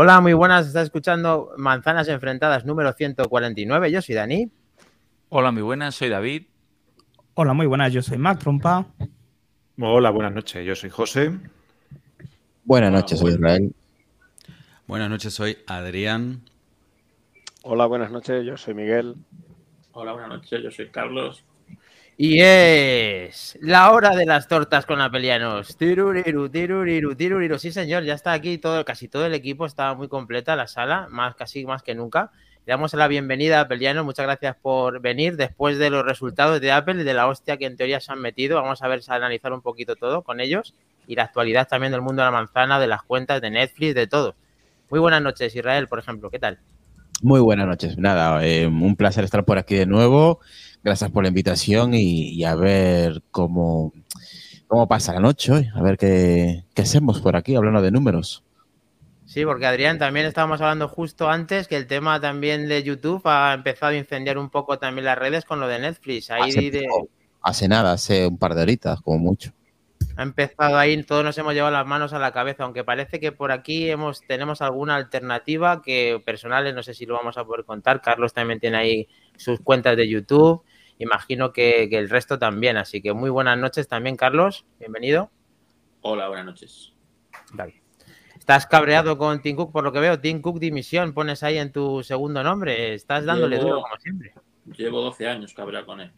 Hola, muy buenas. Estás escuchando Manzanas Enfrentadas número 149. Yo soy Dani. Hola, muy buenas. Soy David. Hola, muy buenas. Yo soy Mac Trompa. Hola, buenas noches. Yo soy José. Buenas noches, soy Israel. Buenas noches, soy Adrián. Hola, buenas noches. Yo soy Miguel. Hola, buenas noches. Yo soy Carlos. Y es la hora de las tortas con apelianos. Tiruriru, tiruriru, tiruriru. Sí, señor, ya está aquí todo, casi todo el equipo, está muy completa la sala, más casi más que nunca. Le damos la bienvenida a Apeliano, muchas gracias por venir después de los resultados de Apple y de la hostia que en teoría se han metido. Vamos a ver, a analizar un poquito todo con ellos y la actualidad también del mundo de la manzana, de las cuentas, de Netflix, de todo. Muy buenas noches, Israel, por ejemplo, ¿qué tal? Muy buenas noches. Nada, eh, un placer estar por aquí de nuevo. Gracias por la invitación y, y a ver cómo, cómo pasa la noche hoy. A ver qué, qué hacemos por aquí hablando de números. Sí, porque Adrián, también estábamos hablando justo antes que el tema también de YouTube ha empezado a incendiar un poco también las redes con lo de Netflix. Ahí Hace, de- poco, hace nada, hace un par de horitas, como mucho. ha empezado ahí, todos nos hemos llevado las manos a la cabeza, aunque parece que por aquí hemos, tenemos alguna alternativa que personales, no sé si lo vamos a poder contar. Carlos también tiene ahí sus cuentas de YouTube. Imagino que, que el resto también. Así que muy buenas noches también, Carlos. Bienvenido. Hola, buenas noches. David. Estás cabreado con Tim Cook, por lo que veo. Tim Cook Dimisión, pones ahí en tu segundo nombre. Estás dándole Llevo- duro, como siempre. Llevo 12 años cabreado con él.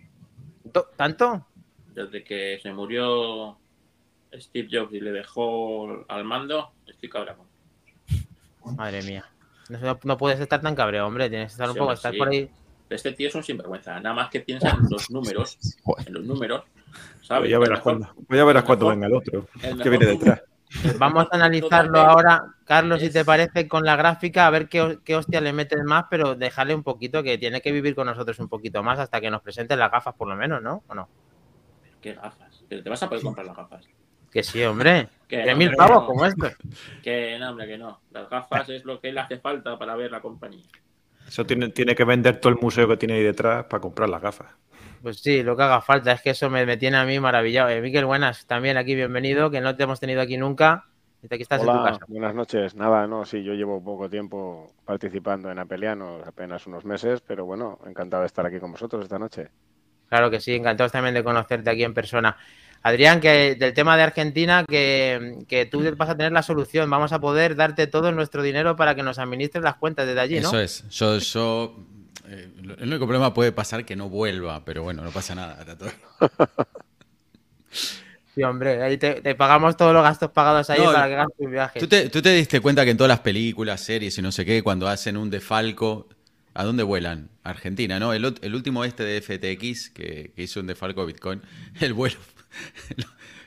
To- ¿Tanto? Desde que se murió Steve Jobs y le dejó al mando, estoy cabreado. Madre mía. No, no puedes estar tan cabreado, hombre. Tienes que estar un Sí, poco, estar sí. por ahí. Este tío es un sinvergüenza. Nada más que piensa en los números. en los números. ¿Sabes? Pues verás cuando, pues ya verás cuando mejor- venga el otro. el que viene detrás. Vamos a analizarlo ahora, Carlos, si te Es- parece, con la gráfica, a ver qué, qué hostia le metes más, pero dejarle un poquito, que tiene que vivir con nosotros un poquito más hasta que nos presenten las gafas, por lo menos, ¿no? ¿O no? ¿Qué gafas? ¿Te te vas a poder comprar las gafas? Que sí, hombre. Que no, mil que pavos no. como esto. Que no, hombre, que no. Las gafas es lo que le hace falta para ver la compañía. Eso tiene, tiene que vender todo el museo que tiene ahí detrás para comprar las gafas. Pues sí, lo que haga falta, es que eso me, me tiene a mí maravillado. Eh, Miquel, buenas, también aquí, bienvenido, que no te hemos tenido aquí nunca. Desde que estás en tu casa. buenas noches. Nada, no, sí, yo llevo poco tiempo participando en Apelianos, apenas unos meses, pero bueno, encantado de estar aquí con vosotros esta noche. Claro que sí, encantados también de conocerte aquí en persona. Adrián, que del tema de Argentina, que, que tú vas a tener la solución. Vamos a poder darte todo nuestro dinero para que nos administres las cuentas desde allí, ¿no? Eso es. Yo, yo eh, el único problema puede pasar que no vuelva, pero bueno, no pasa nada. Sí, hombre, ahí te, te pagamos todos los gastos pagados ahí No, para que hagas tu viaje. ¿Tú te, tú te diste cuenta que en todas las películas, series y no sé qué, cuando hacen un defalco, ¿a dónde vuelan? Argentina, ¿no? El último este de FTX, que, que hizo un defalco Bitcoin, el vuelo,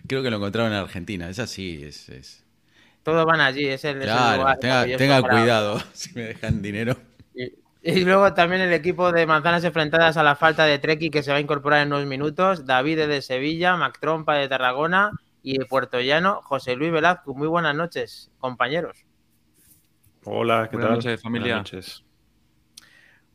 creo que lo encontraron en Argentina. Es así, es... es- Todos van allí, es el, es el Claro, lugar tenga, para- cuidado si me dejan dinero. Y, y luego también el equipo de manzanas enfrentadas a la falta de Treki que se va a incorporar en unos minutos. David de Sevilla, Mac Trompa de Tarragona y de Puerto Llano, José Luis Velazco. Muy buenas noches, compañeros. Hola, ¿qué Buenas tal? noches, familia. Buenas noches.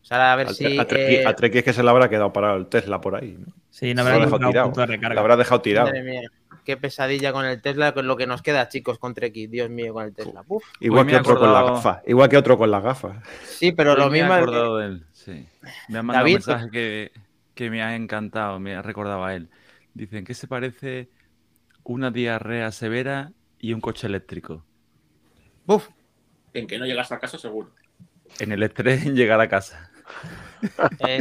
O sea, a ver A, si. a Treki, eh, a Treki es que se le habrá quedado parado el Tesla por ahí. ¿no? Sí, no me habrá dejado tirado. Lo habrá dejado tirado. madre mía, qué pesadilla con el Tesla, con lo que nos queda, chicos, con Treki. Dios mío, con el Tesla. Uf. Igual Hoy me que he otro con las acordado- gafas. Igual que otro con las gafas. Sí, pero Hoy lo me he mismo. es que- acordado de él, sí. Me han mandado David, un mensaje que, que me ha encantado, me ha recordado a él. Dicen, ¿qué se parece una diarrea severa y un coche eléctrico? Uf, En que no llegas a casa seguro. En el estrés en llegar a casa. Eh,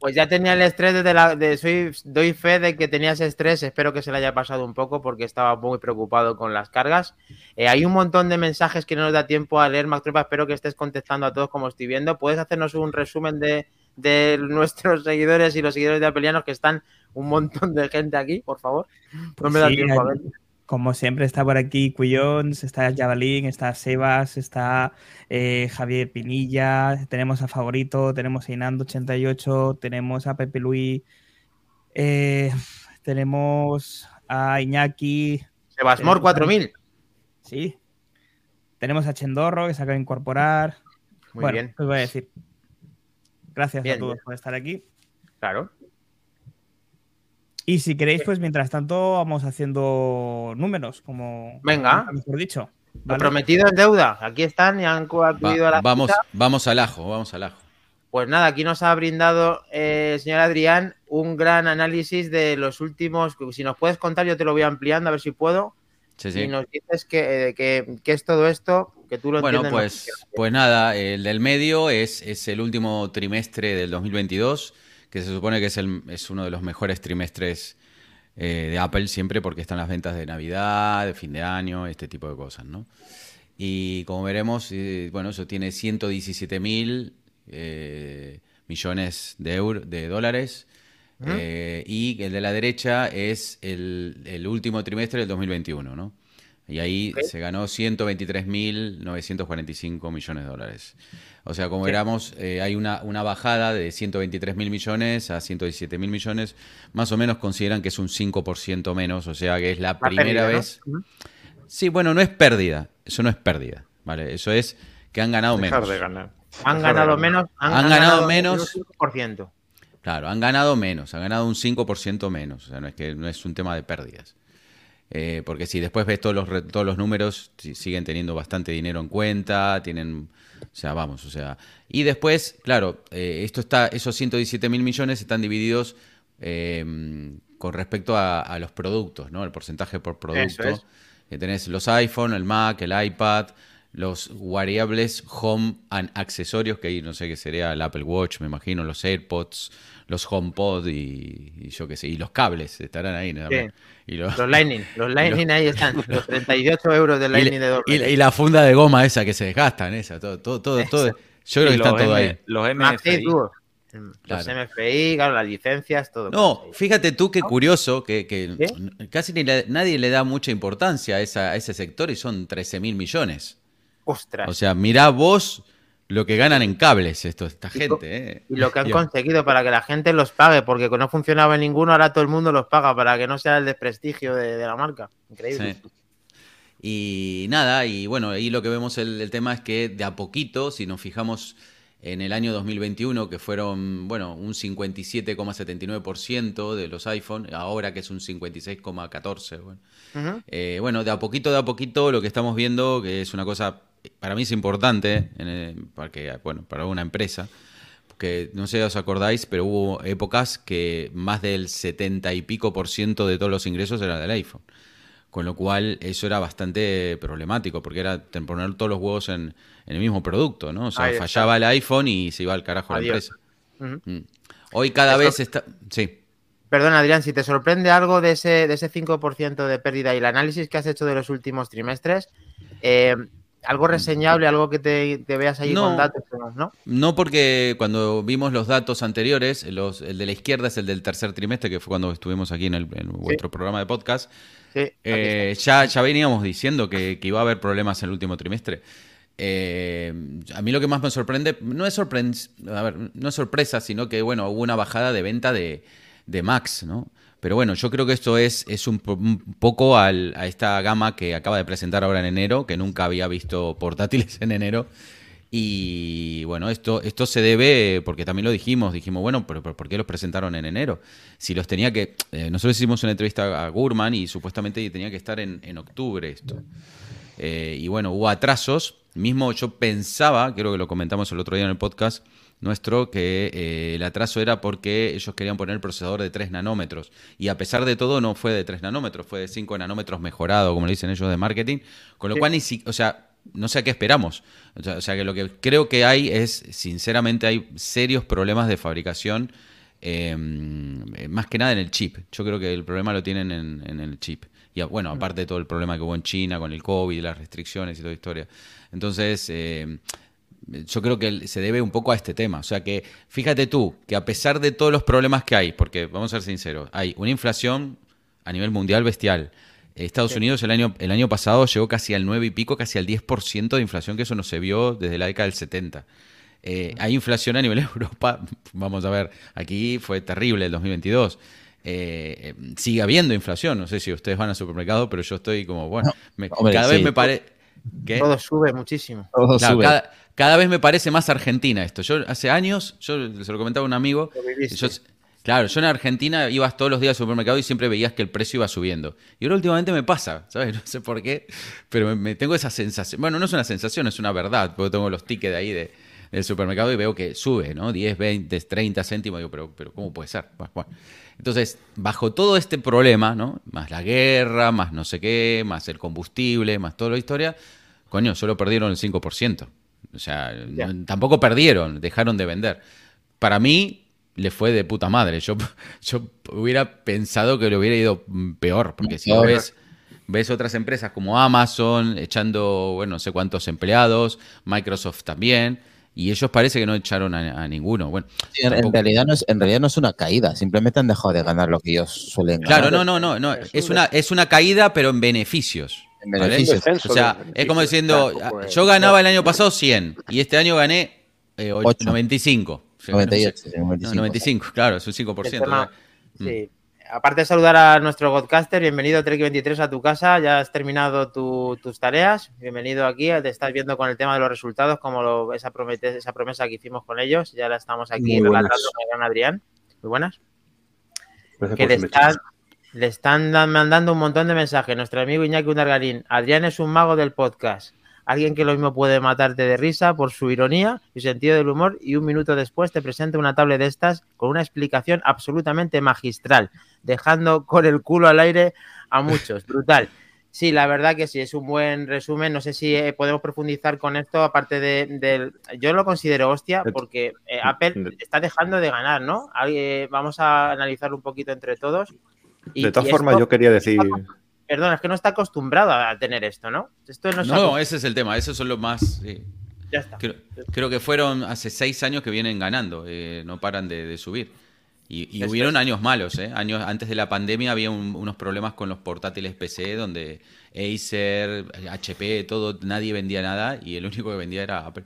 pues ya tenía el estrés desde la. De, doy fe de que tenías estrés. Espero que se le haya pasado un poco porque estaba muy preocupado con las cargas. Eh, hay un montón de mensajes que no nos da tiempo a leer, Mac Tropa. Espero que estés contestando a todos como estoy viendo. ¿Puedes hacernos un resumen de, de nuestros seguidores y los seguidores de Apelianos que están un montón de gente aquí, por favor? No Pues me da sí, tiempo a ver. Como siempre está por aquí Cuyons, está Jabalín, está Sebas, está eh, Javier Pinilla, tenemos a Favorito, tenemos a Inando88, tenemos a Pepe Luis, eh, tenemos a Iñaki, Sebasmor 4000. sí, tenemos a Chendorro que se acaba de incorporar. Muy bueno, bien, os voy a decir. Gracias Bien, a todos bien. por estar aquí. claro. Y si queréis, pues mientras tanto vamos haciendo números, como Venga. mejor dicho. Lo ¿vale? prometido es deuda. Aquí están y han cu- acudido Va- a la vamos, cita. vamos al ajo, vamos al ajo. Pues nada, aquí nos ha brindado eh, el señor Adrián un gran análisis de los últimos. Si nos puedes contar, yo te lo voy ampliando a ver si puedo. Sí, sí. Y nos dices que, eh, que- que es todo esto, que tú lo Bueno, entiendes. pues, mejor que pues nada, el del medio es, es el último trimestre del 2022, que se supone que es, el, es uno de los mejores trimestres eh, de Apple siempre porque están las ventas de Navidad, de fin de año, este tipo de cosas, ¿no? Y como veremos, eh, bueno, eso tiene 117 mil eh, millones de, euro- de dólares. y el de la derecha es el, el último trimestre del 2021, ¿no? Y ahí se ganó 123.945 millones de dólares. O sea, como veramos, eh, hay una, una bajada de 123.000 millones a 117.000 millones. Más o menos consideran que es un 5% menos, o sea que es la La primera pérdida, ¿no? vez. Sí, bueno, no es pérdida. Eso no es pérdida, ¿vale? Eso es que han ganado Dejar menos. de ganar. Han Dejar de ganado ganar. menos. Han ganado menos. Un 5%. Claro, han ganado menos, han ganado un 5% menos. O sea, no es que no es un tema de pérdidas. Eh, porque si después ves todos los, todos los números, si- siguen teniendo bastante dinero en cuenta, tienen, o sea, vamos, o sea. Y después, claro, eh, esto está, esos 117 mil millones están divididos eh, con respecto a, a los productos, ¿no? El porcentaje por producto. es. Que tenés los iPhone, el Mac, el iPad, los variables home and accesorios, que ahí no sé qué sería el Apple Watch, me imagino, los AirPods, los HomePod y, y yo qué sé, y los cables estarán ahí. ¿no? Sí. Y, los- Los Lightning. Los Lightning ahí están. Los 38 euros del y, Lightning de la- dos y la- y la funda de goma esa que se desgastan, esa, todo, todo, todo, todo. Yo creo que está los todo M- ahí. Los MFI. Claro. Los MFI, claro, las licencias, todo. No, fíjate tú qué curioso que, que ¿Sí? casi ni le- nadie le da mucha importancia a, esa- a ese sector y son 13 mil millones. Ostras. O sea, mirá vos lo que ganan en cables esto, esta gente. ¿eh? Y lo que han Dios. conseguido para que la gente los pague, porque no funcionaba en ninguno, ahora todo el mundo los paga para que no sea el desprestigio de, de la marca. Increíble. Sí. Y nada, y bueno, ahí lo que vemos el, el tema es que de a poquito, si nos fijamos en el año 2021, que fueron, bueno, un 57,79% de los iPhone, ahora que es un 56,14%. Bueno. Ujú. Eh, bueno, de a poquito, de a poquito, lo que estamos viendo, que es una cosa, para mí es importante, en el- porque, bueno, para una empresa, que no sé si os acordáis, pero hubo épocas que más del 70 y pico por ciento de todos los ingresos era del iPhone. Con lo cual, eso era bastante problemático, porque era poner todos los huevos en, en el mismo producto, ¿no? O sea, Ahí está. fallaba el iPhone y se iba al carajo la empresa. Mm. Hoy cada Eso- vez está... Sí. Perdón, Adrián, si te sorprende algo de ese, de ese 5% de pérdida y el análisis que has hecho de los últimos trimestres, eh, algo reseñable, algo que te, te veas ahí No. con datos, ¿no? No porque cuando vimos los datos anteriores, los, el de la izquierda es el del tercer trimestre, que fue cuando estuvimos aquí en, el, en vuestro programa de podcast. Sí, Eh, ya, ya veníamos diciendo que, que iba a haber problemas en el último trimestre. Eh, a mí lo que más me sorprende, no es, a ver, no es sorpresa, sino que bueno, hubo una bajada de venta de, de Max, ¿no? Pero bueno, yo creo que esto es, es un, po- un poco al- a esta gama que acaba de presentar ahora en enero, que nunca había visto portátiles en enero. Y bueno, esto, esto se debe, porque también lo dijimos, dijimos, bueno, pero, pero ¿por qué los presentaron en enero? Si los tenía que... eh, nosotros hicimos una entrevista a Gurman y supuestamente tenía que estar en, en octubre esto. Eh, y bueno, hubo atrasos. Mismo yo pensaba, creo que lo comentamos el otro día en el podcast nuestro, que eh, el atraso era porque ellos querían poner el procesador de 3 nanómetros. Y a pesar de todo, no fue de 3 nanómetros, fue de 5 nanómetros mejorado, como le dicen ellos de marketing. Con lo Sí. cual, ni si- o sea, no sé a qué esperamos. O sea, o sea, que lo que creo que hay es, sinceramente, hay serios problemas de fabricación. eh, más que nada en el chip. Yo creo que el problema lo tienen en, en el chip. Y bueno, aparte de todo el problema que hubo en China con el COVID, las restricciones y toda la historia. Entonces, eh, yo creo que se debe un poco a este tema. O sea que, fíjate tú, que a pesar de todos los problemas que hay, porque vamos a ser sinceros, hay una inflación a nivel mundial bestial. Estados Unidos el año, el año pasado llegó casi al 9 y pico, casi al 10% de inflación, que eso no se vio desde la década del 70. Eh, hay inflación a nivel Europa, vamos a ver, aquí fue terrible el 2022. Eh, eh, sigue habiendo inflación, no sé si ustedes van al supermercado, pero yo estoy como, bueno, me- hombre, cada sí. vez me parece... Todo sube muchísimo. Todo Claro, sube. cada, cada vez me parece más Argentina esto. Yo hace años, yo se lo comentaba a un amigo, yo, Claro, yo en Argentina ibas todos los días al supermercado y siempre veías que el precio iba subiendo. Y ahora últimamente me pasa, ¿sabes? No sé por qué, pero me, me tengo esa sensación. Bueno, no es una sensación, es una verdad, porque tengo los tickets de ahí de, del supermercado y veo que sube, ¿no? 10, 20, 30 céntimos. Digo, pero, pero ¿cómo puede ser? Bueno. Entonces, bajo todo este problema, ¿no? Más la guerra, más no sé qué, más el combustible, más toda la historia, coño, solo perdieron el 5%. O sea, no- tampoco perdieron, dejaron de vender. Para mí, le fue de puta madre. Yo, yo hubiera pensado que le hubiera ido peor, porque si Peor. ves, ves otras empresas como Amazon echando, bueno, no sé cuántos empleados, Microsoft también, y ellos parece que no echaron a, a ninguno. Bueno, Sí, en, realidad no es, en realidad no es una caída, simplemente han dejado de ganar lo que ellos suelen ganar. Claro, no, no, no, no. Es una, es una caída, pero en beneficios. En beneficios. O sea, es como diciendo, tampoco es- yo ganaba el año pasado 100 y este año gané eh, och- Ocho. 95. O sea, no sé. 98, sí, No, 95. 95, claro, es un 5%. El tema- Mm. sí. Aparte de saludar a nuestro podcaster, bienvenido Trek23 a tu casa. Ya has terminado tu- tus tareas. Bienvenido aquí. Te estás viendo con el tema de los resultados, como lo- esa, promete- esa promesa que hicimos con ellos. Ya la estamos aquí relatando con el gran Adrián. Muy buenas. Gracias que por le están, le mandando un montón de mensajes. Nuestro amigo Iñaki Undargarín, Adrián es un mago del podcast. Alguien que lo mismo puede matarte de risa por su ironía y sentido del humor y un minuto después te presenta una tablet de estas con una explicación absolutamente magistral, dejando con el culo al aire a muchos. Brutal. Sí, la verdad que sí, es un buen resumen. No sé si eh, podemos profundizar con esto, aparte de, del... Yo lo considero hostia porque eh, Apple está dejando de ganar, ¿no? Ahí, vamos a analizarlo un poquito entre todos. Y- De todas formas, yo quería decir. Perdón, es que no está acostumbrado a tener esto, ¿no? Esto no, No, ese es el tema, esos son los más... sí. Ya está. Creo, creo que fueron hace seis años que vienen ganando, eh, no paran de, de subir. Y, y Eso hubieron años malos, ¿eh? Años antes de la pandemia había un- unos problemas con los portátiles PC donde Acer, HP, todo, nadie vendía nada y el único que vendía era Apple.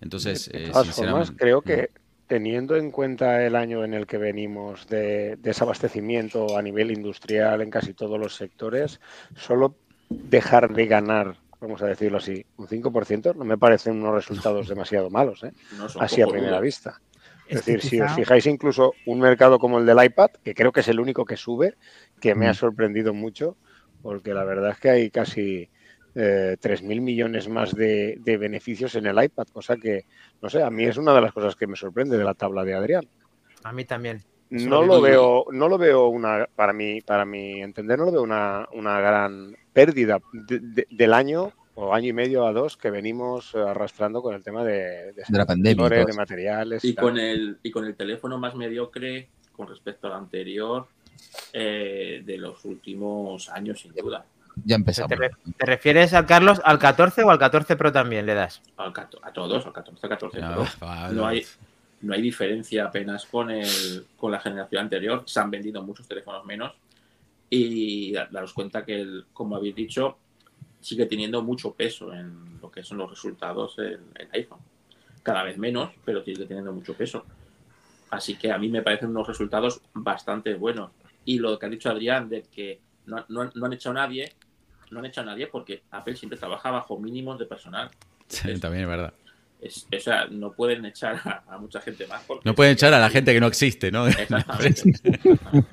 Entonces, De eh, todas formas, creo que teniendo en cuenta el año en el que venimos de desabastecimiento a nivel industrial en casi todos los sectores, solo dejar de ganar, vamos a decirlo así, un 5% no me parecen unos resultados demasiado malos, ¿eh? No así a primera vista. Es decir, si os fijáis incluso un mercado como el del iPad, que creo que es el único que sube, que me ha Mm. sorprendido mucho, porque la verdad es que hay casi eh, 3.000 millones más de, de beneficios en el iPad, cosa que, no sé, a mí es una de las cosas que me sorprende de la tabla de Adrián. A mí también. No lo veo, no lo veo una, para mí, para mi entender, no lo veo una, una gran pérdida de- de- del año o año y medio a dos que venimos arrastrando con el tema de, de, De la pandemia de materiales. Y con el, y con el teléfono más mediocre con respecto al anterior eh, de los últimos años, sin duda. Ya empezamos. ¿Te, re- te refieres al Carlos al 14 o al 14 Pro también le das? Al a todos, al 14, 14 No, Pro. No no. hay, no hay diferencia apenas con, el, con la generación anterior. Se han vendido muchos teléfonos menos. Y da- daros cuenta que, el, como habéis dicho, sigue teniendo mucho peso en lo que son los resultados el, el iPhone. Cada vez menos, pero sigue teniendo mucho peso. Así que a mí me parecen unos resultados bastante buenos. Y lo que ha dicho Adrián, de que no, no- no han echado a nadie, no han echado a nadie porque Apple siempre trabaja bajo mínimos de personal. Sí, también es verdad. Es- o sea, no pueden echar a, a mucha gente más. Porque No pueden echar a la gente que no existe, ¿no? Exactamente.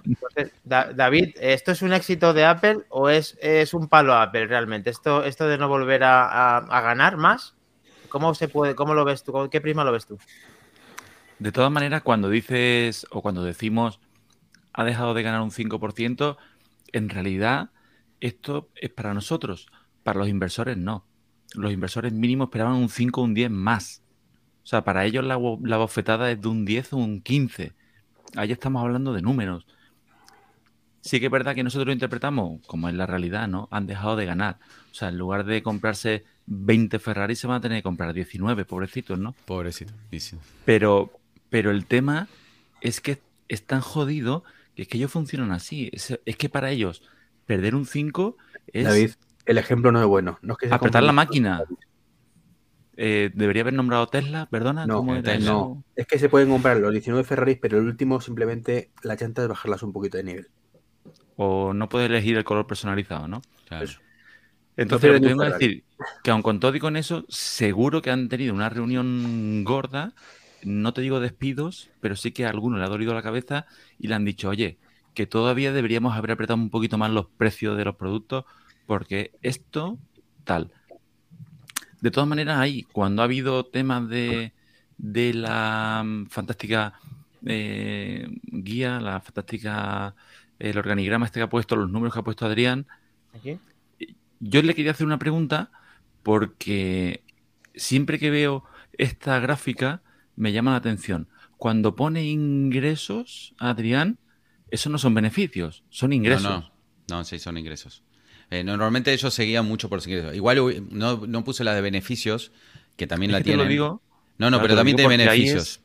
Entonces, Da- David, ¿esto es un éxito de Apple o es, es un palo a Apple realmente? ¿Esto, esto de no volver a, a- a ganar más? ¿Cómo se puede, cómo lo ves tú? ¿Con qué prisma lo ves tú? De todas maneras, cuando dices o cuando decimos ha dejado de ganar un 5%, en realidad esto es para nosotros, para los inversores no. Los inversores mínimos esperaban un 5 o un 10 más. O sea, para ellos la, la bofetada es de un 10 o un 15. Ahí estamos hablando de números. Sí que es verdad que nosotros lo interpretamos como es la realidad, ¿no? Han dejado de ganar. O sea, en lugar de comprarse 20 Ferrari, se van a tener que comprar 19, pobrecitos, ¿no? Pobrecito. y sí. Pero, pero el tema es que es tan jodido que es que ellos funcionan así. Es, es que para ellos perder un 5 es David, el ejemplo no es bueno. No es que apretar la máquina. Eh, debería haber nombrado Tesla, perdona. No, ¿cómo era Tesla. eso? No, es que se pueden comprar los 19 Ferraris, pero el último simplemente la chanta es bajarlas un poquito de nivel. O no puede elegir el color personalizado, ¿no? Claro. Eso. Entonces, lo que un que decir, que aun con todo y con eso, seguro que han tenido una reunión gorda no te digo despidos, pero sí que a alguno le ha dolido la cabeza y le han dicho, oye, que todavía deberíamos haber apretado un poquito más los precios de los productos porque esto tal. De todas maneras, ahí, cuando ha habido temas de, de la mm, fantástica eh, guía, la fantástica, el organigrama este que ha puesto, los números que ha puesto Adrián, Aquí. yo le quería hacer una pregunta porque siempre que veo esta gráfica me llama la atención. Cuando pone ingresos, Adrián, esos no son beneficios, son ingresos. No, no, no, sí, son ingresos. Eh, normalmente ellos seguían mucho por los ingresos. Igual no, no puse la de beneficios, que también Es la que te lo tienen. digo, no, no, claro, pero también ahí beneficios.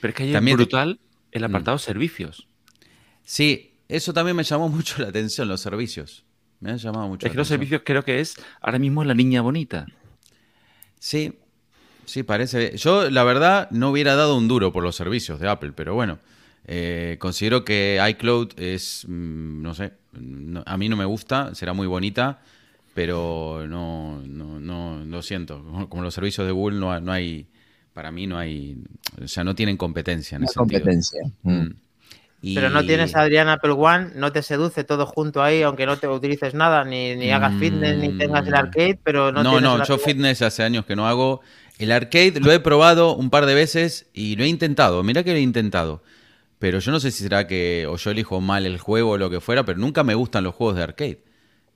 pero es que ahí También es te- brutal el Mm. apartado servicios. Sí, eso también me llamó mucho la atención, los servicios. Me ha llamado mucho Es la que los servicios creo que es ahora mismo la niña bonita. Sí, sí, parece. Yo, la verdad, no hubiera dado un duro por los servicios de Apple, pero bueno, eh, considero que iCloud es, mm, no sé, no- a mí no me gusta, será muy bonita, pero no, no, no, lo siento. Como, los servicios de Google no, no hay, para mí no hay, o sea, no tienen competencia en Una ese competencia. Mm. Mm. Y- Pero no tienes Adrián Apple One, no te seduce todo junto ahí, aunque no te utilices nada, ni, ni hagas fitness, ni tengas el arcade, pero no No, tienes no, yo fitness hace años que no hago. El arcade lo he probado un par de veces y lo he intentado. Mirá que lo he intentado. Pero yo no sé si será que o yo elijo mal el juego o lo que fuera, pero nunca me gustan los juegos de arcade.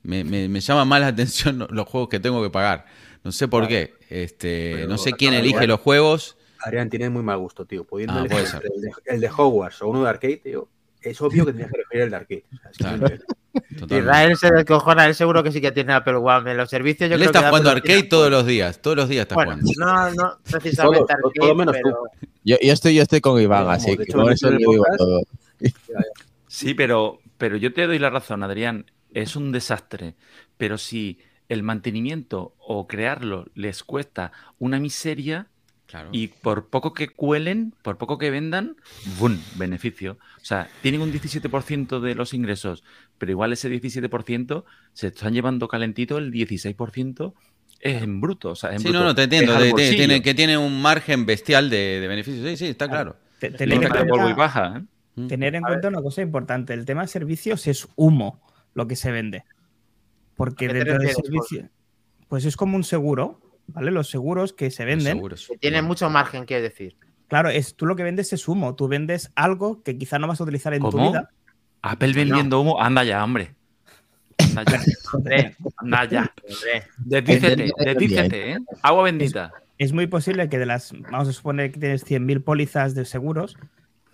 Me, me, me llama más la atención lo- los juegos que tengo que pagar. No sé por qué. Este, Pero no sé quién elige igual. los juegos. Adrián tiene muy mal gusto, tío. Pudiendo Ah, elegir de, el de Hogwarts o uno de arcade, tío. Es obvio que tenías que elegir el de arcade. O sea, es que Claro. no- Totalmente. Israel se descojona, él seguro que sí que tiene Apple One. En los servicios yo Él creo está que jugando Apple arcade tiene- todos los días. Todos los días está Bueno, jugando. no, no precisamente Todo- arcade, todo menos tú. pero Yo, yo estoy, yo estoy con Iván, así que por eso le digo todo. Sí, pero, pero yo te doy la razón, Adrián. Es un desastre. Pero si el mantenimiento o crearlo les cuesta una miseria Claro. y por poco que cuelen, por poco que vendan, ¡bum! Beneficio. O sea, tienen un 17% de los ingresos, pero igual ese 17% se están llevando calentito, el 16% es en bruto. O sea, en Sí, bruto. no, no, te entiendo. De- de- tiene, que tiene un margen bestial de, de beneficios. Sí, sí, está claro. Te- No tener, en cuenta, baja, ¿eh? Mm. tener en cuenta una cosa importante. El tema de servicios es humo lo que se vende. Porque ¿A qué te dentro del refieres, servicio, pues es como un seguro, ¿vale? Los seguros que se Los venden, seguros. que tiene mucho margen, quiero decir. claro, es tú lo que vendes es humo. Tú vendes algo que quizá no vas a utilizar en tu vida. Apple vendiendo humo, anda ya, hombre. Anda ya, anda ya. Desdícete, desdícete, ¿eh? Agua bendita. Es muy posible que de las, vamos a suponer que tienes 100.000 pólizas de seguros,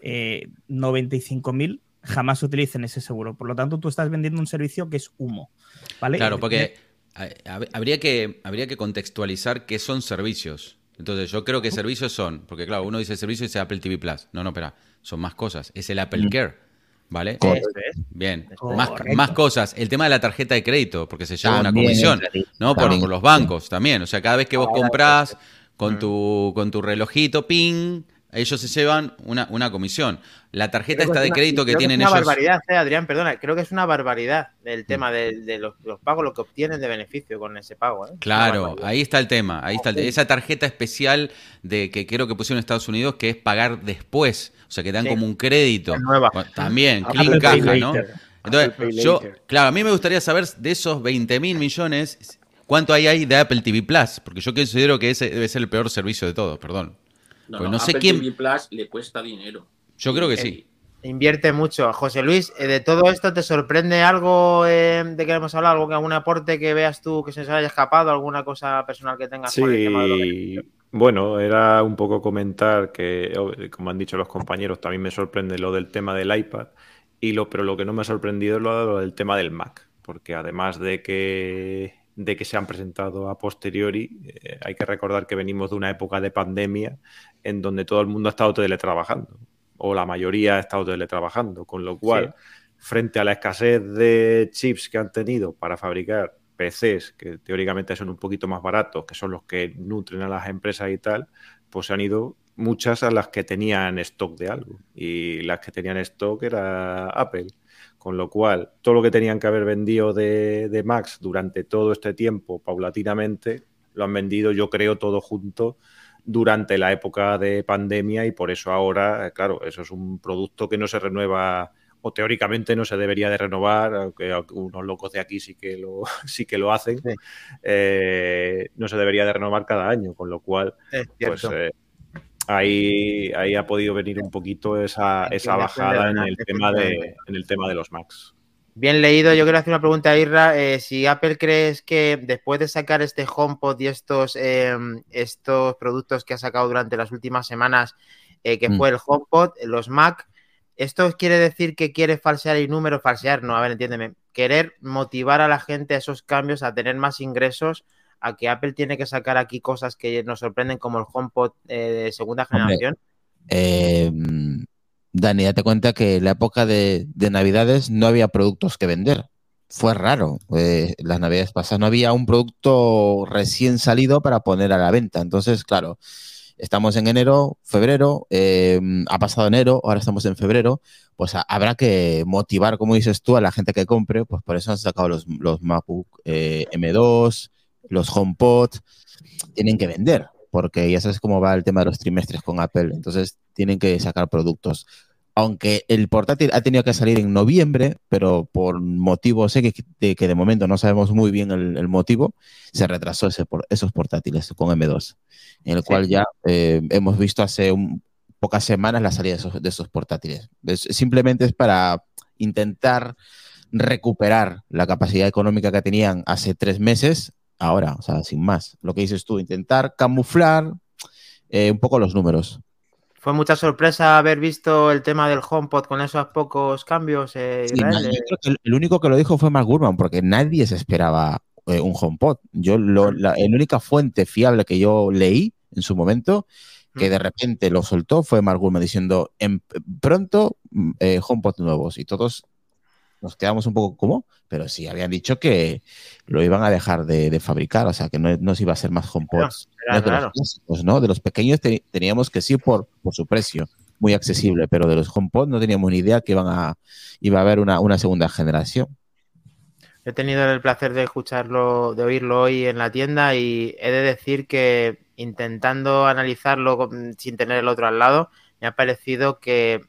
eh, 95.000 jamás utilicen ese seguro. Por lo tanto, tú estás vendiendo un servicio que es humo. ¿vale? Claro, porque habría que, habría que contextualizar qué son servicios. Entonces, yo creo que servicios son, porque claro, uno dice servicio y dice Apple TV Plus. No, no, espera, son más cosas. Es el Apple Mm. Care, ¿vale? Correcto. Eso es. Bien, Correcto. más, más cosas. El tema de la tarjeta de crédito, porque se lleva una También comisión, entraría. ¿no? Por, los bancos también. O sea, cada vez que vos Ahora, comprás con Mm. tu, con tu relojito, ping, ellos se llevan una, una comisión. La tarjeta Creo esta es de una- crédito que tienen es una ellos. barbaridad, eh, Adrián, perdona. Creo que es una barbaridad el Mm. tema de, de los, los pagos, lo que obtienen de beneficio con ese pago. ¿eh? Claro, ahí está el tema, ahí está el esa tarjeta especial de que creo que pusieron en Estados Unidos que es pagar después, o sea que dan Sí. como un crédito. Es nueva. También, clean caja, ¿no? Entonces, yo, claro, a mí me gustaría saber de esos 20 mil millones, ¿cuánto hay ahí de Apple TV Plus? Porque yo considero que ese debe ser el peor servicio de todos, perdón. No, Pues no, no sé Apple quién- TV Plus le cuesta dinero. Yo creo que sí. Invierte mucho. José Luis, eh, de todo esto, ¿te sorprende algo eh, de que hemos hablado? ¿Algo, que- ¿Algún aporte que veas tú que se nos haya escapado? ¿Alguna cosa personal que tengas con el tema de los Sí, bueno, era un poco comentar que, oh, como han dicho los compañeros, también me sorprende lo del tema del iPad, y lo, pero lo que no me ha sorprendido es lo del tema del Mac, porque además de que, de que se han presentado a posteriori, eh, hay que recordar que venimos de una época de pandemia en donde todo el mundo ha estado teletrabajando, o la mayoría ha estado teletrabajando, con lo cual, frente a la escasez de chips que han tenido para fabricar PCs, que teóricamente son un poquito más baratos, que son los que nutren a las empresas y tal, pues se han ido muchas a las que tenían stock de algo. Y las que tenían stock era Apple. Con lo cual, todo lo que tenían que haber vendido de, de Max durante todo este tiempo, paulatinamente, lo han vendido, yo creo, todo junto durante la época de pandemia y por eso ahora, claro, eso es un producto que no se renueva o teóricamente no se debería de renovar, aunque unos locos de aquí sí que lo, sí que lo hacen, eh, no se debería de renovar cada año, con lo cual, pues eh, ahí, ahí ha podido venir un poquito esa, esa bajada en el, tema de, en el tema de los Macs. Bien leído, yo quiero hacer una pregunta a Irra. Eh, si Apple crees que después de sacar este HomePod y estos, em, estos productos que ha sacado durante las últimas semanas, que Mm. fue el HomePod, los Mac, ¿Esto quiere decir que quiere falsear el número? Falsear, no, a ver, entiéndeme. Querer motivar a la gente a esos cambios, a tener más ingresos, a que Apple tiene que sacar aquí cosas que nos sorprenden como el HomePod eh, de segunda generación. Eh, Dani, date cuenta que en la época de, de Navidades no había productos que vender. Fue raro. Eh, las Navidades pasadas no había un producto recién salido para poner a la venta. Entonces, claro, estamos en enero, febrero, eh, ha pasado enero, ahora estamos en febrero, pues a- habrá que motivar, como dices tú, a la gente que compre, pues por eso han sacado los, los MacBook eh, M2, los HomePod, tienen que vender, porque ya sabes cómo va el tema de los trimestres con Apple, entonces tienen que sacar productos. Aunque el portátil ha tenido que salir en noviembre, pero por motivos sé que, de, que de momento no sabemos muy bien el, el motivo, se retrasó ese, por, esos portátiles con M2, en el Sí. cual ya eh, hemos visto hace un- pocas semanas la salida de esos, de esos portátiles. Es- simplemente es para intentar recuperar la capacidad económica que tenían hace tres meses, ahora, o sea, sin más. Lo que dices tú, intentar camuflar eh, un poco los números. Fue mucha sorpresa haber visto el tema del HomePod con esos pocos cambios, eh, Sí, yo eh, creo que el, único que lo dijo fue Mark Gurman, porque nadie se esperaba eh, un HomePod. Yo lo, la, la única fuente fiable que yo leí en su momento, que Mm. de repente lo soltó, fue Mark Gurman diciendo, en, pronto, mm, HomePod nuevos. Y todos nos quedamos un poco como, pero sí, habían dicho que lo iban a dejar de, de fabricar, o sea, que no, no se iba a hacer más HomePods. No de los clásicos, ¿no? De los pequeños te- teníamos que sí por, por su precio, muy accesible, pero de los HomePod no teníamos ni idea que iban a, iba a haber una, una segunda generación. He tenido el placer de escucharlo, de oírlo hoy en la tienda y he de decir que intentando analizarlo sin tener el otro al lado, me ha parecido que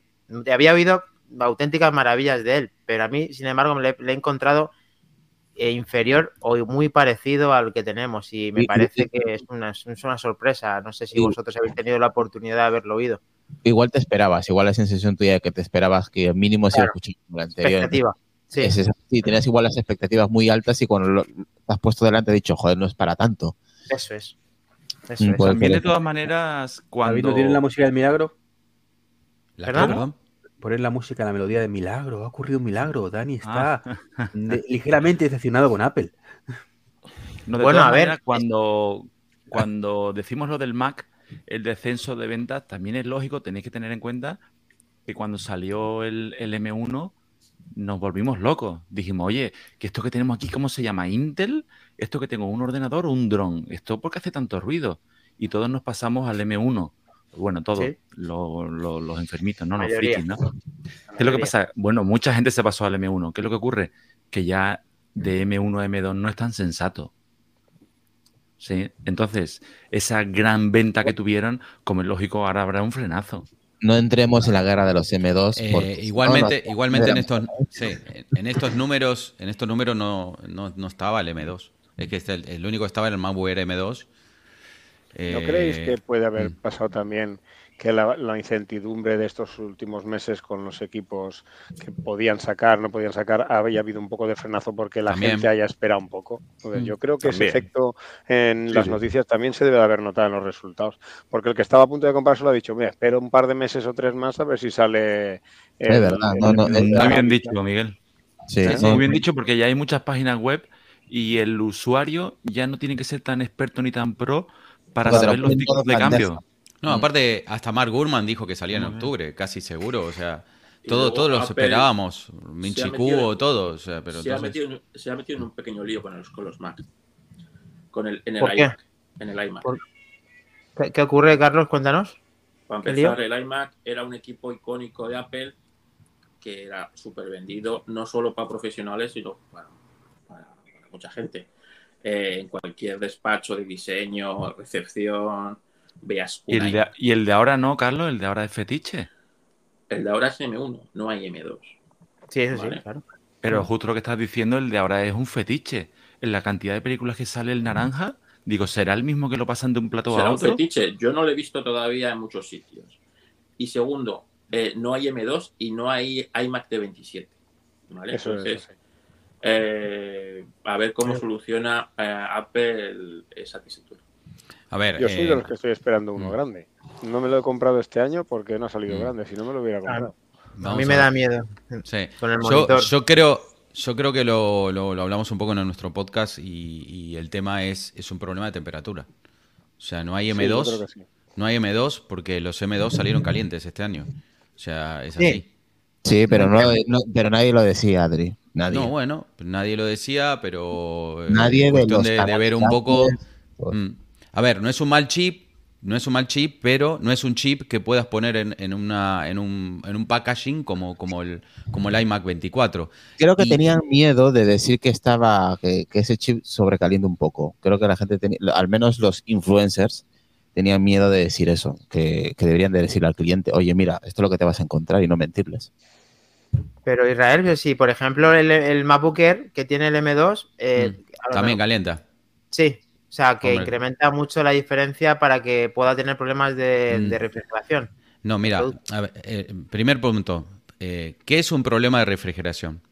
había oído auténticas maravillas de él, pero a mí, sin embargo, me le, le he encontrado eh, inferior o muy parecido al que tenemos y me parece que es una, es una sorpresa. No sé si vosotros habéis tenido la oportunidad de haberlo oído. Igual te esperabas, igual la sensación tuya de que te esperabas que mínimo se Claro. escuchar como el anterior. Expectativa. Sí. Es esa- sí, tenías igual las expectativas muy altas y cuando lo, te has puesto delante has dicho, joder, no es para tanto. Eso es. Eso es. puede También de todas maneras, cuando... ¿no tienen la música del milagro? ¿La perdón? Poner la música, la melodía de milagro. Ha ocurrido un milagro. Dani está Ah. de- ligeramente decepcionado con Apple. No, Bueno, a ver, cuando, cuando decimos lo del Mac, el descenso de ventas, también es lógico, tenéis que tener en cuenta que cuando salió el, el M1 nos volvimos locos. Dijimos, oye, que esto que tenemos aquí, ¿cómo se llama? ¿Intel? ¿Esto que tengo un ordenador o un dron? ¿Esto por qué hace tanto ruido? Y todos nos pasamos al M1. Bueno, todos, Sí. lo- lo- los enfermitos, ¿no? Los frikis, ¿no? ¿Qué es lo que pasa? Bueno, mucha gente se pasó al M1. ¿Qué es lo que ocurre? Que ya de M1 a M2 no es tan sensato. Sí, entonces, esa gran venta que tuvieron, como es lógico, ahora habrá un frenazo. No entremos en la guerra de los M2. Eh, porque si no, igualmente, igualmente en estos, sí, en- estos números, en estos números no, no, no estaba el M2. Es que este- el, el único que estaba era el MacBook Air M2. ¿No Eh, creéis que puede haber mm. pasado también que la, la incertidumbre de estos últimos meses con los equipos que podían sacar, no podían sacar, había habido un poco de frenazo porque la También. gente haya esperado un poco? Mm. yo creo que También. ese efecto en Sí, las sí. noticias también se debe de haber notado en los resultados. Porque el que estaba a punto de comprarse lo ha dicho, mira, espero un par de meses o tres más a ver si sale... Es verdad, no, no, el- es el- Muy bien dicho, Miguel. Sí, Sí, no, sí. Muy bien dicho, porque ya hay muchas páginas web y el usuario ya no tiene que ser tan experto ni tan pro para saber los todo de cambio. No, aparte, hasta Mark Gurman dijo que salía en octubre, casi seguro. O sea, todo, todos los Apple esperábamos. se Minchi ha metido Kubo, en- todo. O sea, pero se, ha metido en, se ha metido en un pequeño lío con los, con los Mac. Con el, en el ¿Por qué? iMac. En el iMac. ¿Por ¿Qué, qué ocurre, Carlos? Cuéntanos. Para ¿Qué empezar, el iMac era un equipo icónico de Apple que era súper vendido, no solo para profesionales, sino para, para- para mucha gente. Eh, en cualquier despacho de diseño, recepción, veas ¿Y el, de, y el de ahora no, Carlos? ¿El de ahora es fetiche? El de ahora es M1, no hay M2. Sí, eso Vale. sí, claro. Pero justo lo que estás diciendo, el de ahora es un fetiche. En la cantidad de películas que sale el naranja, digo, ¿será el mismo que lo pasan de un plato a Será un otro? fetiche. Yo no lo he visto todavía en muchos sitios. Y segundo, eh, no hay M2 y no hay iMac de 27. ¿vale? Eso es. Entonces, eso sí. Eh, a ver cómo soluciona eh, Apple esa tesitura. A ver, Yo soy eh, de los que estoy esperando uno mm. grande. No me lo he comprado este año porque no ha salido Mm. grande. Si no me lo hubiera comprado. A mí a me da miedo. Sí. Con el Yo, creo, yo creo que lo, lo- lo hablamos un poco en nuestro podcast y, y el tema es, es un problema de temperatura. O sea, no hay Sí, yo M2, creo que sí. no hay M2 porque los M2 salieron calientes este año. O sea, es Sí. así. Sí, pero, no, no- pero nadie lo decía, Adri. Nadie. No, bueno, nadie lo decía, pero eh, Nadie de los de, de ver un poco. canales, Mm. A ver, no es un mal chip, no es un mal chip, pero no es un chip que puedas poner en, en una, en, un, en un packaging como, como, el, como el iMac 24. Creo que Y- tenían miedo de decir que estaba, que, que ese chip sobrecalienta un poco. Creo que la gente tenía, al menos los influencers, tenían miedo de decir eso, que, que deberían de decirle al cliente, oye, mira, esto es lo que te vas a encontrar y no mentirles. Pero Israel, si por ejemplo el, el MacBook Air que tiene el M2, eh, Mm. También mejor- calienta. sí, o sea que Hombre. incrementa mucho la diferencia para que pueda tener problemas de, Mm. de refrigeración. No, mira, a ver, eh, primer punto. eh, ¿Qué es un problema de refrigeración?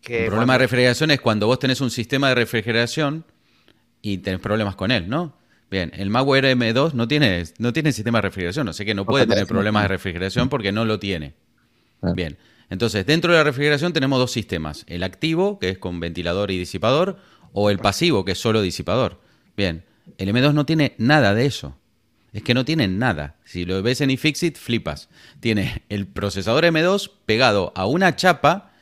Que, un problema de refrigeración es cuando vos tenés un sistema de refrigeración y tenés problemas con él, ¿no? Bien, el MacBook Air M2 no tiene, no tiene sistema de refrigeración, o sea que no puede tener sí. problemas de refrigeración porque no lo tiene. Ah. Bien, entonces dentro de la refrigeración tenemos dos sistemas, el activo, que es con ventilador y disipador, o el pasivo, que es solo disipador. Bien, el M2 no tiene nada de eso. Es que no tiene nada. Si lo ves en iFixit, flipas. Tiene el procesador M2 pegado a una chapa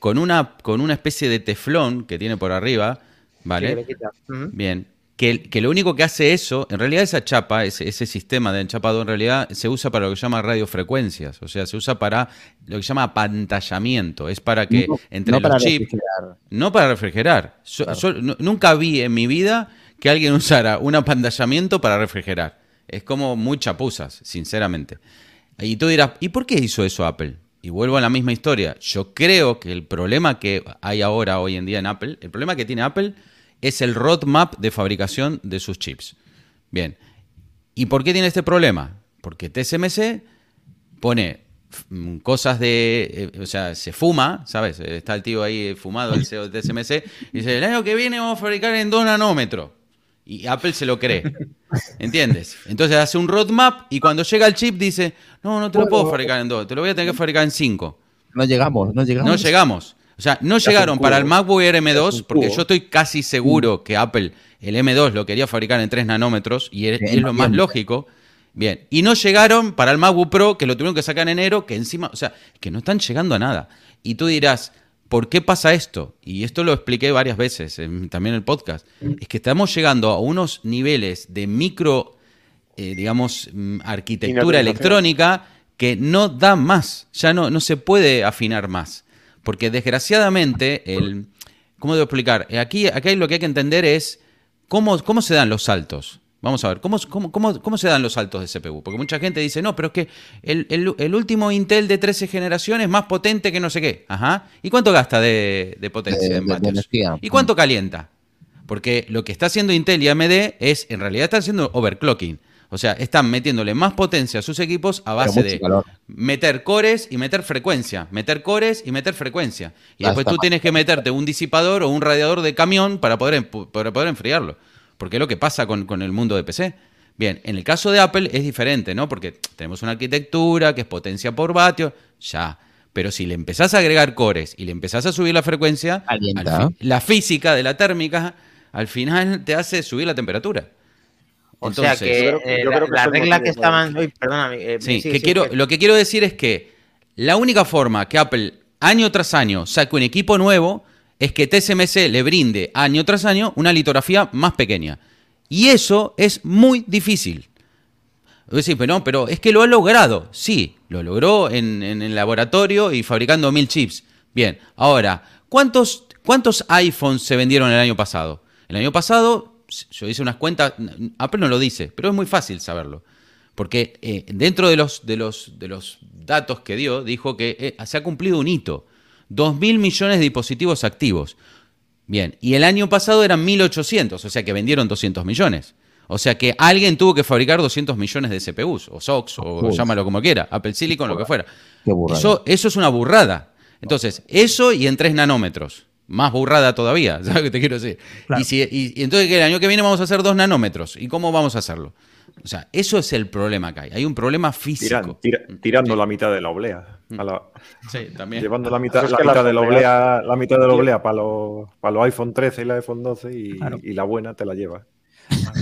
con una, con una especie de teflón que tiene por arriba, ¿vale? Sí. Bien. Que, que lo único que hace eso, en realidad esa chapa, ese, ese sistema de enchapado, en realidad se usa para lo que se llama radiofrecuencias. O sea, se usa para lo que se llama apantallamiento. Es para que No- entre no los para chips. refrigerar. No para refrigerar. So- Claro. so- nu- nunca vi en mi vida que alguien usara un apantallamiento para refrigerar. Es como muy chapuzas, sinceramente. Y tú dirás, ¿y por qué hizo eso Apple? Y vuelvo a la misma historia. Yo creo que el problema que hay ahora, hoy en día en Apple, el problema que tiene Apple es el roadmap de fabricación de sus chips. Bien. ¿Y por qué tiene este problema? Porque TSMC pone mm, cosas de. eh, o sea, se fuma, ¿sabes? Está el tío ahí fumado, el CEO de TSMC, y dice: el año que viene vamos a fabricar en 2 nanómetros. Y Apple se lo cree. ¿Entiendes? Entonces hace un roadmap y cuando llega el chip dice: No, no te lo puedo fabricar en 2, te lo voy a tener que fabricar en 5. No llegamos, no llegamos. No llegamos. O sea, no llegaron para el MacBook Air M2 un porque yo estoy casi seguro que Apple el M2 lo quería fabricar en 3 nanómetros y es, lo más lógico. Bien, y no llegaron para el MacBook Pro que lo tuvieron que sacar en enero, que encima, o sea, que no están llegando a nada. Y tú dirás, ¿por qué pasa esto? Y esto lo expliqué varias veces, en- también en el podcast. Es que estamos llegando a unos niveles de micro, eh, digamos, mm, arquitectura electrónica que no da más, ya no, no se puede afinar más. Porque desgraciadamente, el, ¿cómo debo explicar? Eh, Aquí, aquí lo que hay que entender es cómo, cómo se dan los saltos. Vamos a ver, ¿cómo, cómo, cómo, cómo se dan los saltos de CPU? Porque mucha gente dice, no, pero es que el, el- el último Intel de 13 generaciones es más potente que no sé qué. Ajá. ¿Y cuánto gasta de, de potencia De- en vatios? ¿Y cuánto calienta? Porque lo que está haciendo Intel y AMD es, en realidad, están haciendo overclocking. O sea, están metiéndole más potencia a sus equipos a base de calor. meter cores y meter frecuencia, meter cores y meter frecuencia. Y después tú mal. tienes que meterte un disipador o un radiador de camión para poder, para poder enfriarlo. Porque es lo que pasa con, con el mundo de PC. Bien, en el caso de Apple es diferente, ¿no? Porque tenemos una arquitectura que es potencia por vatio, ya. Pero si le empezás a agregar cores y le empezás a subir la frecuencia, la física de la térmica al final te hace subir la temperatura. O sea Entonces- que Yo creo- eh, yo la, creo que la es el regla que estaban. Uy, perdóname. eh, Sí, sí, que sí, quiero, que- lo que quiero decir es que la única forma que Apple año tras año saque un equipo nuevo es que TSMC le brinde año tras año una litografía más pequeña. Y eso es muy difícil. Sí, pero no, pero es que lo ha logrado. Sí, lo logró en, en el laboratorio y fabricando mil chips. Bien, ahora, ¿cuántos, ¿cuántos iPhones se vendieron el año pasado? El año pasado yo hice unas cuentas, Apple no lo dice, pero es muy fácil saberlo. Porque eh, dentro de los, de, los, de los datos que dio, dijo que eh, se ha cumplido un hito. 2.000 millones de dispositivos activos. Bien, y el año pasado eran 1.800, o sea que vendieron 200 millones. O sea que alguien tuvo que fabricar 200 millones de CPUs, o SOCs, o llámalo como quiera, Apple Silicon, lo que fuera. Eso, eso es una burrada. Entonces, eso y en 3 nanómetros. Más burrada todavía, ¿sabes lo que te quiero decir? Claro. Y, si, y- y entonces que el año que viene vamos a hacer 2 nanómetros. ¿Y cómo vamos a hacerlo? O sea, eso es el problema que hay. Hay un problema físico. Tiran- tira- tirando la mitad de la oblea. a la- Sí, también. llevando la mitad, la de la oblea, la mitad de la oblea para los, para los iPhone 13 y la iPhone 12 y, Claro. y la buena te la llevas.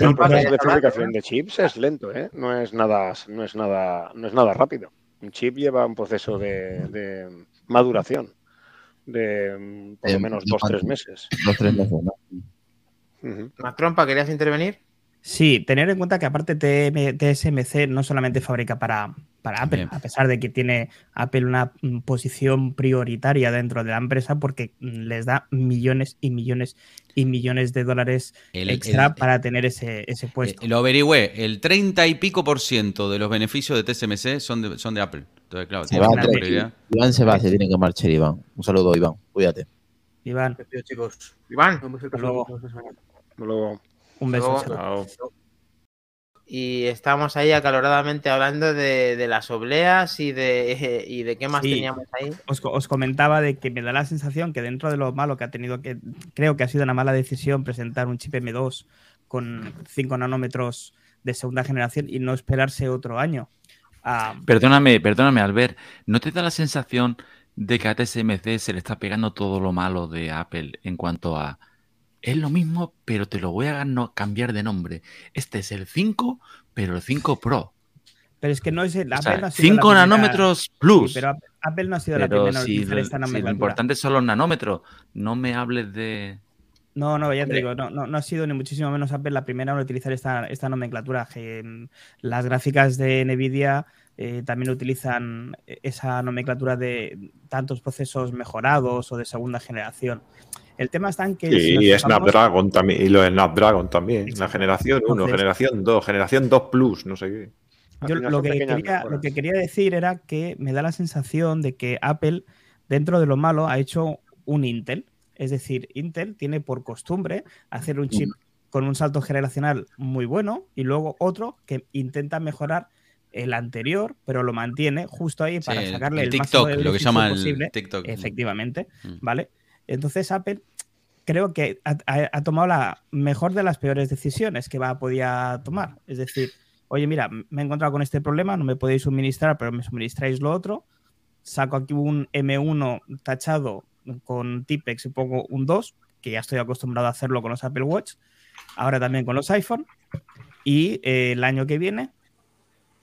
El proceso de fabricación de chips es lento, ¿eh? No es nada, no es nada, no es nada rápido. Un chip lleva un proceso de, de maduración de mm, por lo Eh, menos ¿de dos tres cuánto? meses. Los tres meses, ¿no? Trompa, ¿querías intervenir? Sí, tener en cuenta que aparte TSMC no solamente fabrica para, para Apple, Bien. a pesar de que tiene Apple una mm, posición prioritaria dentro de la empresa porque mm, les da millones y millones y millones de dólares El- extra el- para tener ese, ese puesto. Eh, lo averigüé, el 30 y pico por ciento de los beneficios de TSMC son de, son de Apple. Entonces, claro, Se va, prioridad. Iván se va, se tiene que marchar, Iván. Un saludo, Iván. Cuídate. Iván, pido, chicos. Iván. Hasta luego. Luego, un beso. Luego- chao. Chao. Y estamos ahí acaloradamente hablando de, de las obleas y de, y de qué más Sí. teníamos ahí. Os, os comentaba de que me da la sensación que dentro de lo malo que ha tenido que, creo que ha sido una mala decisión presentar un chip M2 con 5 nanómetros de segunda generación y no esperarse otro año. Ah, Perdóname, perdóname, Albert. ¿No te da la sensación de que a TSMC se le está pegando todo lo malo de Apple en cuanto a es lo mismo, pero te lo voy a no- cambiar de nombre? Este es el 5, pero el 5 Pro. pero es que no es el O Apple sea, no ha sido la 5 primera- nanómetros Sí, plus. pero Apple- no ha sido la Pero primera en si, utilizar lo- esta si lo importante son los nanómetros, no me hables de... No, no, ya te digo, no, no, no ha sido ni muchísimo menos Apple la primera en utilizar esta, esta nomenclatura. mm, las gráficas de Nvidia eh, también utilizan esa nomenclatura de tantos procesos mejorados o de segunda generación. El tema está en que. si Sí, nos y Snapdragon también, y lo de Snapdragon también. La generación 1, Entonces- generación 2, generación 2 Plus, no sé qué. Yo lo que, quería, lo que quería decir era que me da la sensación de que Apple, dentro de lo malo, ha hecho un Intel. Es decir, Intel tiene por costumbre hacer un chip con un salto generacional muy bueno y luego otro que intenta mejorar el anterior, pero lo mantiene justo ahí para sacarle el el, máximo TikTok, de lo que beneficio llama el posible. TikTok. Efectivamente, Mm. ¿vale? Entonces Apple creo que ha, tomado la mejor de las peores decisiones que va podía tomar. Es decir, oye, mira, me he encontrado con este problema, no me podéis suministrar, pero me suministráis lo otro. Saco aquí un M1 tachado con Tipex y pongo un 2, que ya estoy acostumbrado a hacerlo con los Apple Watch, ahora también con los iPhone. Y eh, el año que viene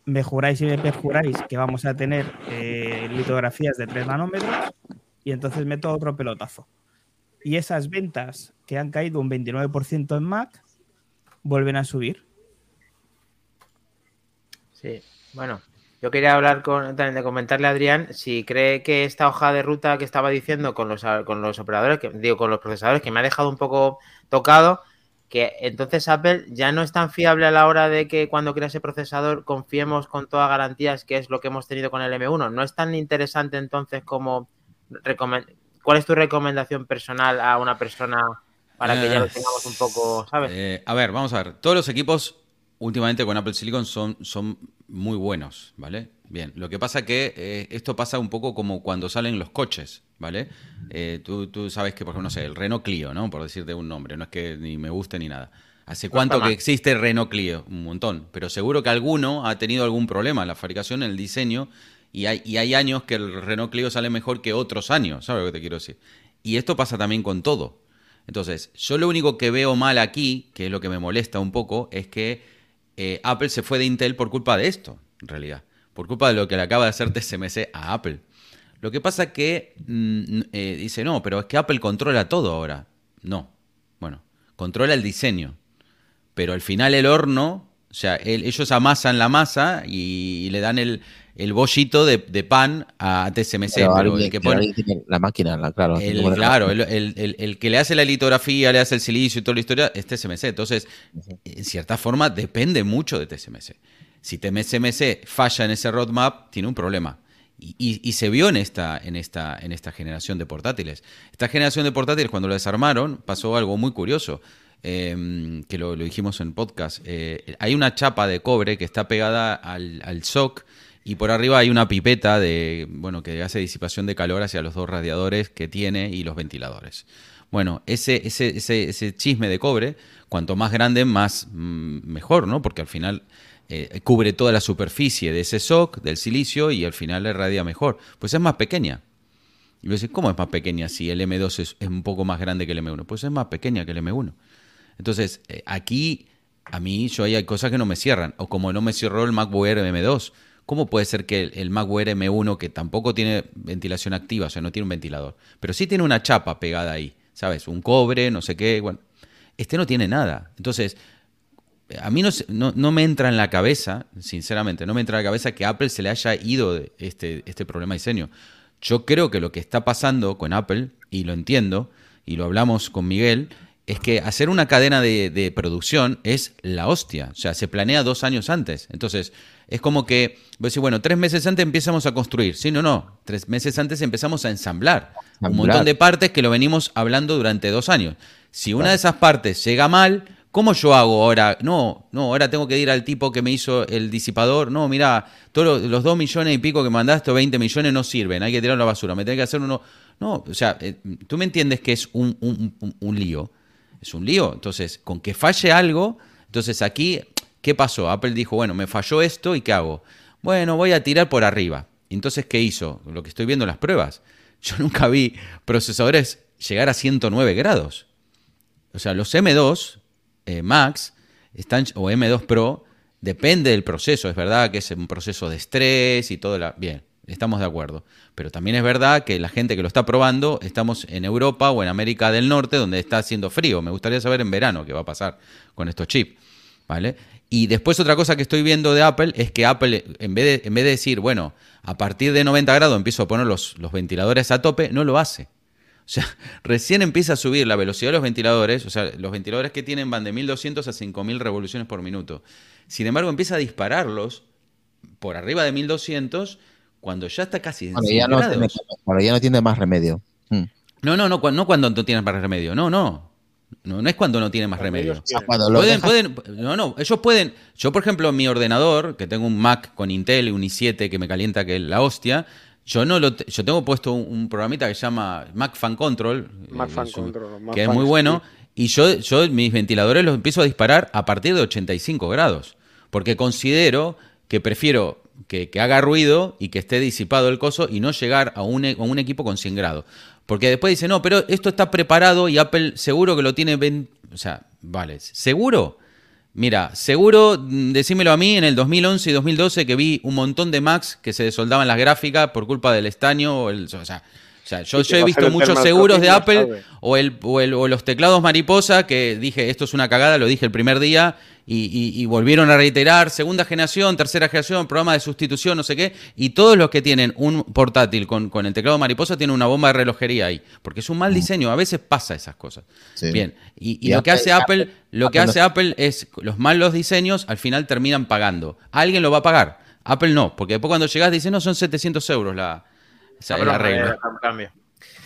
me juráis y me perjuráis que vamos a tener eh, litografías de 3 nanómetros y entonces meto otro pelotazo. Y esas ventas que han caído un 29% en Mac vuelven a subir. Sí, bueno, yo quería hablar con, también de comentarle a Adrián si cree que esta hoja de ruta que estaba diciendo con los, con los operadores, que, digo, con los procesadores, que me ha dejado un poco tocado, que entonces Apple ya no es tan fiable a la hora de que cuando crea ese procesador confiemos con todas garantías que es lo que hemos tenido con el M1. No es tan interesante entonces como... ¿Cuál es tu recomendación personal a una persona para que ya lo Eh, tengamos un poco, ¿sabes? Eh, a ver, vamos a ver. Todos los equipos últimamente con Apple Silicon son, son muy buenos, ¿vale? Bien, lo que pasa que eh, esto pasa un poco como cuando salen los coches, ¿vale? Eh, tú, tú sabes que, por ejemplo, no sé, el Renault Clio, ¿no? Por decirte un nombre, no es que ni me guste ni nada. ¿Hace cuánto que existe Renault Clio? Un montón. Pero seguro que alguno ha tenido algún problema en la fabricación, en el diseño, y hay, y hay años que el Renault Clio sale mejor que otros años, ¿sabes lo que te quiero decir? Y esto pasa también con todo. Entonces, yo lo único que veo mal aquí, que es lo que me molesta un poco, es que eh, Apple se fue de Intel por culpa de esto, en realidad. Por culpa de lo que le acaba de hacer TSMC a Apple. Lo que pasa que mm, eh, dice, no, pero es que Apple controla todo ahora. No. Bueno, controla el diseño. Pero al final el horno, o sea, el- ellos amasan la masa y le dan el, el bollito de, de pan a TSMC. Pero pero el que pone- la máquina, la- claro. el, claro, la- el, el- el- que le hace la litografía, le hace el silicio y toda la historia es TSMC. Entonces, en cierta forma, depende mucho de TSMC. Si TSMC falla en ese roadmap, tiene un problema. Y, y- y se vio en esta, en, esta, en esta generación de portátiles. Esta generación de portátiles, cuando lo desarmaron, pasó algo muy curioso, eh, que lo, lo dijimos en podcast. Eh, hay una chapa de cobre que está pegada al, al SOC y por arriba hay una pipeta de, bueno, que hace disipación de calor hacia los dos radiadores que tiene y los ventiladores. Bueno, ese, ese, ese, ese chisme de cobre, cuanto más grande, más mm, mejor, ¿no? Porque al final eh, cubre toda la superficie de ese SOC, del silicio, y al final le radia mejor. Pues es más pequeña. Y vos decís, ¿cómo es más pequeña si el M2 es, un poco más grande que el M1? Pues es más pequeña que el M1. Entonces, eh, aquí a mí yo hay cosas que no me cierran. O como no me cerró el MacBook Air M2. ¿Cómo puede ser que el, Air M1, que tampoco tiene ventilación activa, o sea, no tiene un ventilador, pero sí tiene una chapa pegada ahí, ¿sabes? Un cobre, no sé qué, bueno. Este no tiene nada. Entonces, a mí no, no, no me entra en la cabeza, sinceramente, no me entra en la cabeza que Apple se le haya ido este, este problema de diseño. Yo creo que lo que está pasando con Apple, y lo entiendo, y lo hablamos con Miguel, es que hacer una cadena de, de producción es la hostia. O sea, se planea dos años antes. Entonces, es como que, voy a decir, bueno, tres meses antes empezamos a construir. Sí, no, no. Tres meses antes empezamos a ensamblar. Un montón de partes que lo venimos hablando durante dos años. Si una de esas partes llega mal, ¿cómo yo hago ahora? No, no, ahora tengo que ir al tipo que me hizo el disipador. No, mira, todos los, los dos millones y pico que mandaste o 20 millones no sirven, hay que tirarlo a la basura. Me tengo que hacer uno. No, o sea, eh, tú me entiendes que es un, un- un- un lío. Es un lío. Entonces, con que falle algo, entonces aquí, ¿qué pasó? Apple dijo, bueno, me falló esto y ¿qué hago? Bueno, voy a tirar por arriba. Entonces, ¿qué hizo? Lo que estoy viendo en las pruebas. Yo nunca vi procesadores llegar a 109 grados. O sea, los M2 eh, Max están, o M2 Pro, depende del proceso. Es verdad que es un proceso de estrés y todo. La, bien, estamos de acuerdo. Pero también es verdad que la gente que lo está probando, estamos en Europa o en América del Norte, donde está haciendo frío. Me gustaría saber en verano qué va a pasar con estos chips. ¿Vale? Y después otra cosa que estoy viendo de Apple es que Apple, en vez de, en vez de decir, bueno, a partir de 90 grados empiezo a poner los, los ventiladores a tope, no lo hace. O sea, recién empieza a subir la velocidad de los ventiladores, o sea, los ventiladores que tienen van de 1200 a 5000 revoluciones por minuto. Sin embargo, empieza a dispararlos por arriba de 1200 cuando ya está casi en Bueno, 100 ya no grados. tiene, bueno, ya no tiene más remedio. Mm. No, no, no, no cuando no tienes más remedio. No, no. No, no es cuando no tienes más remedio. Pueden, dejas- pueden, no, no, ellos pueden. Yo, por ejemplo, mi ordenador, que tengo un Mac con Intel y un i7 que me calienta que es la hostia, yo no lo, te- yo tengo puesto un, un programita que se llama Mac Fan Control, Mac eh, Fan es un- Control, Mac que es Fan muy bueno, y yo, yo mis ventiladores los empiezo a disparar a partir de 85 grados, porque considero que prefiero que, que haga ruido y que esté disipado el coso y no llegar a un, e- a un equipo con 100 grados. Porque después dice, no, pero esto está preparado y Apple seguro que lo tiene... ven-". O sea, vale, ¿seguro? Mira, seguro, mm, decímelo a mí, en el 2011 y 2012 que vi un montón de Macs que se desoldaban las gráficas por culpa del estaño. O, el, o sea, sea, yo, he visto muchos seguros de Apple o, el, o, el- o los teclados mariposa que dije, esto es una cagada, lo dije el primer día y, y- y volvieron a reiterar, segunda generación, tercera generación, programa de sustitución, no sé qué, y todos los que tienen un portátil con, con el teclado mariposa tienen una bomba de relojería ahí, porque es un mal diseño, a veces pasa esas cosas. Sí. Bien, y, lo que hace Apple, Apple- lo que hace no- Apple es los malos diseños al final terminan pagando. Alguien lo va a pagar. Apple no, porque después cuando llegas dicen, no, son 700 euros la, o sea, la regla. eh, cambio.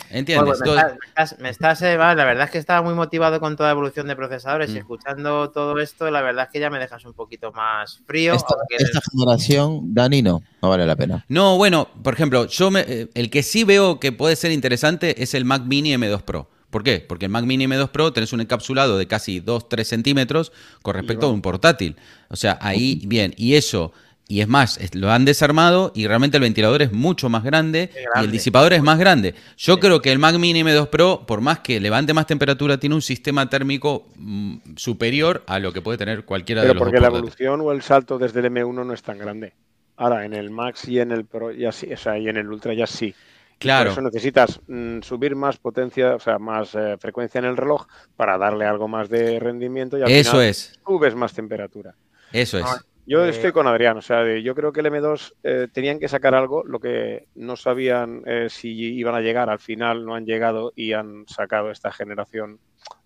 ¿Entiendes? Bueno, me, estás, me estás- me estás, Eva, la verdad es que estaba muy motivado con toda la evolución de procesadores y Mm. escuchando todo esto, la verdad es que ya me dejas un poquito más frío. Esta generación, Dani, no, no vale la pena. No, bueno, por ejemplo, yo me- eh, el que sí veo que puede ser interesante es el Mac Mini M2 Pro. ¿Por qué? Porque el Mac Mini M2 Pro tenés un encapsulado de casi 2-3 centímetros con respecto a un portátil. O sea, ahí, bien, y eso, y es más, lo han desarmado y realmente el ventilador es mucho más grande, y el disipador es más grande. Yo creo que el Mac Mini M2 Pro, por más que levante más temperatura, tiene un sistema térmico mm, superior a lo que puede tener cualquiera de Pero los dos porque la evolución o el salto desde el M1 no es tan grande. Ahora, en el Max y en el Pro ya sí, o sea, y en el Ultra ya sí. Claro. Por eso necesitas mm, subir más potencia, o sea, más eh, frecuencia en el reloj para darle algo más de rendimiento y al Eso final es, subes más temperatura. eso es. Yo Eh, estoy con Adrián, o sea, de- yo creo que el M2 eh, tenían que sacar algo, lo que no sabían eh, si iban a llegar, al final no han llegado y han sacado esta generación,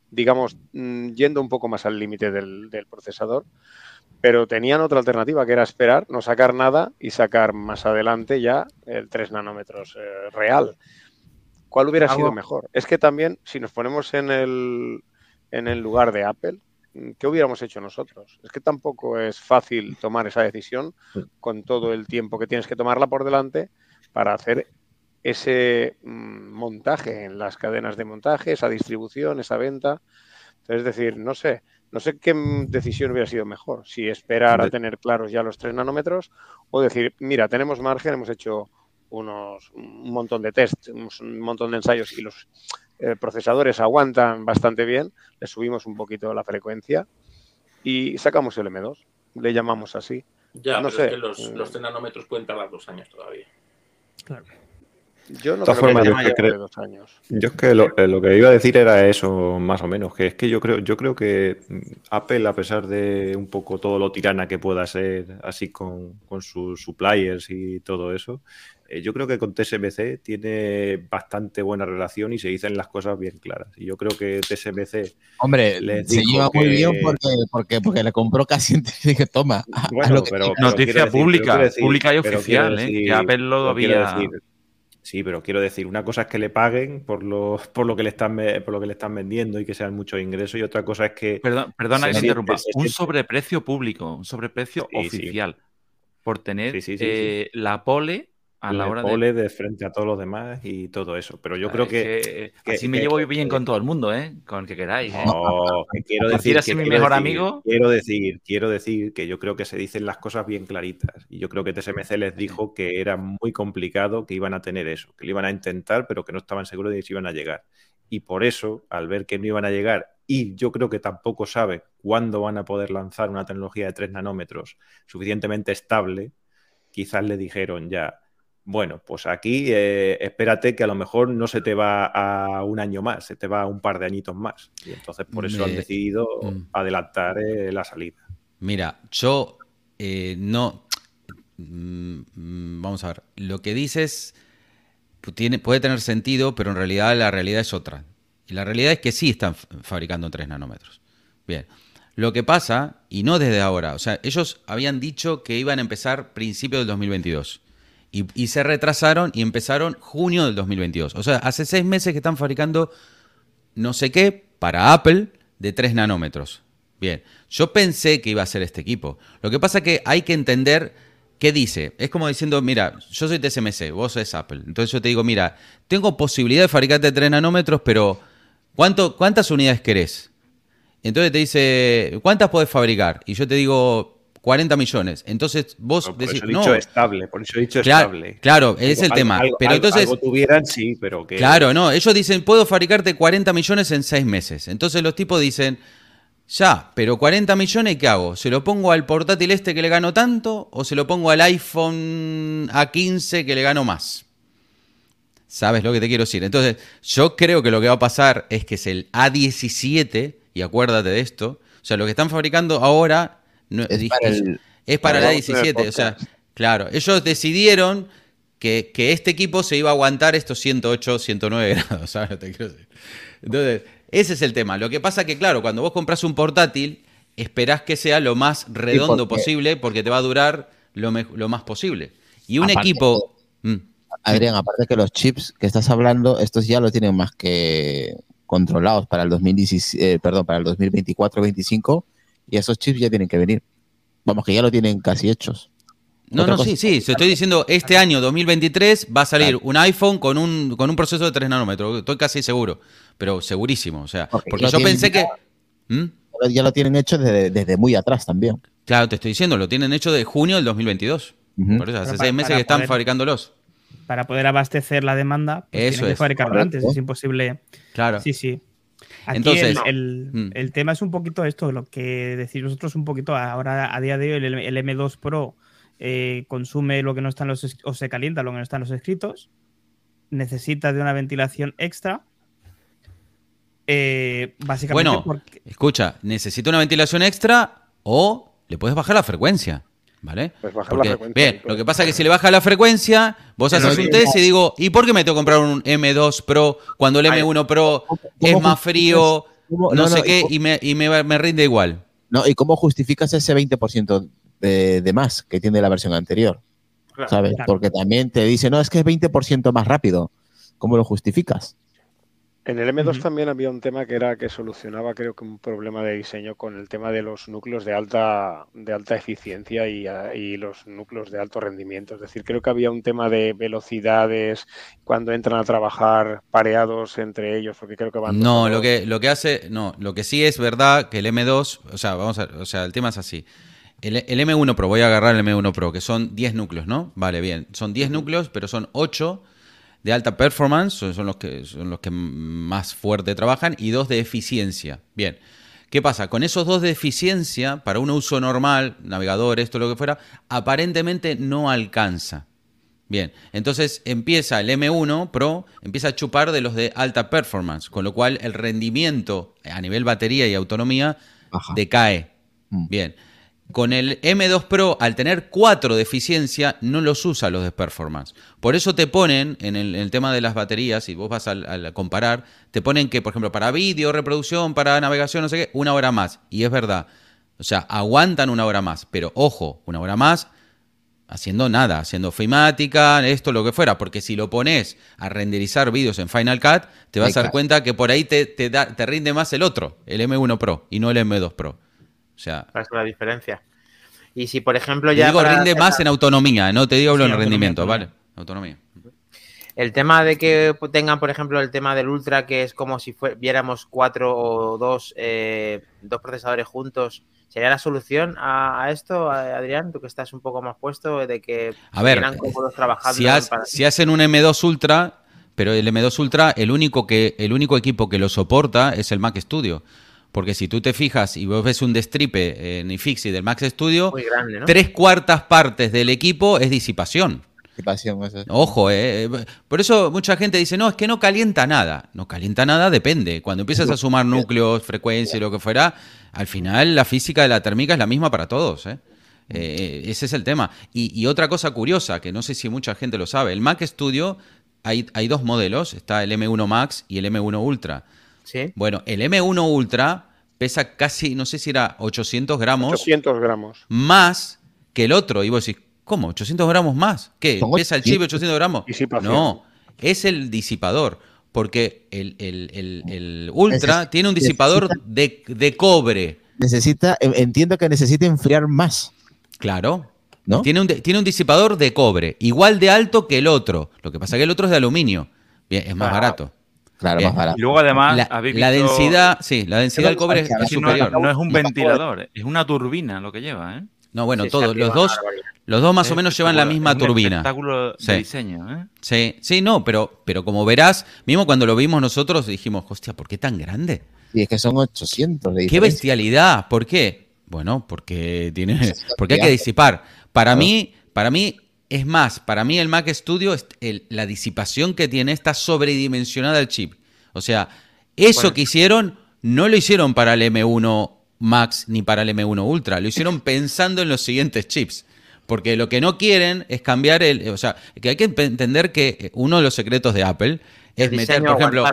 digamos, mm, yendo un poco más al límite del, del procesador, pero tenían otra alternativa que era esperar, no sacar nada y sacar más adelante ya el 3 nanómetros eh, real. ¿Cuál hubiera sido mejor? Es que también, si nos ponemos en el, en el lugar de Apple, ¿qué hubiéramos hecho nosotros? Es que tampoco es fácil tomar esa decisión con todo el tiempo que tienes que tomarla por delante para hacer ese mm, montaje en las cadenas de montaje, esa distribución, esa venta. Es decir, no sé, no sé qué mm, decisión hubiera sido mejor, si esperar a tener claros ya los 3 nanómetros o decir, mira, tenemos margen, hemos hecho unos, un montón de test, un montón de ensayos y los eh, procesadores aguantan bastante bien, le subimos un poquito la frecuencia y sacamos el M2, le llamamos así. Ya, No pero sé. es que los, Mm. los 3 nanómetros pueden tardar dos años todavía. Yo no De todas creo formas, que yo creo- de dos años. Yo es que lo, eh, lo que iba a decir era eso, más o menos, que es que yo creo, yo creo que mm, Apple, a pesar de un poco todo lo tirana que pueda ser así con, con sus suppliers y todo eso, eh, yo creo que con TSMC tiene bastante buena relación y se dicen las cosas bien claras. Y yo creo que TSMC, Hombre, Les se lleva muy bien porque, porque, porque le compró casi en dije, toma, bueno, lo que pero, Noticia decir- pública, decir- pública y oficial, ¿eh? decir- que Apple lo había... decir- Sí, pero quiero decir, una cosa es que le paguen por lo, por lo que le están por lo que le están vendiendo y que sean muchos ingresos, y otra cosa es que Perdón, perdona que interrumpa. Un sobreprecio público, un sobreprecio Sí, sí. oficial. Por tener sí, eh, la pole a la hora de. pole de frente a todos los demás y todo eso. Pero yo Ah, creo es que, que- así me que- llevo bien con todo el mundo, ¿eh? Con el que queráis. ¿eh? No, quiero decir, así mi quiero mejor decir- amigo. Quiero decir, quiero decir que yo creo que se dicen las cosas bien claritas. Y yo creo que TSMC les dijo que era muy complicado que iban a tener eso, que lo iban a intentar, pero que no estaban seguros de si iban a llegar. Y por eso, al ver que no iban a llegar, y yo creo que tampoco sabe cuándo van a poder lanzar una tecnología de 3 nanómetros suficientemente estable, quizás le dijeron ya, bueno, pues aquí eh, espérate que a lo mejor no se te va a un año más, se te va a un par de añitos más. Y entonces por eso Me- han decidido Mm. adelantar eh, la salida. Mira, yo eh, no. Mm, Vamos a ver. Lo que dices tiene, puede tener sentido, pero en realidad la realidad es otra. Y la realidad es que sí están fabricando en 3 nanómetros. Bien. Lo que pasa, y no desde ahora, o sea, ellos habían dicho que iban a empezar principios del 2022. Y, se retrasaron y empezaron junio del 2022. O sea, hace seis meses que están fabricando no sé qué para Apple de 3 nanómetros. Bien, yo pensé que iba a ser este equipo. Lo que pasa es que hay que entender qué dice. Es como diciendo, mira, yo soy TSMC, vos sos Apple. Entonces yo te digo, mira, tengo posibilidad de fabricarte 3 nanómetros, pero ¿cuánto, ¿cuántas unidades querés? Entonces te dice, ¿cuántas podés fabricar? Y yo te digo, 40 millones. Entonces vos Por decís, eso he no. dicho estable, por eso he dicho Claro, estable. claro, es el Algo- tema. algo- pero entonces, algo tuvieran, sí, pero que. Claro, no, ellos dicen, puedo fabricarte 40 millones en 6 meses. Entonces los tipos dicen, ya, pero 40 millones, ¿qué hago? ¿Se lo pongo al portátil este que le gano tanto o se lo pongo al iPhone A15 que le gano más? ¿Sabes lo que te quiero decir? Entonces, yo creo que lo que va a pasar es que es el A17, y acuérdate de esto, o sea, lo que están fabricando ahora no- Es para el- es para el Vamos a ver A17, o sea, claro, ellos decidieron que, que este equipo se iba a aguantar estos 108, 109 grados, ¿sabes? te quiero decir? Entonces, ese es el tema. Lo que pasa que, claro, cuando vos compras un portátil, esperás que sea lo más redondo porque- posible porque te va a durar lo, me- lo más posible. Y un Aparte equipo... Mm, Adrián, aparte que los chips que estás hablando, estos ya lo tienen más que controlados para el 2017, eh, perdón, para el 2024-25 y esos chips ya tienen que venir. Vamos, que ya lo tienen casi hechos. No, Otra no, cosa sí, sí, se estoy diciendo, este año 2023 va a salir un iPhone con un, con un proceso de 3 nanómetros, estoy casi seguro, pero segurísimo, o sea, Porque yo pensé que... ya- ¿Mm? Ya lo tienen hecho desde, desde muy atrás también. Claro, te estoy diciendo, lo tienen hecho de junio del 2022. Ujú. Por eso, hace seis meses que están poder- fabricándolos. Para poder abastecer la demanda, pues Eso tienen que fabricarlo antes, es imposible. Claro. Sí, sí. Aquí Entonces- el, el- Mm. el tema es un poquito esto, lo que decís vosotros un poquito ahora a día de hoy el, el M2 Pro eh, consume lo que no está en los o se calienta lo que no está en los escritos, necesita de una ventilación extra. eh, básicamente Bueno, porque escucha, necesita una ventilación extra o le puedes bajar la frecuencia. ¿Vale? Pues bajar Porque, la frecuencia. bien, lo que pasa es que si le baja la frecuencia, vos haces un test y digo, ¿y por qué me tengo que comprar un M2 Pro cuando el M1 Pro es más frío, no, no, sé no, qué, y- y, me, y me, me rinde igual? No, ¿y cómo justificas ese 20% de, de más que tiene la versión anterior? Claro. ¿Sabes? Claro. Porque también te dice, no, es que es 20% más rápido. ¿Cómo lo justificas? En el M2 Ujú. también había un tema que era que solucionaba, creo que un problema de diseño con el tema de los núcleos de alta, de alta eficiencia y, ah, y los núcleos de alto rendimiento. Es decir, creo que había un tema de velocidades cuando entran a trabajar pareados entre ellos, porque creo que van. No, todos- lo que, lo que hace, no, lo que sí es verdad que el M2, o sea, vamos a, o sea, el tema es así. El, el M1 Pro, voy a agarrar el M1 Pro, que son 10 núcleos, ¿no? Vale, bien. Son 10 núcleos, pero son 8 de alta performance, son, son los que, son los que más fuerte trabajan, y 2 de eficiencia. Bien. ¿Qué pasa? Con esos dos de eficiencia, para un uso normal, navegador, esto, lo que fuera, aparentemente no alcanza. Bien, entonces empieza el M1 Pro, empieza a chupar de los de alta performance, con lo cual el rendimiento a nivel batería y autonomía decae. Mm. Bien, con el M2 Pro, al tener 4 de eficiencia, no los usa los de performance. Por eso te ponen, en el, en el tema de las baterías, si vos vas al- al comparar, te ponen que, por ejemplo, para vídeo, reproducción, para navegación, no sé qué, una hora más. Y es verdad. O sea, aguantan una hora más. Pero ojo, una hora más haciendo nada, haciendo filmática, esto, lo que fuera, porque si lo pones a renderizar vídeos en Final Cut, te vas a dar cuenta que por ahí te, te da- te rinde más el otro, el M1 Pro, y no el M2 Pro. O sea, Esa es la diferencia. Y si, por ejemplo, te ya. digo rinde más la- en autonomía, no te digo hablo Sí, en autonomía, rendimiento, autonomía. ¿vale? Autonomía. El tema de que tengan, por ejemplo, el tema del Ultra, que es como si viéramos cuatro o dos, eh, dos procesadores juntos, ¿sería la solución a, a esto, Adrián? Tú que estás un poco más puesto de que A ver, trabajando. Si, has- para- si hacen un M2 Ultra, pero el M2 Ultra, el único, que, el único equipo que lo soporta es el Mac Studio. Porque si tú te fijas y vos ves un destripe en iFixit del Mac Studio, Muy grande, ¿no? tres cuartas partes del equipo es disipación. ¿Qué pasión es eso? Ojo, eh. eh, Por eso mucha gente dice, no, es que no calienta nada. No calienta nada, depende. Cuando empiezas a sumar núcleos, frecuencia y lo que fuera, al final la física de la térmica es la misma para todos. ¿eh? Eh, ese es el tema. Y, y otra cosa curiosa, que no sé si mucha gente lo sabe, el Mac Studio hay, hay dos modelos, está el M1 Max y el M1 Ultra. Sí. Bueno, el M1 Ultra pesa casi, no sé si era 800 gramos 800 gramos. más que el otro. Y vos decís, ¿cómo? ¿800 gramos más? ¿Qué? ¿Pesa el chip 800. 800 gramos? No, es el disipador. Porque el, el- el- el Ultra Neces- tiene un disipador de, de cobre. Necesita, en- entiendo que necesita enfriar más, Claro. ¿no? Tiene un, tiene un disipador de cobre, igual de alto que el otro. Lo que pasa es que el otro es de aluminio. Bien, es más Ah, barato. Claro, Bien. más barato. Y luego además, La, habéis la visto densidad, sí, la densidad del cobre es, no, superior. no es un ventilador, es una turbina lo que lleva, ¿eh? No, bueno, Sí, todos, los dos, los dos más o menos llevan la misma es un turbina. espectáculo Sí. de diseño, ¿eh? Sí, sí, no, pero, pero como verás, mismo cuando lo vimos nosotros dijimos, hostia, ¿por qué tan grande? Y es que son 800 de ¡Qué bestialidad! ¿Por qué? Bueno, porque tiene, porque hay que disipar. Para mí, para mí es más, para mí el Mac Studio es el- la disipación que tiene está sobredimensionada el chip. O sea, eso Bueno. que hicieron no lo hicieron para el M1 Max ni para el M1 Ultra, lo hicieron pensando en los siguientes chips. Porque lo que no quieren es cambiar el. O sea, que hay que entender que eh, uno de los secretos de Apple es El meter, por ejemplo,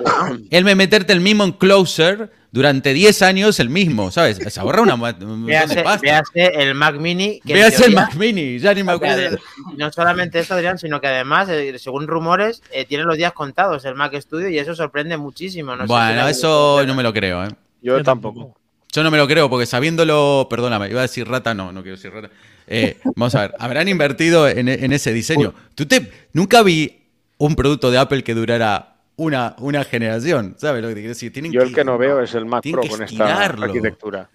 él me meterte el mismo en Closer durante 10 años el mismo, ¿sabes? Se ahorra una, un de Véase, pasta. véase el Mac Mini. que Véase el Mac Mini, ya ni me acuerdo. Y No solamente esto, Adrián, sino que además, eh, según rumores, eh, tiene los días contados el Mac Studio y eso sorprende muchísimo. No sé si Bueno, eso no me lo creo, ¿eh? Yo, Yo tampoco. Yo no me lo creo, porque sabiéndolo, perdóname, iba a decir rata, no, no quiero decir rata. Eh, vamos a ver, habrán invertido en, en ese diseño. Tú te, nunca vi un producto de Apple que durara una, una generación, ¿sabes lo que te quiero decir? Tienen Yo el que no veo es el Mac Pro con esta arquitectura.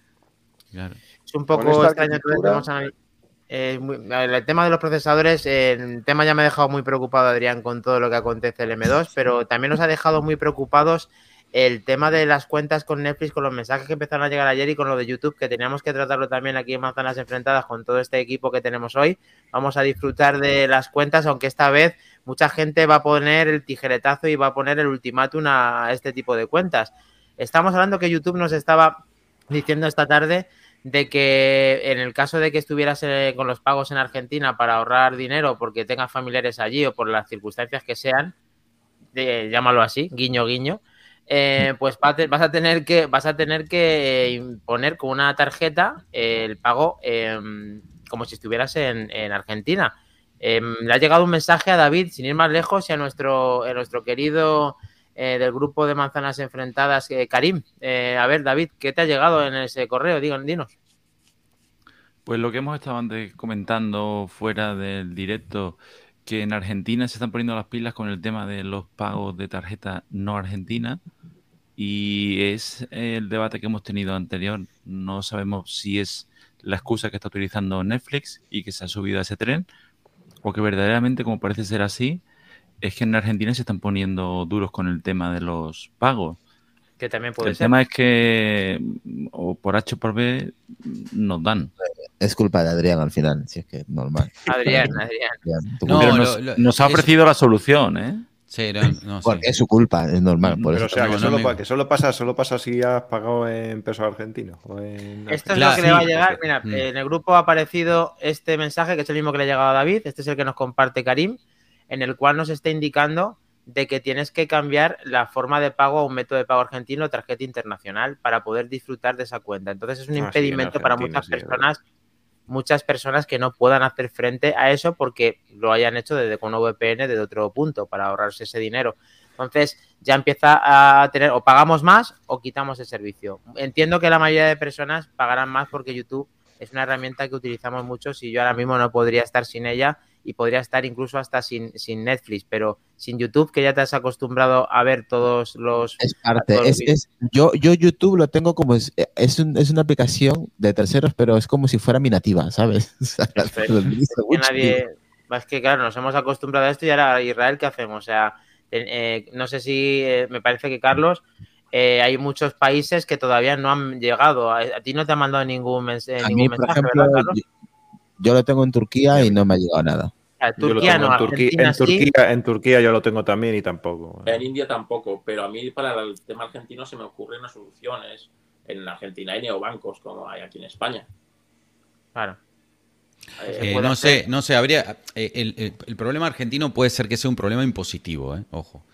Claro. Es un poco extraño eh, muy- el tema de los procesadores, eh, el tema ya me ha dejado muy preocupado Adrián con todo lo que acontece el M2, pero también nos ha dejado muy preocupados el tema de las cuentas con Netflix, con los mensajes que empezaron a llegar ayer y con lo de YouTube, que teníamos que tratarlo también aquí en Manzanas Enfrentadas con todo este equipo que tenemos hoy. Vamos a disfrutar de las cuentas, aunque esta vez mucha gente va a poner el tijeretazo y va a poner el ultimátum a este tipo de cuentas. Estamos hablando que YouTube nos estaba diciendo esta tarde de que en el caso de que estuvieras eh, con los pagos en Argentina para ahorrar dinero porque tengas familiares allí o por las circunstancias que sean, llámalo así, guiño guiño, eh, pues vas a tener que vas a tener que imponer con una tarjeta el pago em, como si estuvieras en Argentina. Em, le ha llegado un mensaje a David, sin ir más lejos, y a nuestro, a nuestro querido eh, del grupo de manzanas enfrentadas, eh, Karim. Eh, a ver, David, ¿qué te ha llegado en ese correo? Digan, dinos. Pues lo que hemos estado antes comentando fuera del directo, que en Argentina se están poniendo las pilas con el tema de los pagos de tarjeta no argentina. Y es el debate que hemos tenido anterior. No sabemos si es la excusa que está utilizando Netflix y que se ha subido a ese tren, o que verdaderamente, como parece ser así, es que en Argentina se están poniendo duros con el tema de los pagos. Que también puede el ser. tema es que, o por H o por B, nos dan. Es culpa de Adrián al final, si es que normal. Adrián, Adrián. No, lo- nos, lo- nos ha es- ofrecido la solución, ¿eh? Sí, no, no, sí. Porque es su culpa, es normal. Por Pero o eso. sea, No, que, no solo, que pasa, solo pasa si has pagado en pesos argentinos. o en Esto es Claro, lo que le va a llegar. Mira, Mm. en el grupo ha aparecido este mensaje, que es el mismo que le ha llegado a David. Este es el que nos comparte Karim, en el cual nos está indicando de que tienes que cambiar la forma de pago a un método de pago argentino o tarjeta internacional para poder disfrutar de esa cuenta. Entonces es un Ah, sí, impedimento para muchas sí, personas, muchas personas que no puedan hacer frente a eso porque lo hayan hecho desde con una VPN desde otro punto para ahorrarse ese dinero. Entonces ya empieza a tener o pagamos más o quitamos el servicio. Entiendo que la mayoría de personas pagarán más porque YouTube es una herramienta que utilizamos muchos y yo ahora mismo no podría estar sin ella y podría estar incluso hasta sin, sin Netflix, pero sin YouTube que ya te has acostumbrado a ver todos los... Es parte, los es, es- yo, yo YouTube lo tengo como, es, es, un- es una aplicación de terceros, pero es como si fuera mi nativa, ¿sabes? O sea, que nadie. Es que, claro, nos hemos acostumbrado a esto y ahora Israel, ¿qué hacemos? O sea, eh, no sé si eh, me parece que Carlos, eh, hay muchos países que todavía no han llegado. A, a ti no te ha mandado ningún, mens- eh, A ningún por mensaje, ejemplo, ¿verdad, Carlos? yo, yo lo tengo en Turquía y no me ha llegado nada. Turquía tengo no, en, Turquía, en, sí. Turquía, en Turquía yo lo tengo también y tampoco. En India tampoco, pero a mí para el tema argentino se me ocurren unas soluciones. En Argentina hay neobancos como hay aquí en España. Claro. Eh, Eh, no hacer- sé, no sé, habría. eh, el, el- el problema argentino puede ser que sea un problema impositivo, eh, ojo.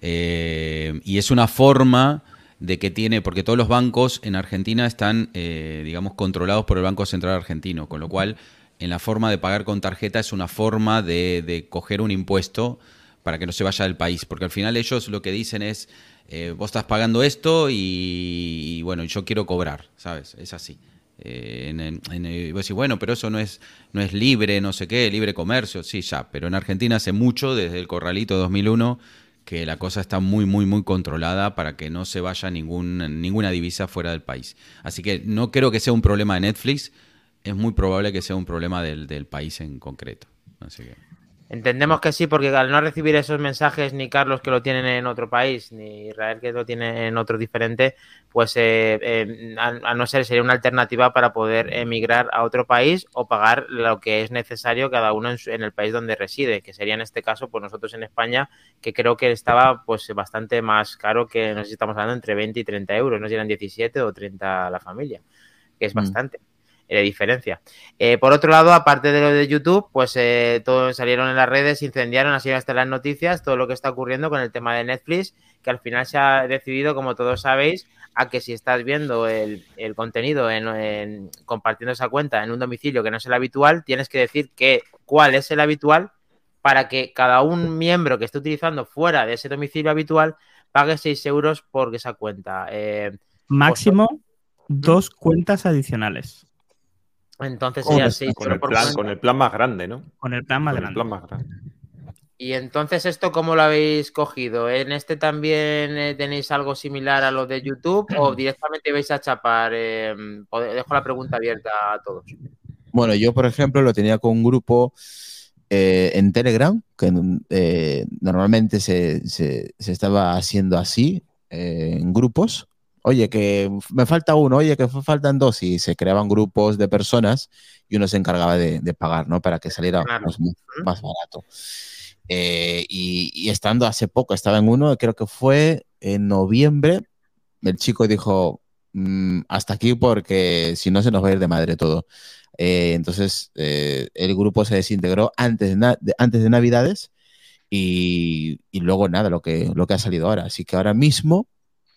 Eh, y es una forma de que tiene, porque todos los bancos en Argentina están, eh, digamos, controlados por el Banco Central Argentino, con lo cual en la forma de pagar con tarjeta es una forma de, coger un impuesto para que no se vaya del país, porque al final ellos lo que dicen es, eh, vos estás pagando esto y, y, bueno, yo quiero cobrar, ¿sabes? Es así. Eh, bueno, pero eso no es, no es libre, no sé qué, libre comercio, sí, ya, pero en Argentina hace mucho, desde el Corralito 2001, que la cosa está muy, muy, muy controlada para que no se vaya ningún, ninguna divisa fuera del país. Así que no creo que sea un problema de Netflix, es muy probable que sea un problema del, del país en concreto. Así que... Entendemos que sí, porque al no recibir esos mensajes, ni Carlos que lo tienen en otro país, ni Israel que lo tiene en otro diferente, pues eh, eh, a, a no ser sería una alternativa para poder emigrar a otro país o pagar lo que es necesario cada uno en, su- en el país donde reside, que sería en este caso, pues nosotros en España, que creo que estaba pues bastante más caro que, no sé si estamos hablando entre 20 y 30 euros, no sé si eran 17 o 30 la familia, que es Mm. bastante de diferencia. Eh, por otro lado, aparte de lo de YouTube, pues eh, todo, salieron en las redes, incendiaron, así hasta las noticias, todo lo que está ocurriendo con el tema de Netflix, que al final se ha decidido, como todos sabéis, a que si estás viendo el, el contenido en, en- compartiendo esa cuenta en un domicilio que no es el habitual, tienes que decir que cuál es el habitual para que cada un miembro que esté utilizando fuera de ese domicilio habitual pague 6 euros por esa cuenta. Eh, Máximo dos cuentas adicionales entonces ¿Cómo serían que 6 Con el, por plan, cuenta. con el plan más grande, ¿no? con el plan más Con el grande. plan más grande. Y entonces, ¿esto cómo lo habéis cogido? ¿En este también eh, tenéis algo similar a lo de YouTube o directamente vais a chapar? Eh, dejo la pregunta abierta a todos. Bueno, yo, por ejemplo, lo tenía con un grupo eh, en Telegram, que eh, normalmente se, se- se estaba haciendo así, eh, en grupos. Oye, que me falta uno, oye, que faltan dos, y se creaban grupos de personas y uno se encargaba de, de pagar, ¿no? Para que saliera Claro. más, más barato. Eh, y, y estando hace poco, estaba en uno, creo que fue en noviembre, el chico dijo, mm, hasta aquí porque si no se nos va a ir de madre todo. Eh, entonces, eh, el grupo se desintegró antes de, de- antes de Navidades y, y luego nada, lo que, lo que ha salido ahora. Así que ahora mismo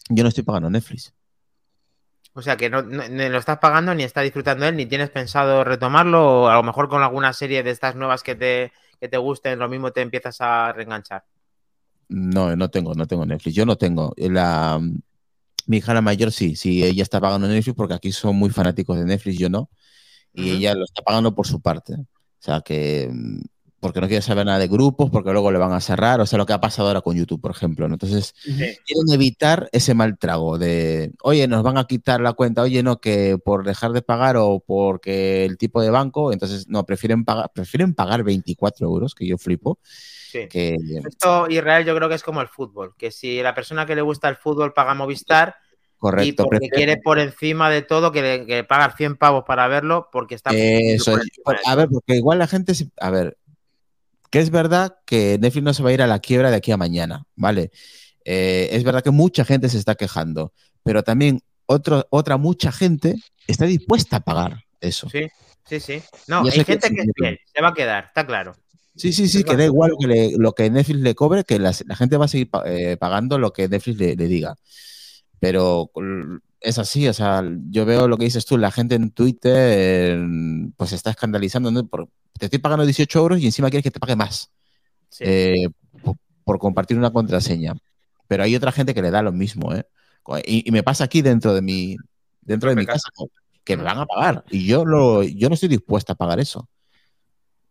yo no estoy pagando Netflix. O sea que no, lo estás pagando ni estás disfrutando él, ni tienes pensado retomarlo, o a lo mejor con alguna serie de estas nuevas que te, que te gusten, lo mismo te empiezas a reenganchar. No, no tengo, no tengo Netflix. Yo no tengo. La, mi hija la mayor sí, sí, ella está pagando Netflix porque aquí son muy fanáticos de Netflix, yo no. Y ella lo está pagando por su parte. O sea que, porque no quiere saber nada de grupos, porque luego le van a cerrar. O sea, lo que ha pasado ahora con YouTube, por ejemplo. ¿no? Entonces, quieren evitar ese mal trago de, oye, nos van a quitar la cuenta, oye, no, que por dejar de pagar o porque el tipo de banco, entonces, no, prefieren pagar, prefieren pagar 24 euros, que yo flipo, Sí. que Esto, Israel, yo creo que es como el fútbol, que si la persona que le gusta el fútbol paga Movistar y correcto. porque prefieren- quiere por encima de todo que, le- que pagar 100 pavos para verlo porque está Eso por es. A ver, porque igual la gente, se- a ver, que es verdad que Netflix no se va a ir a la quiebra de aquí a mañana, ¿vale? Eh, es verdad que mucha gente se está quejando, pero también otro, otra mucha gente está dispuesta a pagar eso. Sí, sí, sí. No, hay que gente que es asumirlo. fiel, se va a quedar, está claro. Sí, sí, sí, que da igual lo que, le- lo que Netflix le cobre, que la gente va a seguir eh, pagando lo que Netflix le, le diga. Pero es así, o sea, yo veo lo que dices tú, la gente en Twitter pues se está escandalizando, ¿no? Por- te estoy pagando 18 euros y encima quieres que te pague más Sí. eh, por, por compartir una contraseña. Pero hay otra gente que le da lo mismo, ¿eh? Y, y me pasa aquí dentro de mi, dentro de mi casa, que me van a pagar. Y yo, lo, yo no estoy dispuesta a pagar eso.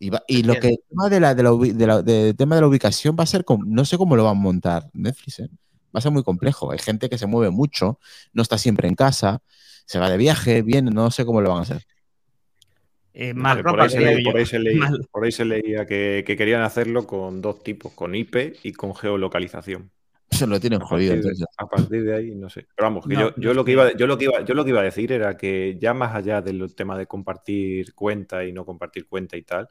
Y, va- y lo que el tema de la, de la de la- de- tema de la ubicación va a ser, no sé cómo lo van a montar Netflix, ¿eh? Va a ser muy complejo. Hay gente que se mueve mucho, no está siempre en casa, se va de viaje, viene, no sé cómo lo van a hacer. Eh, mal, por, ahí leía, por ahí se leía- Mal. por ahí se leía que, que querían hacerlo con dos tipos, con IP y con geolocalización. Se lo tienen A jodido. partir, de, entonces. a partir de ahí, no sé. Pero vamos, que No, yo, yo no lo que sé. iba, yo lo que iba, yo lo que iba a decir era que ya más allá del tema de compartir cuenta y no compartir cuenta y tal,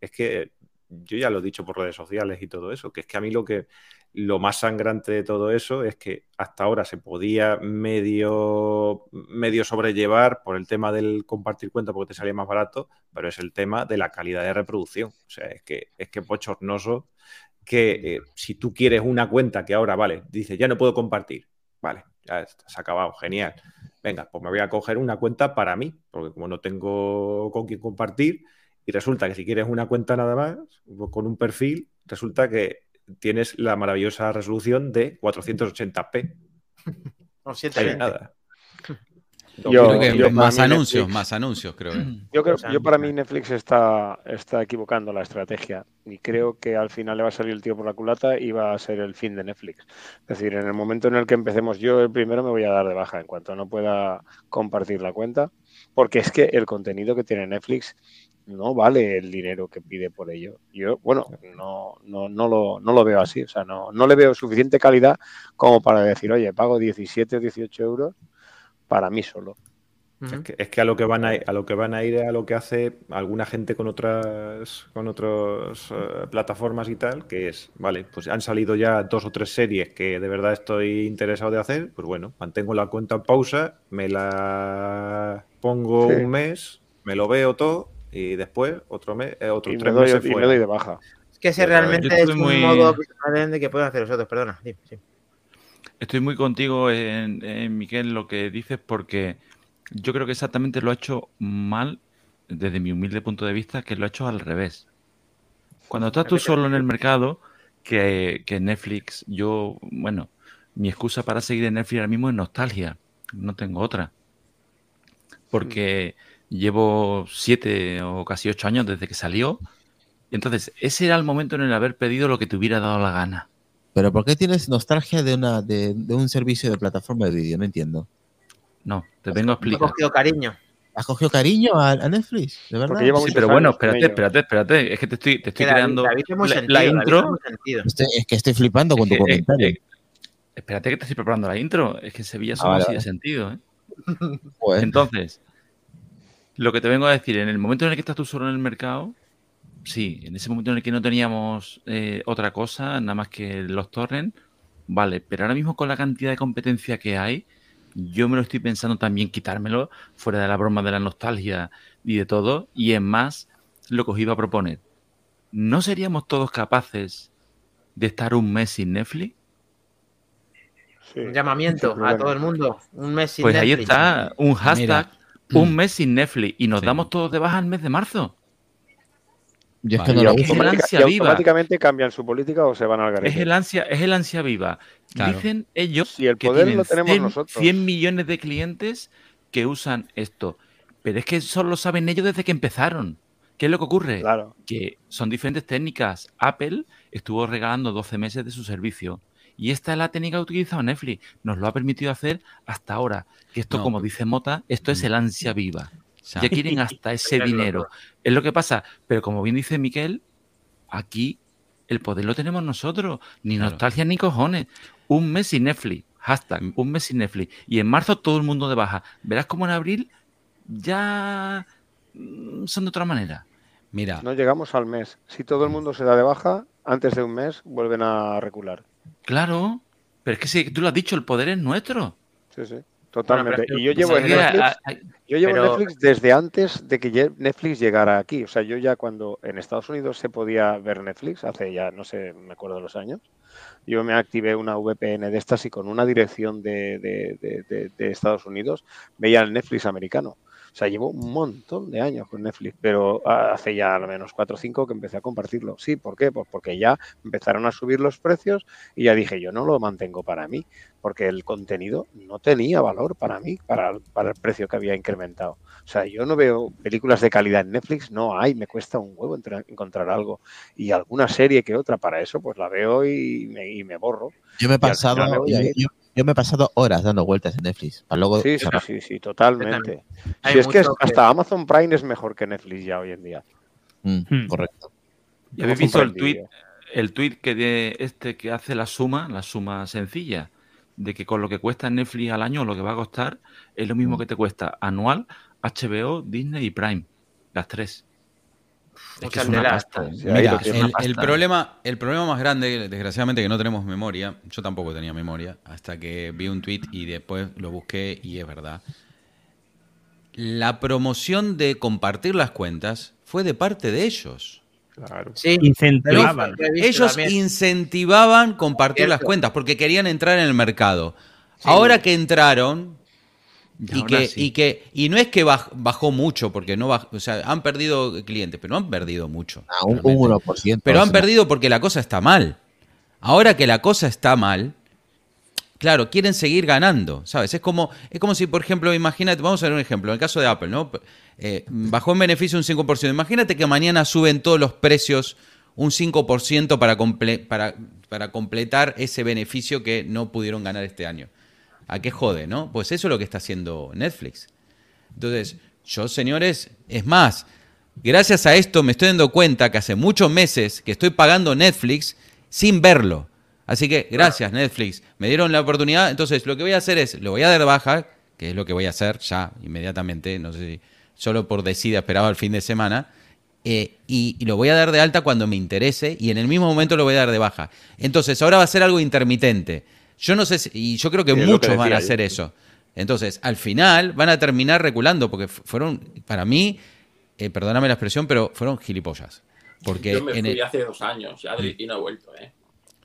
es que yo ya lo he dicho por redes sociales y todo eso, que es que a mí lo que lo más sangrante de todo eso es que hasta ahora se podía medio, medio sobrellevar por el tema del compartir cuenta porque te salía más barato, pero es el tema de la calidad de reproducción. O sea, es que es que bochornoso que eh, si tú quieres una cuenta que ahora, vale, dice, ya no puedo compartir, vale, ya está, se ha acabado, genial. Venga, pues me voy a coger una cuenta para mí, porque como no tengo con quién compartir, y resulta que si quieres una cuenta nada más, con un perfil, resulta que tienes la maravillosa resolución de 480p. No, Ahí 720. nada. Yo- creo que yo más para mí anuncios, Netflix- más anuncios, creo. eh. Yo, creo, yo para mí Netflix está, está equivocando la estrategia y creo que al final le va a salir el tío por la culata y va a ser el fin de Netflix. Es decir, en el momento en el que empecemos yo, el primero me voy a dar de baja en cuanto no pueda compartir la cuenta, porque es que el contenido que tiene Netflix no vale el dinero que pide por ello. Yo, bueno, no, no, no, lo, no lo veo así, o sea, no, no le veo suficiente calidad como para decir, oye, pago 17 o 18 euros para mí solo. Es que, es que a lo que van a ir, a lo que van a ir es a lo que hace alguna gente con otras con otras eh, plataformas y tal, que es, vale, pues han salido ya dos o tres series que de verdad estoy interesado de hacer, pues bueno, mantengo la cuenta en pausa, me la pongo Sí. un mes, me lo veo todo y después otro mes, eh, otros Y me, tres doy, meses y me fuera. doy de baja. Es que ese realmente es un muy- modo de que pueden hacer los otros, perdona. dime, sí. Estoy muy contigo en, en, Miquel, lo que dices, porque yo creo que exactamente lo ha hecho mal, desde mi humilde punto de vista, que lo ha hecho al revés. Cuando estás tú solo en el mercado, que, que Netflix, yo, bueno, mi excusa para seguir en Netflix ahora mismo es nostalgia, no tengo otra. Porque llevo siete o casi ocho años desde que salió. Entonces, ese era el momento en el haber pedido lo que te hubiera dado la gana. Pero ¿por qué tienes nostalgia de, una, de, de un servicio de plataforma de vídeo? No entiendo. No, te vengo a explicar. cogido cariño. ¿Has cogido cariño a, a Netflix? ¿De verdad? Sí, pero bueno, espérate, espérate, espérate. Es que te estoy, te estoy Que creando es la, sentido, la David es intro. Estoy- es que estoy flipando con tu Eh, comentario. eh, espérate que te estoy preparando la intro. Es que en Sevilla Ah, somos vale, así de sentido. ¿eh? Joder. Entonces, lo que te vengo a decir, en el momento en el que estás tú solo en el mercado, sí, en ese momento en el que no teníamos eh, otra cosa, nada más que los torrents, vale, pero ahora mismo con la cantidad de competencia que hay, yo me lo estoy pensando también quitármelo fuera de la broma de la nostalgia y de todo. Y es más lo que os iba a proponer. ¿No seríamos todos capaces de estar un mes sin Netflix? Sí. Un llamamiento a todo el mundo. Un mes sin Pues ahí Netflix. está, un hashtag, Mira. Un mes sin Netflix. Y nos Sí. damos todos de baja el mes de marzo. Yo es Vale. que no Y lo que uso. es el automática- ansia y viva. automáticamente cambian su política o se van al Es garete. el ansia, es el ansia viva. Claro. Dicen ellos Si el que tienen lo tenemos 100, nosotros. 100 millones de clientes que usan esto. Pero es que solo lo saben ellos desde que empezaron. ¿Qué es lo que ocurre? Claro. Que son diferentes técnicas. Apple estuvo regalando 12 meses de su servicio. Y esta es la técnica que ha utilizado Netflix. Nos lo ha permitido hacer hasta ahora. Que esto, No. como dice Mota, esto es el ansia viva. O sea, Ya quieren hasta ese dinero. Es lo que pasa. Pero como bien dice Miquel, aquí el poder lo tenemos nosotros. Ni Claro. nostalgia ni cojones. Un mes sin Netflix. Hashtag, Mm. un mes sin Netflix. Y en marzo todo el mundo de baja. Verás como en abril ya mm, son de otra manera. mira, No llegamos al mes. Si todo el mundo se da de baja, antes de un mes vuelven a recular. Claro. Pero es que si tú lo has dicho, el poder es nuestro. Sí, sí. Totalmente. y yo llevo que, Netflix, a- a- yo llevo pero- Netflix desde antes de que Netflix llegara aquí. O sea, yo ya cuando en Estados Unidos se podía ver Netflix, hace ya, no sé, me acuerdo de los años, yo me activé una VPN de estas y con una dirección de, de- de- de- de Estados Unidos veía el Netflix americano. O sea, llevo un montón de años con Netflix, pero hace ya al menos 4 o 5 que empecé a compartirlo. Sí, ¿por qué? Pues porque ya empezaron a subir los precios y ya dije, yo no lo mantengo para mí, porque el contenido no tenía valor para mí, para, para el precio que había incrementado. O sea, yo no veo películas de calidad en Netflix, no hay, me cuesta un huevo encontrar algo. Y alguna serie que otra para eso, pues la veo y me, y me borro. Yo me he pasado, yo. Yo- me he pasado horas dando vueltas en Netflix. Para luego Sí, sí, sí, sí, totalmente. Si es que hasta Amazon Prime es mejor que Netflix ya hoy en día. Mm, Hmm. Correcto. ¿Y habéis visto el tweet, el tweet que de este que hace la suma, la suma sencilla, de que con lo que cuesta Netflix al año, lo que va a costar, es lo mismo que te cuesta anual HBO, Disney y Prime. Las tres. Es que Muchas es una telas. pasta. ¿eh? Sí, ahí Mira, lo tienes. el, Una el pasta. problema, el problema más grande, desgraciadamente que no tenemos memoria, yo tampoco tenía memoria, hasta que vi un tweet y después lo busqué y es verdad. La promoción de compartir las cuentas fue de parte de ellos. Claro. Sí, Incentivaban. Ellos incentivaban compartir las cuentas porque querían entrar en el mercado. Ahora que entraron, Y que, sí. y que y no es que baj- bajó mucho porque no baj- o sea han perdido clientes pero no han perdido mucho Ah, un, un 1%. pero han perdido porque la cosa está mal ahora que la cosa está mal claro quieren seguir ganando sabes es como es como si por ejemplo imagínate vamos a ver un ejemplo en el caso de Apple no Eh, bajó en beneficio un 5% imagínate que mañana suben todos los precios un 5% para, comple- para, para completar ese beneficio que no pudieron ganar este año. ¿A qué jode, no? Pues eso es lo que está haciendo Netflix. Entonces, yo, señores, es más, gracias a esto me estoy dando cuenta que hace muchos meses que estoy pagando Netflix sin verlo. Así que gracias Netflix, me dieron la oportunidad. Entonces, lo que voy a hacer es, lo voy a dar de baja, que es lo que voy a hacer ya inmediatamente, no sé si solo por decida esperaba el fin de semana. eh, y, y lo voy a dar de alta cuando me interese y en el mismo momento lo voy a dar de baja. Entonces, ahora va a ser algo intermitente. Yo no sé, si- y yo creo que Sí, muchos van a yo. hacer eso. Entonces, al final van a terminar reculando porque fu- fueron, para mí, eh, perdóname la expresión, pero fueron gilipollas. Porque Yo me en fui el- hace dos años ya de- y no he vuelto, ¿eh?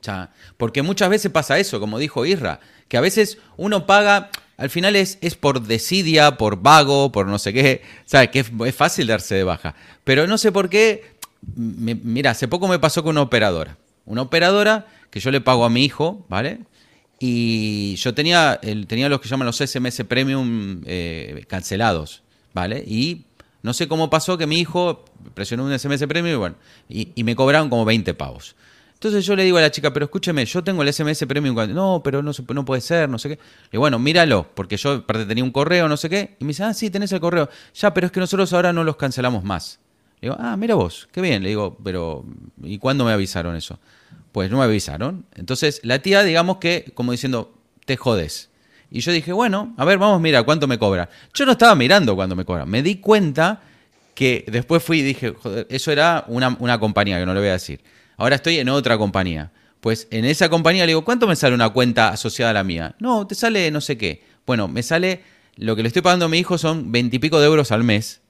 ya, porque muchas veces pasa eso, como dijo Isra, que a veces uno paga, al final es, es por desidia, por vago, por no sé qué, ¿sabes? Que es, es fácil darse de baja. Pero no sé por qué, me- mira, hace poco me pasó con una operadora. Una operadora que yo le pago a mi hijo, ¿vale? Y yo tenía, tenía los que llaman los SMS Premium eh, cancelados, ¿vale? Y no sé cómo pasó que mi hijo presionó un SMS Premium y bueno, y, me cobraron como 20 pavos. Entonces yo le digo a la chica, pero escúcheme, yo tengo el SMS Premium. No, pero no, no puede ser, no sé qué. Y bueno, míralo, porque yo aparte tenía un correo, no sé qué. Y me dice, ah, sí, tenés el correo. Ya, pero es que nosotros ahora no los cancelamos más. Le digo, ah, mira vos, qué bien. Le digo, pero ¿y cuándo me avisaron eso? Pues no me avisaron. Entonces la tía, digamos que, como diciendo, te jodes. Y yo dije, bueno, a ver, vamos, mira, ¿cuánto me cobra? Yo no estaba mirando cuánto me cobra. Me di cuenta que después fui y dije, joder, eso era una, una compañía, que no le voy a decir. Ahora estoy en otra compañía. Pues en esa compañía le digo, ¿cuánto me sale una cuenta asociada a la mía? No, te sale no sé qué. Bueno, me sale, lo que le estoy pagando a mi hijo son veintipico de euros al mes,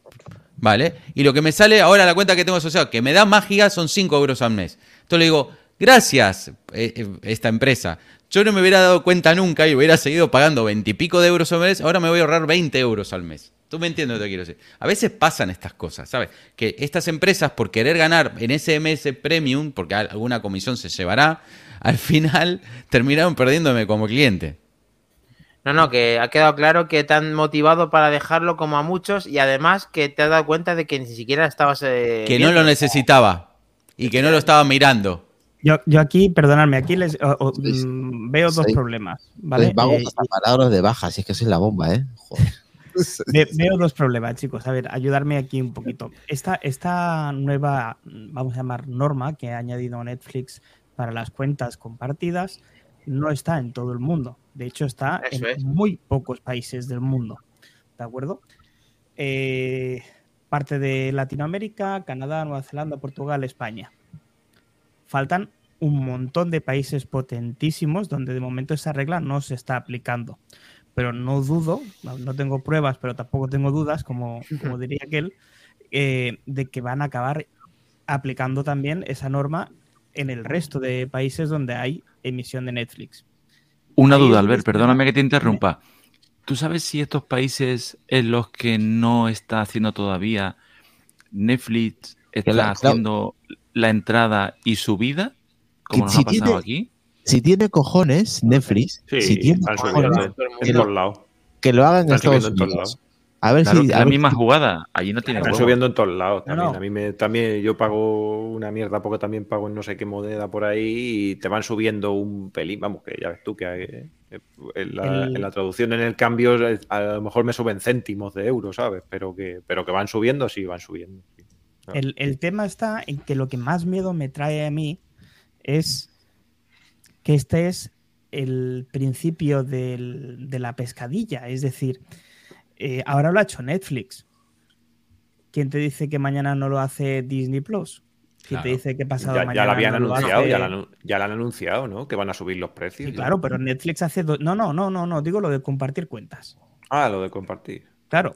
¿vale? Y lo que me sale ahora la cuenta que tengo asociado, que me da más gigas, son 5 euros al mes. Entonces le digo, gracias, eh, eh, esta empresa. Yo no me hubiera dado cuenta nunca y hubiera seguido pagando veintipico de euros al mes, ahora me voy a ahorrar 20 euros al mes. Tú me entiendes lo que quiero decir. A veces pasan estas cosas, ¿sabes? Que estas empresas, por querer ganar en SMS Premium, porque al- alguna comisión se llevará, al final terminaron perdiéndome como cliente. No, no, que ha quedado claro que te han motivado para dejarlo como a muchos y además que te has dado cuenta de que ni siquiera estabas... eh, Que no lo necesitaba y que no lo estaba mirando. Yo, yo aquí, perdonadme, aquí les, o- o, Sois- mm, veo dos sois- problemas. ¿vale? Vamos Eh, hasta palabras de baja, si es que soy la bomba, ¿eh? Joder. Ve- veo dos problemas, chicos. A ver, ayudarme aquí un poquito. Esta, esta nueva, vamos a llamar norma que ha añadido Netflix para las cuentas compartidas no está en todo el mundo. De hecho, está Eso en es. muy pocos países del mundo. ¿De acuerdo? Eh, parte de Latinoamérica, Canadá, Nueva Zelanda, Portugal, España. Faltan un montón de países potentísimos donde de momento esa regla no se está aplicando pero no dudo, no tengo pruebas, pero tampoco tengo dudas, como, como diría aquel, eh, de que van a acabar aplicando también esa norma en el resto de países donde hay emisión de Netflix. Una Ahí duda, Albert, donde perdóname que te interrumpa. ¿Tú sabes si estos países en los que no está haciendo todavía Netflix está la- haciendo la entrada y subida? Como Que nos si ha pasado tiene- aquí. Si tiene cojones, Netflix, Sí, si tiene están cojones, todos lados. que lo hagan en Estados Unidos. lados. A ver Claro, si. a la ver misma si- jugada. Allí no tiene Están subiendo en todos lados también. no. A mí me, también yo pago una mierda porque también pago en no sé qué moneda por ahí y te van subiendo un pelín. Vamos, que ya ves tú que eh, en, la, El- en la traducción en el cambio eh, a lo mejor me suben céntimos de euros, ¿sabes? Pero que, pero que van subiendo, sí, van subiendo. sí. El, el tema está en que lo que más miedo me trae a mí es que este es el principio del- de la pescadilla. Es decir, eh, ahora lo ha hecho Netflix. ¿Quién te dice que mañana no lo hace Disney Plus? ¿Quién te dice que pasado Ya, ya mañana lo habían no lo anunciado, hace- ya, lo, anu- ya lo han anunciado, ¿no? Que van a subir los precios. Sí, ya. claro, pero Netflix hace... do- No, no, no, no, no, digo lo de compartir cuentas. Ah, lo de compartir. Claro.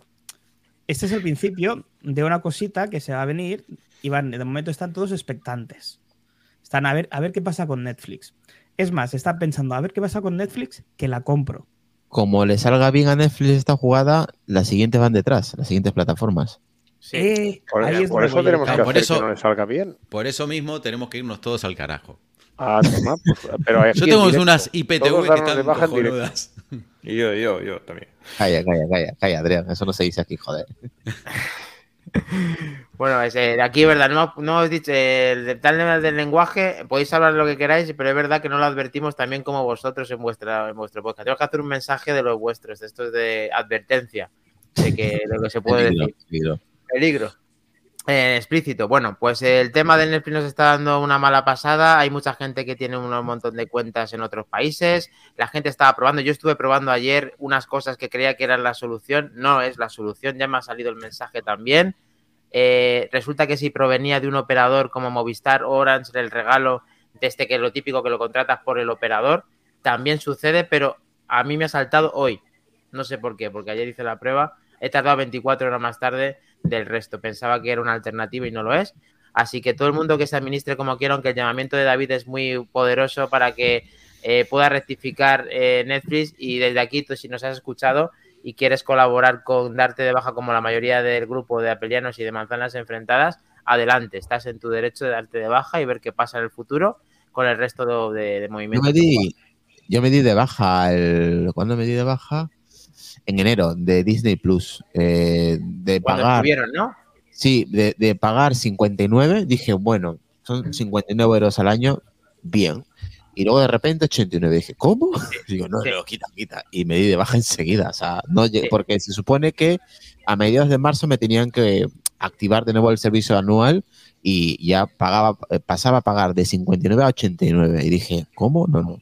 Este es el principio de una cosita que se va a venir y van, de momento están todos expectantes. Están a ver, a ver qué pasa con Netflix. Es más, están pensando, a ver qué pasa con Netflix, que la compro. Como le salga bien a Netflix esta jugada, las siguientes van detrás, las siguientes plataformas. Sí. Eh, Por, ahí es por donde eso tenemos que por hacer eso- que no le salga bien. Por eso mismo tenemos que irnos todos al carajo. Ah, toma, pues, pero Yo en tengo directo. unas IPTV que están cojonudas. Y yo, yo, yo también. Calla, calla, calla, calla, Adrián, eso no se dice aquí, joder. Bueno, es, eh, aquí, verdad, no, no os he dicho, eh, el tal tema del lenguaje, podéis hablar lo que queráis, pero es verdad que no lo advertimos también como vosotros en, vuestra, en vuestro podcast. Tenemos que hacer un mensaje de los vuestros, de estos de advertencia, de que lo que se puede Peligro, decir. peligro. Peligro. Eh, explícito. Bueno, pues el tema del Netflix nos está dando una mala pasada. Hay mucha gente que tiene un montón de cuentas en otros países. La gente estaba probando. Yo estuve probando ayer unas cosas que creía que eran la solución. No es la solución. Ya me ha salido el mensaje también. Eh, resulta que si provenía de un operador como Movistar Orange, el regalo de este que lo típico que lo contratas por el operador, también sucede, pero a mí me ha saltado hoy. No sé por qué, porque ayer hice la prueba. He tardado 24 horas más tarde del resto. Pensaba que era una alternativa y no lo es. Así que todo el mundo que se administre como quiera, aunque el llamamiento de David es muy poderoso para que eh, pueda rectificar eh, Netflix. Y desde aquí, tú, si nos has escuchado y quieres colaborar con darte de baja como la mayoría del grupo de apelianos y de manzanas enfrentadas, adelante. Estás en tu derecho de darte de baja y ver qué pasa en el futuro con el resto de, de, de Yo movimientos. me di, yo me di de baja el. ¿Cuándo me di de baja? En enero, de Disney Plus. eh, de pagar. ¿no? Sí, de, de pagar 59, dije, bueno, son 59 euros al año, bien. Y luego de repente 89, dije, ¿cómo? Digo, no, Sí. no, quita, quita. Y me di de baja enseguida, o sea, no Sí. porque se supone que a mediados de marzo me tenían que activar de nuevo el servicio anual y ya pagaba, eh, pasaba a pagar de 59 a 89. Y dije, ¿cómo? No, no,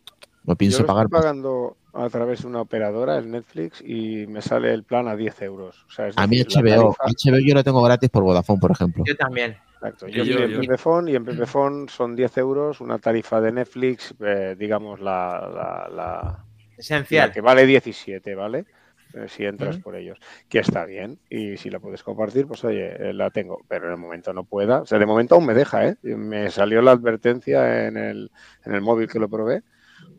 no Yo pienso lo pagar. estoy pagando a través de una operadora, el Netflix, y me sale el plan a 10 euros. O sea, es A mí decir, HBO, tarifa- HBO yo lo tengo gratis por Vodafone, por ejemplo. Yo también. Exacto. Yo, yo- estoy yo- en Pepephone y en Pepephone son 10 euros, una tarifa de Netflix, eh, digamos, la, la, la- La Esencial. que vale 17, ¿vale? Eh, si entras por ellos. Que está bien. Y si la puedes compartir, pues oye, eh, la tengo. Pero en el momento no pueda. O sea, de momento aún me deja, ¿eh? Me salió la advertencia en el, en el móvil que lo probé.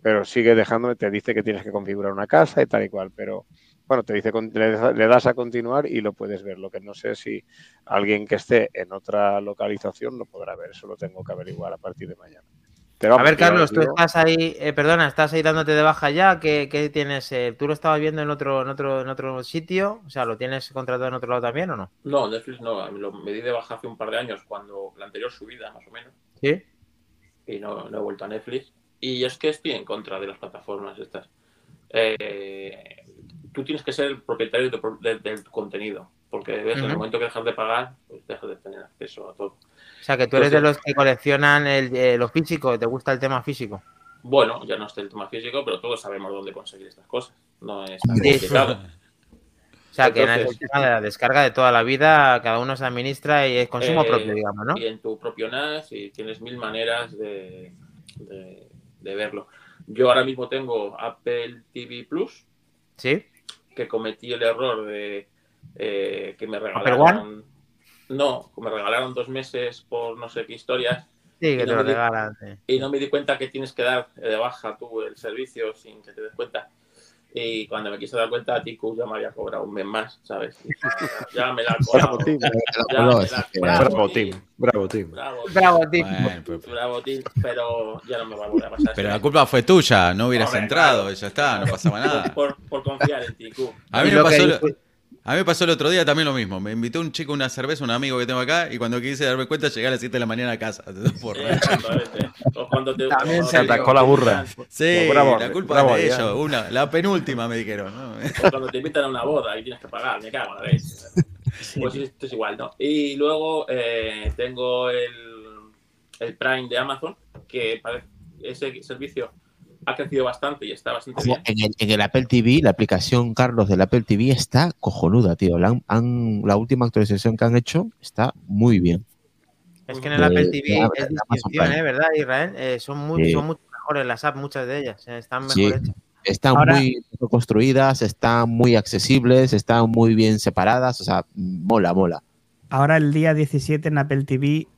Pero sigue dejándome, te dice que tienes que configurar una casa y tal y cual. Pero bueno, te dice, con- le, das a continuar y lo puedes ver. Lo que no sé si alguien que esté en otra localización lo podrá ver. Eso lo tengo que averiguar a partir de mañana. Pero A ver, Carlos, tú estás ahí, eh, perdona, estás ahí dándote de baja ya. ¿Qué, qué tienes? eh, ¿Tú lo estabas viendo en otro, en otro, en otro sitio? O sea, ¿lo tienes contratado en otro lado también o no? No, Netflix no, lo, me di de baja hace un par de años, cuando la anterior subida, más o menos, Sí. y no, no he vuelto a Netflix. Y es que estoy en contra de las plataformas estas. Eh, tú tienes que ser el propietario de de- del contenido, porque ves, en el momento que dejas de pagar, pues dejas de tener acceso a todo. O sea, que tú eres de Entonces- los que coleccionan el, eh, lo físico, te gusta el tema físico. Bueno, ya no está el tema físico, pero todos sabemos dónde conseguir estas cosas. No es tan complicado. O sea, que es el Entonces- tema de la descarga de toda la vida, cada uno se administra y es consumo Eh, propio, digamos, ¿no? Y en tu propio NAS y tienes mil maneras de, de- de verlo. Yo ahora mismo tengo Apple TV Plus, Sí. que cometí el error de eh, que me regalaron. No, me regalaron dos meses por no sé qué historias Sí, que Y te no lo di- regalan. sí. y no me di cuenta que tienes que dar de baja tú el servicio sin que te des cuenta. Y cuando me quise dar cuenta, Tiku ya me había cobrado un mes más, ¿sabes? Ya, ya me la cobrado. Bravo, Tim. Bravo, Tim. Tim. Bravo, Tim. Bravo, tío. Bueno, pues- Bravo, Tim, pero ya no me va a volver a pasar. pero la culpa fue tuya, no hubieras Hombre, entrado, claro. ya está, no pasaba nada. Por, por confiar en ti, Q. A mí, me lo que pasó, dice- a mí me pasó el otro día también lo mismo. Me invitó un chico a una cerveza, un amigo que tengo acá, y cuando quise darme cuenta llegué a las 7 de la mañana a casa. Exactamente. O cuando te, También se atascó la burra. Sí, Bravo, la culpa bravo, es de ellos. Una, la penúltima me dijeron. ¿no? o cuando te invitan a una boda y tienes que pagar, me cago en la leche. Pues esto es igual, ¿no? Y luego eh, tengo el, el Prime de Amazon, que pare- ese servicio ha crecido bastante y está bastante Ojo, bien. en, el, en el Apple TV, la aplicación Carlos del Apple TV está cojonuda, tío. La, han- la última actualización que han hecho está muy bien. Es que en el de- Apple de TV Amazon es Prime. distinción, ¿eh? ¿Verdad, Israel? Eh, son, muy, Sí. son mucho mejores las apps, muchas de ellas. eh, Están mejor Sí. hechas. Están Ahora- muy construidas, están muy accesibles, están muy bien separadas. O sea, mola, mola. Ahora el día 17 en Apple TV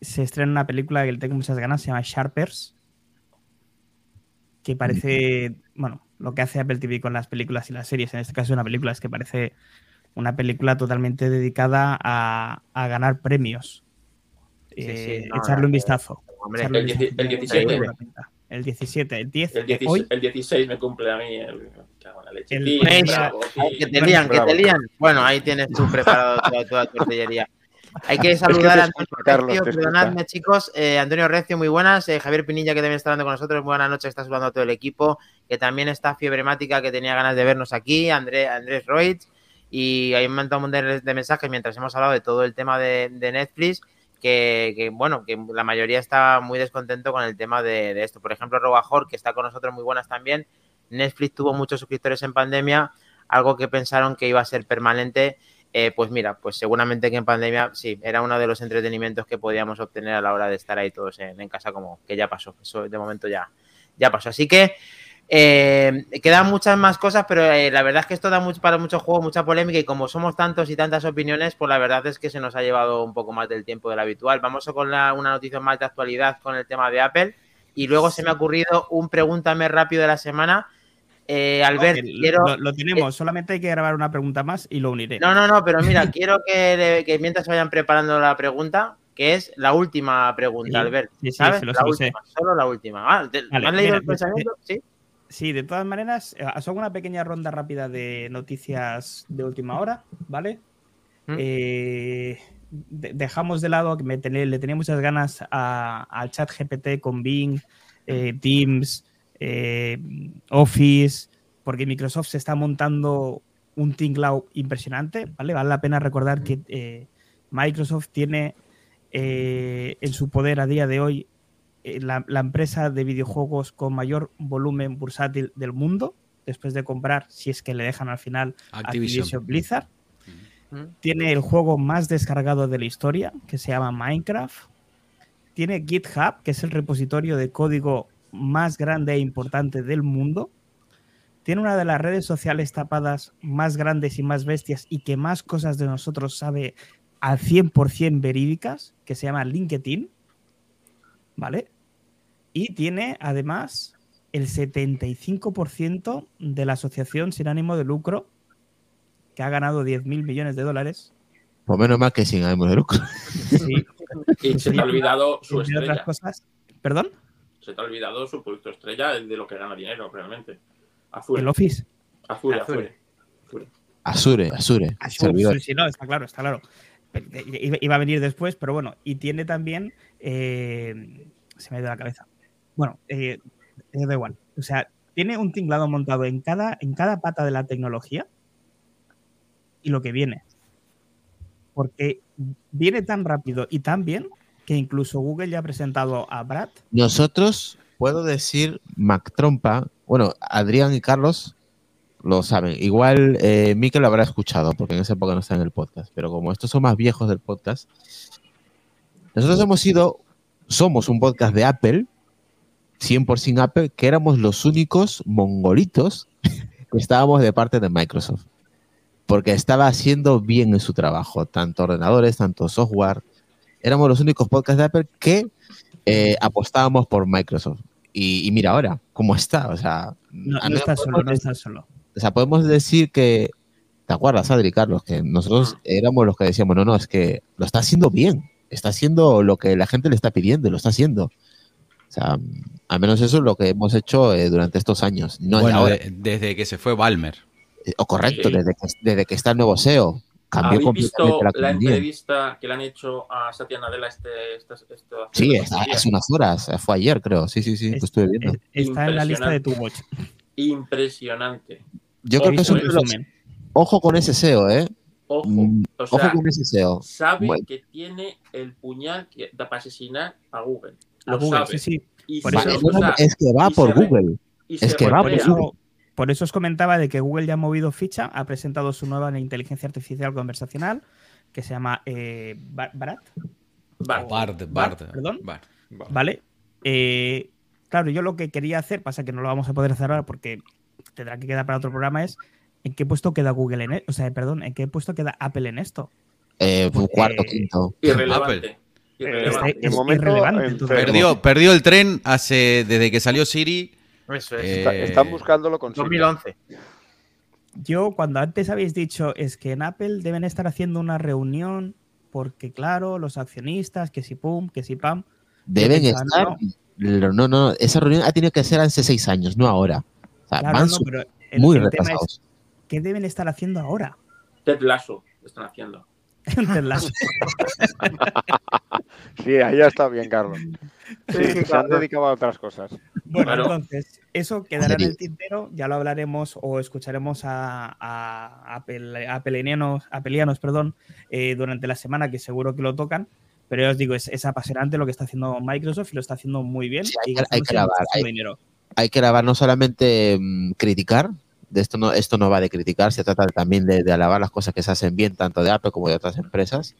se estrena una película que le tengo muchas ganas, se llama Sharpers, que parece, bueno, lo que hace Apple TV con las películas y las series, en este caso una película, es que parece una película totalmente dedicada a, a ganar premios. Sí, sí, Eh, no, echarle un eh, vistazo. Hombre, echarle un el vistazo. el Tiene 17. muy buena pinta. El 17, el 10, El, eh, 16, hoy. el 16 me cumple a mí. El, me cago en la leche. El- Sí, bravo, que te lían, que te lían. Bueno, ahí tienes tú preparado toda, toda tu artillería. Hay que saludar a Antonio Carlos, Recio, perdonadme chicos, eh, Antonio Recio, muy buenas, eh, Javier Pinilla que también está hablando con nosotros, buenas noches, está saludando a todo el equipo, que también está Fiebremática que tenía ganas de vernos aquí, André, Andrés Roig, y hay un montón de, de mensajes mientras hemos hablado de todo el tema de, de Netflix, que, que, bueno, que la mayoría está muy descontento con el tema de, de esto. Por ejemplo, Robajor, que está con nosotros, muy buenas también, Netflix tuvo muchos suscriptores en pandemia, algo que pensaron que iba a ser permanente. Eh, pues mira, pues seguramente que en pandemia sí, era uno de los entretenimientos que podíamos obtener a la hora de estar ahí todos en, casa, como que ya pasó. Eso de momento ya, ya pasó. Así que eh, quedan muchas más cosas, pero eh, la verdad es que esto da mucho, para mucho juego, mucha polémica y como somos tantos y tantas opiniones, pues la verdad es que se nos ha llevado un poco más del tiempo del habitual. Vamos con la- una noticia más de actualidad con el tema de Apple y luego se me ha ocurrido un pregúntame rápido de la semana. Eh, Albert, quiero... lo, lo tenemos, solamente hay que grabar una pregunta más y lo uniré. No, no, no, pero mira, quiero que, que mientras se vayan preparando la pregunta, que es la última pregunta, Sí, Albert. sí, sí, ¿Sabes? lo la sé. última, solo la última. Ah, ¿te- Vale, ¿Has leído mira, el pensamiento? Sí. Sí, de todas maneras, eh, hago una pequeña ronda rápida de noticias de última hora, ¿vale? ¿Mm? Eh, de- dejamos de lado que me tené- le tenía muchas ganas a- al chat GPT con Bing, eh, Teams, eh, Office, porque Microsoft se está montando un tinglao impresionante, ¿vale? Vale la pena recordar que eh, Microsoft tiene eh, en su poder a día de hoy eh, la, la empresa de videojuegos con mayor volumen bursátil del mundo, después de comprar, si es que le dejan al final, Activision. Activision Blizzard. Tiene el juego más descargado de la historia, que se llama Minecraft. Tiene GitHub, que es el repositorio de código más grande e importante del mundo. tiene una de las redes sociales tapadas más grandes y más bestias y que más cosas de nosotros sabe al 100% verídicas, que se llama LinkedIn, ¿vale? Y tiene además el 75% de la asociación sin ánimo de lucro, que ha ganado 10 mil millones de dólares. Por menos más que sin ánimo de lucro. Sí, Y se te ha olvidado su otras cosas. ¿Perdón? Se te ha olvidado su producto estrella, el de lo que gana dinero realmente. Azure. El Office. Azure, Azure. Azure. Azure, Azure. Olvidó. sí, sí, no, está claro, está claro. Iba iba a venir después, pero bueno, y tiene también. eh, se me ha ido la cabeza. Bueno, eh, eh, da igual. O sea, tiene un tinglado montado en cada, en cada pata de la tecnología y lo que viene. Porque viene tan rápido y tan bien que incluso Google ya ha presentado a Brad. Nosotros, puedo decir, Mac Trompa, bueno, Adrián y Carlos lo saben. Igual eh, Mikel lo habrá escuchado, porque en esa época no está en el podcast, pero como estos son más viejos del podcast, nosotros hemos sido, somos un podcast de Apple, 100% Apple, que éramos los únicos mongolitos que estábamos de parte de Microsoft. Porque estaba haciendo bien en su trabajo, tanto ordenadores, tanto software. Éramos los únicos podcasts de Apple que eh, apostábamos por Microsoft. Y, y mira ahora, ¿cómo está? O sea, No, no está solo, podemos- no está solo. o sea, podemos decir que, ¿te acuerdas, Adri, Carlos? Que nosotros éramos los que decíamos, no, no, es que lo está haciendo bien, está haciendo lo que la gente le está pidiendo, lo está haciendo. O sea, al menos eso es lo que hemos hecho eh, durante estos años. No bueno, ahora. de- desde que se fue Balmer. Eh, o correcto, Sí. desde, que, desde que está el nuevo SEO. Cambió ¿Habéis completamente visto la entrevista que le han hecho a Satya Nadella este, este, este- Sí, hace es- hace unas horas, fue ayer creo, sí, sí, sí, Es- lo estuve viendo. Es- Está en la lista de tu watch. Impresionante. Yo creo que es un eh. resumen. Ojo con ese SEO, ¿eh? Ojo. Mm, Ojo con ese SEO. sabe Bueno. que tiene el puñal que da para asesinar a Google. A Lo Google, sabe. sí, sí. Y Por se- Vale, eso- o no, sea, es que va por Google. y es que va por reprea. Por eso, os comentaba de que Google ya ha movido ficha, ha presentado su nueva inteligencia artificial conversacional que se llama eh, Ba- Brat, Vale. Bard, Bart, Bard. perdón. Bard. ¿vale? Eh, claro, yo lo que quería hacer, pasa que no lo vamos a poder hacer ahora porque tendrá que quedar para otro programa, es ¿en qué puesto queda Google en e- O sea, perdón, ¿en qué puesto queda Apple en esto? Eh, Porque- cuarto, quinto. Irrelevante. Apple. Irrelevante. Este- de es momento, irrelevante, en entonces. Perdió, perdió el tren hace desde que salió Siri. Eso es. Eh, Está- están buscándolo con Siri. 2011. Yo, cuando antes habéis dicho es que en Apple deben estar haciendo una reunión porque, claro, los accionistas, que si pum, que si pam. Deben pensaba, estar. No, no, esa reunión ha tenido que ser hace seis años, no ahora. O sea, Claro, van no, pero el, muy el tema es retrasados. ¿qué deben estar haciendo ahora? Ted Lasso están haciendo. Sí, ahí ya está bien, Carlos. Sí, se han dedicado a otras cosas. Bueno, Claro. entonces, eso quedará en el tintero, ya lo hablaremos o escucharemos a, a Apple- apelenianos, apelianos perdón, eh, durante la semana, que seguro que lo tocan. Pero ya os digo, es, es apasionante lo que está haciendo Microsoft y lo está haciendo muy bien. Sí, hay y que- hay que gastándose grabar, muchísimo hay- dinero. Hay que grabar no solamente mm, criticar, de esto no, esto no va de criticar, se trata también de, de alabar las cosas que se hacen bien, tanto de Apple como de otras empresas.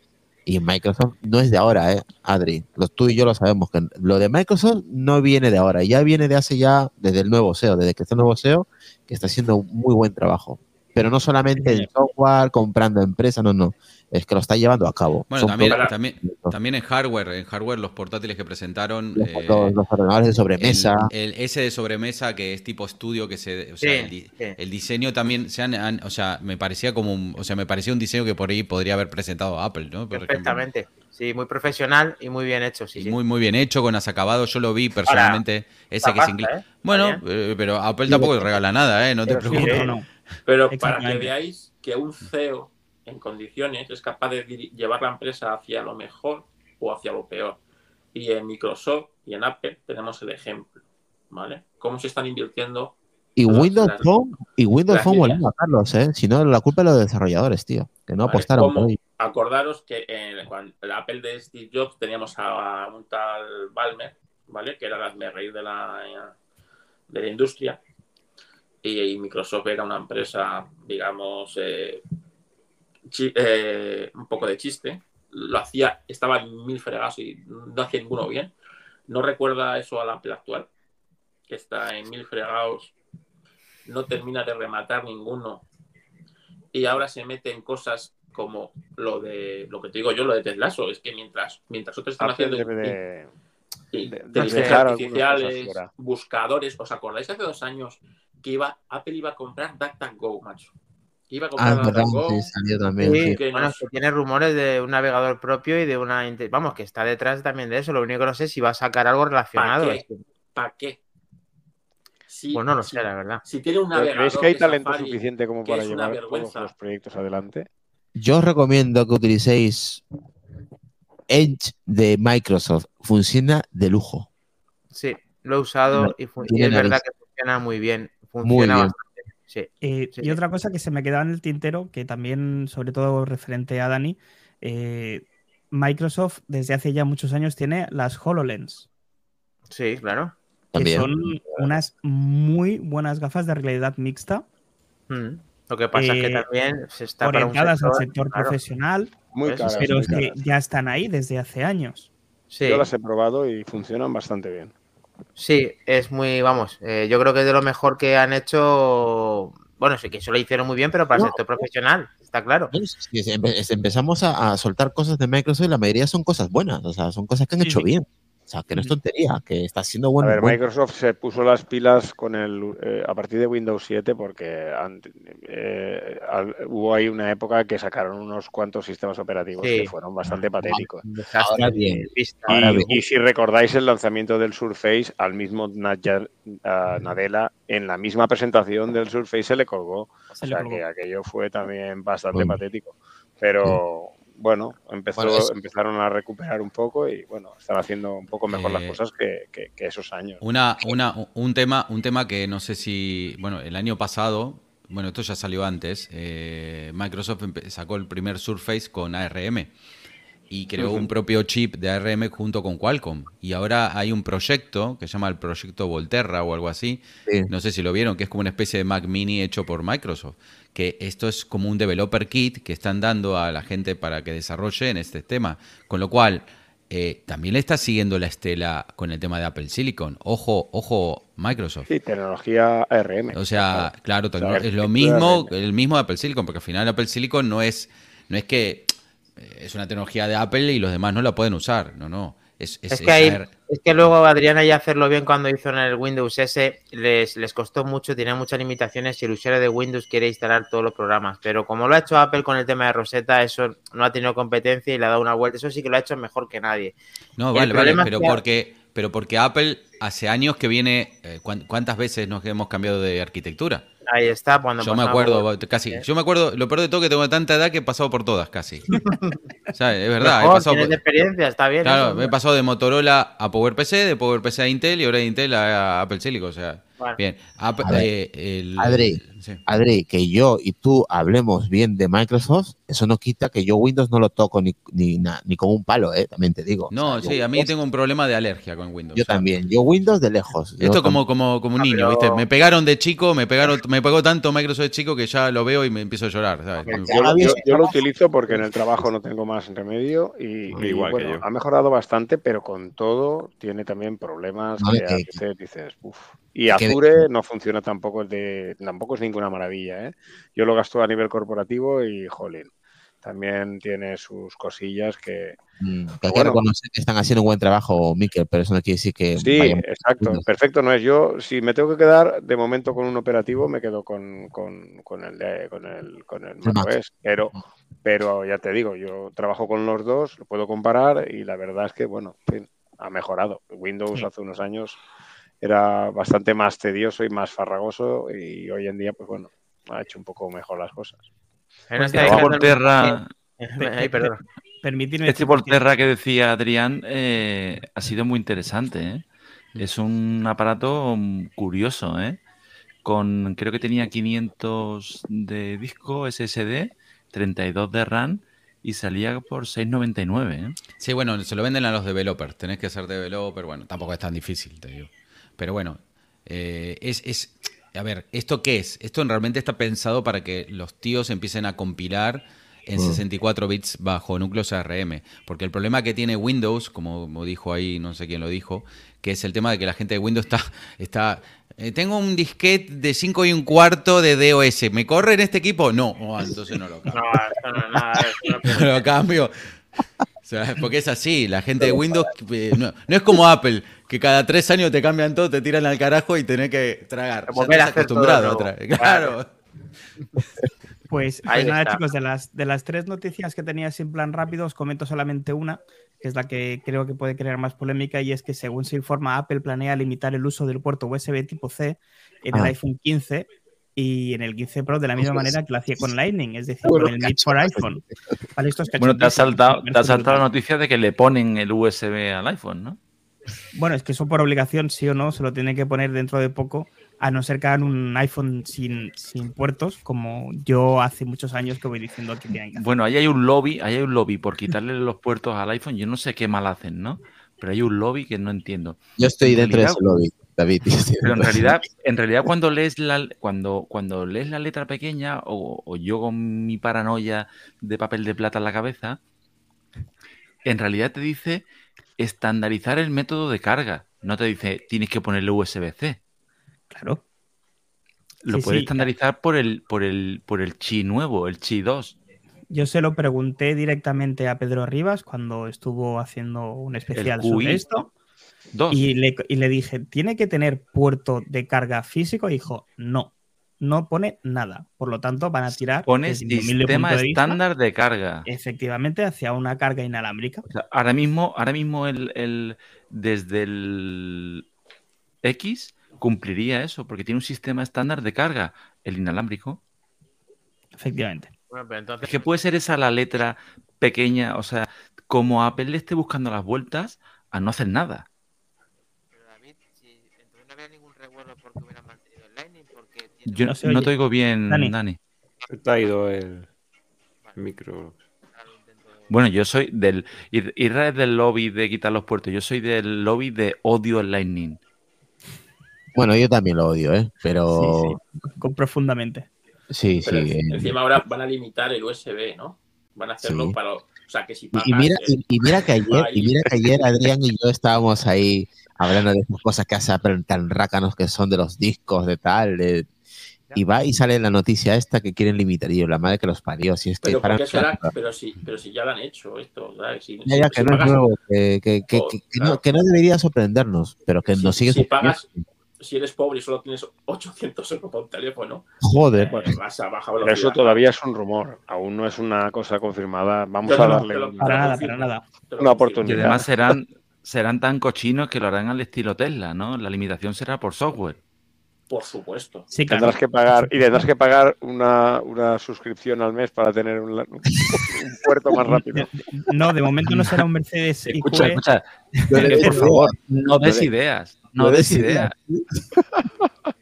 Y Microsoft no es de ahora, ¿eh? Adri. Los, tú y yo lo sabemos, que lo de Microsoft no viene de ahora, ya viene de hace ya, desde el nuevo SEO, desde que está el nuevo SEO, que está haciendo un muy buen trabajo. Pero no solamente en software, comprando empresas, no, no. Es que lo está llevando a cabo. Bueno, también, también, también en hardware, en hardware los portátiles que presentaron. los, eh, los- los ordenadores de sobremesa. El, el- ese de sobremesa que es tipo estudio que se, o sea, Sí, el, di- sí. el diseño también se han, han- o sea, me parecía como, un, o sea, me parecía un diseño que por ahí podría haber presentado Apple, ¿no? Por ejemplo. Perfectamente. Sí, muy profesional y muy bien hecho. Sí, Y sí. muy muy bien hecho, con acabados. Yo lo vi personalmente, ese que es pasta, inglés. ¿eh? Bueno, eh, pero Apple tampoco regala nada, ¿eh? No te Pero preocupes. No, no. Pero para que veáis que un CEO en condiciones es capaz de llevar la empresa hacia lo mejor o hacia lo peor. Y en Microsoft y en Apple tenemos el ejemplo, ¿vale? Cómo se están invirtiendo. Y Windows las- Phone, y Windows Phone volvió a Carlos, ¿eh? Si no, la culpa es de los desarrolladores, tío. Que no ¿vale? apostaron Cómo- por ahí. Acordaros que en cuando el Apple de Steve Jobs teníamos a un tal Balmer, ¿vale? Que era el reír de la, de la industria. Y, y Microsoft era una empresa, digamos, eh, eh, un poco de chiste. Lo hacía, estaba en mil fregados y no hacía ninguno bien. ¿No recuerda eso al Apple actual? Que está en mil fregados no termina de rematar ninguno. Y ahora se mete en cosas como lo de lo que te digo yo, lo de Teslaso. Es que mientras, mientras otros están Apple haciendo de- y- de- inteligencias artificiales, buscadores. ¿Os acordáis hace dos años que iba Apple iba a comprar DuckDuckGo, macho? Iba a Ah, comprar es verdad, DuckDuckGo. sí, salió también. Sí, sí. que bueno, que tiene rumores de un navegador propio y de una... Vamos, que está detrás también de eso. Lo único que no sé es si va a sacar algo relacionado. ¿Para qué? que- ¿Para qué? Si, Pues no lo si- sé, la verdad. Si tiene un ¿Pero navegador ¿Creéis que hay talento Safari, suficiente como para llevar todos los proyectos adelante? Yo os recomiendo que utilicéis Edge de Microsoft. Funciona de lujo. Sí, lo he usado No, y, es verdad que funciona muy bien. Muy Funciona bien. bastante. Sí. Eh, Sí. Y otra cosa que se me quedaba en el tintero, que también, sobre todo referente a Dani, eh, Microsoft desde hace ya muchos años tiene las HoloLens, Sí, claro. que También. son unas muy buenas gafas de realidad mixta, Mm. Lo que pasa es Eh, que también se está para un orientadas al sector, claro. profesional, Muy caras. pero muy es que caras. ya están ahí desde hace años. Sí, Yo las he probado y funcionan bastante bien. Sí, es muy, vamos, eh, yo creo que es de lo mejor que han hecho. Bueno, sí que eso lo hicieron muy bien, pero para el No. sector profesional, está claro. Empezamos a, a soltar cosas de Microsoft y la mayoría son cosas buenas, o sea, son cosas que han Sí, hecho sí. bien. O sea, que no es tontería, que está siendo A bueno. ver, bueno. Microsoft se puso las pilas con el eh, a partir de Windows 7 porque ant- eh, al- hubo ahí una época que sacaron unos cuantos sistemas operativos Sí. que fueron bastante patéticos. Ahora bien. de vista. Ahora Y, bien. y si recordáis el lanzamiento del Surface, al mismo Nadia- a Nadella, en la misma presentación del Surface se le colgó. Se o le sea colgó. que aquello fue también bastante Bueno. patético. Pero bueno, empezó, Bueno, es- empezaron a recuperar un poco y bueno, están haciendo un poco mejor las Eh, cosas que, que- que esos años. Una, una, un tema, un tema que no sé si, bueno, el año pasado, bueno, esto ya salió antes, eh, Microsoft sacó el primer Surface con ARM y creó un propio chip de ARM junto con Qualcomm. Y ahora hay un proyecto que se llama el proyecto Volterra o algo así, Sí. no sé si lo vieron, que es como una especie de Mac Mini hecho por Microsoft. Que esto es como un developer kit que están dando a la gente para que desarrolle en este tema. Con lo cual, eh, también le está siguiendo la estela con el tema de Apple Silicon. Ojo, ojo, Microsoft. Sí, tecnología ARM. O sea, claro, es lo mismo, ARM. el mismo de Apple Silicon, porque al final Apple Silicon no es, no es que eh, es una tecnología de Apple y los demás no la pueden usar. No, no. Es, es- que, ahí- AR. es que luego Adriana ya hacerlo bien cuando hizo en el Windows S les, les costó mucho, tenía muchas limitaciones si el usuario de Windows quiere instalar todos los programas. Pero como lo ha hecho Apple con el tema de Rosetta, eso no ha tenido competencia y le ha dado una vuelta. Eso sí que lo ha hecho mejor que nadie. No, vale, vale, pero que- porque, pero porque Apple hace años que viene. eh, ¿cuán- ¿Cuántas veces nos hemos cambiado de arquitectura? Ahí está. Cuando Yo me acuerdo, casi. ¿eh? Yo me acuerdo, lo peor de todo que tengo tanta edad que he pasado por todas casi. o sea, es verdad, he Mejor, pasado tienes por- experiencia, está bien. Claro, eso, me he pasado de Motorola a PowerPC, de PowerPC a Intel y ahora de Intel a Apple Silicon. O sea, Bueno. bien. Apple- A ver, eh, el- Adri. sí. Adri, que yo y tú hablemos bien de Microsoft, eso no quita que yo Windows no lo toco ni, ni, na- ni con un palo, ¿eh? también te digo. No, O sea, sí, yo a mí Windows- tengo un problema de alergia con Windows. Yo o sea, también. Yo Windows de lejos. Esto como, como, como un Ah, niño, pero- ¿viste? Me pegaron de chico, me pegaron, me pegó tanto Microsoft de chico que ya lo veo y me empiezo a llorar, Yo, lo- yo- yo utilizo porque en el trabajo no tengo más remedio y, y, Igual que bueno, yo. ha mejorado bastante, pero con todo tiene también problemas Vale, que dices, uff. Y Azure no funciona tampoco, de, tampoco es ninguna maravilla. ¿eh? Yo lo gasto a nivel corporativo y, jolín, también tiene sus cosillas que... Mm, que hay Pero que bueno. reconocer que están haciendo un buen trabajo, Mikel, pero eso no quiere decir que. Sí, vayan- exacto. Perfecto no es. Yo, si me tengo que quedar de momento con un operativo, me quedo con, con, con el, de- con el, con el Mac. macOS. Pero, pero ya te digo, yo trabajo con los dos, lo puedo comparar y la verdad es que, bueno, en fin, ha mejorado. Windows Sí. hace unos años era bastante más tedioso y más farragoso y hoy en día, pues bueno, ha hecho un poco mejor las cosas. Pues Por terra, Ay, perdón. Este decir por que- terra que decía Adrián eh, ha sido muy interesante. ¿eh? Es un aparato curioso, ¿eh? Con, creo que tenía 500 de disco SSD, 32 de RAM y salía por 6,99. ¿eh? Sí, bueno, se lo venden a los developers. Tenés que ser developer. Bueno, tampoco es tan difícil, te digo. Pero bueno, eh, es, es. A ver, ¿esto qué es? Esto realmente está pensado para que los tíos empiecen a compilar en Mm. 64 bits bajo núcleos ARM. Porque el problema que tiene Windows, como, como dijo ahí, no sé quién lo dijo, que es el tema de que la gente de Windows está. está eh, tengo un disquete de 5 y un cuarto de DOS. ¿Me corre en este equipo? No. Oh, entonces no lo cambio. No, esto no es nada. esto no No lo cambio. Sea, porque es así, la gente de Windows eh, no, no es como Apple, que cada tres años te cambian todo, te tiran al carajo y tenés que tragar. Ya estás acostumbrado a tragar. Claro. Pues, pues nada, está. chicos, de las, de las tres noticias que tenía en plan rápido, os comento solamente una, que es la que creo que puede crear más polémica, y es que según se informa, Apple planea limitar el uso del puerto USB tipo C en el Ah. iPhone 15 y en el 15 Pro de la misma manera que lo hacía con Lightning, es decir, Bueno, con el Need for iPhone. Bueno, te has cachondísimo, saltado, te has saltado la noticia de que le ponen el USB al iPhone, ¿no? Bueno, es que eso por obligación, sí o no, se lo tiene que poner dentro de poco, a no ser que hagan un iPhone sin, sin puertos, como yo hace muchos años que voy diciendo que tienen que hacer. Bueno, ahí hay un lobby, ahí hay un lobby por quitarle los puertos al iPhone. Yo no sé qué mal hacen, ¿no? Pero hay un lobby que no entiendo. Yo estoy En dentro de ese lobby, David. Pero en realidad, en realidad cuando lees la cuando, cuando lees la letra pequeña, o, o yo con mi paranoia de papel de plata en la cabeza, en realidad te dice estandarizar el método de carga. No te dice tienes que ponerle USB-C. Claro. Lo Sí, puedes sí. estandarizar por el, por el, por el chi nuevo, el chi 2. Yo se lo pregunté directamente a Pedro Rivas cuando estuvo haciendo un especial sobre esto 2. y le, y le dije, ¿tiene que tener puerto de carga físico? Y dijo, no, no pone nada. Por lo tanto, van a tirar Pones sistema de vista, estándar de carga. efectivamente hacia una carga inalámbrica. O sea, ahora mismo, ahora mismo el, el- desde el X cumpliría eso, porque tiene un sistema estándar de carga, el inalámbrico. Efectivamente. Bueno, pero entonces, Es que puede ser esa la letra pequeña, o sea, como Apple le esté buscando las vueltas a no hacer nada. Pero David, si entonces no había ningún revuelo porque hubieran mantenido el Lightning, porque tiene Yo No te oigo bien, Dani. Dani. Te ha ido el micro. Bueno, yo soy del. Ir- Irra es del lobby de quitar los puertos. Yo soy del lobby de odio el Lightning. Bueno, yo también lo odio, ¿eh? Pero Sí, sí, con- profundamente. sí, sí. Eh, encima ahora van a limitar el USB, ¿no? Van a hacerlo Sí. para. O sea, que si Y, pagas. y mira, eh, y, y mira que ayer, y mira que ayer Adrián y yo estábamos ahí hablando de esas cosas que hace Apple tan rácanos que son de los discos, de tal, de- y va y sale la noticia esta que quieren limitar. Y yo, la madre que los parió, si es que pero, para ¿por será? pero, si, pero si ya lo han hecho esto. Si, Ya, ya, si que no es pagas- nuevo, que, que- que- Oh, que- que claro. no, que no debería sorprendernos, pero que Si- nos sigue si pagas- si eres pobre y solo tienes 800 euros para un teléfono, Joder, pues vas a bajar Pero velocidad. eso todavía es un rumor, aún no es una cosa confirmada. Vamos Yo a darle lo- un- Para nada, para nada. Una confirmo. Y oportunidad. además serán, serán tan cochinos que lo harán al estilo Tesla, ¿no? La limitación será por software. Por supuesto. Sí, claro. Tendrás que pagar y tendrás que pagar una, una suscripción al mes para tener un, un puerto más rápido. No, de momento no será un Mercedes Escucha, IQE. escucha. Eh, por favor, no des ideas. No des ideas.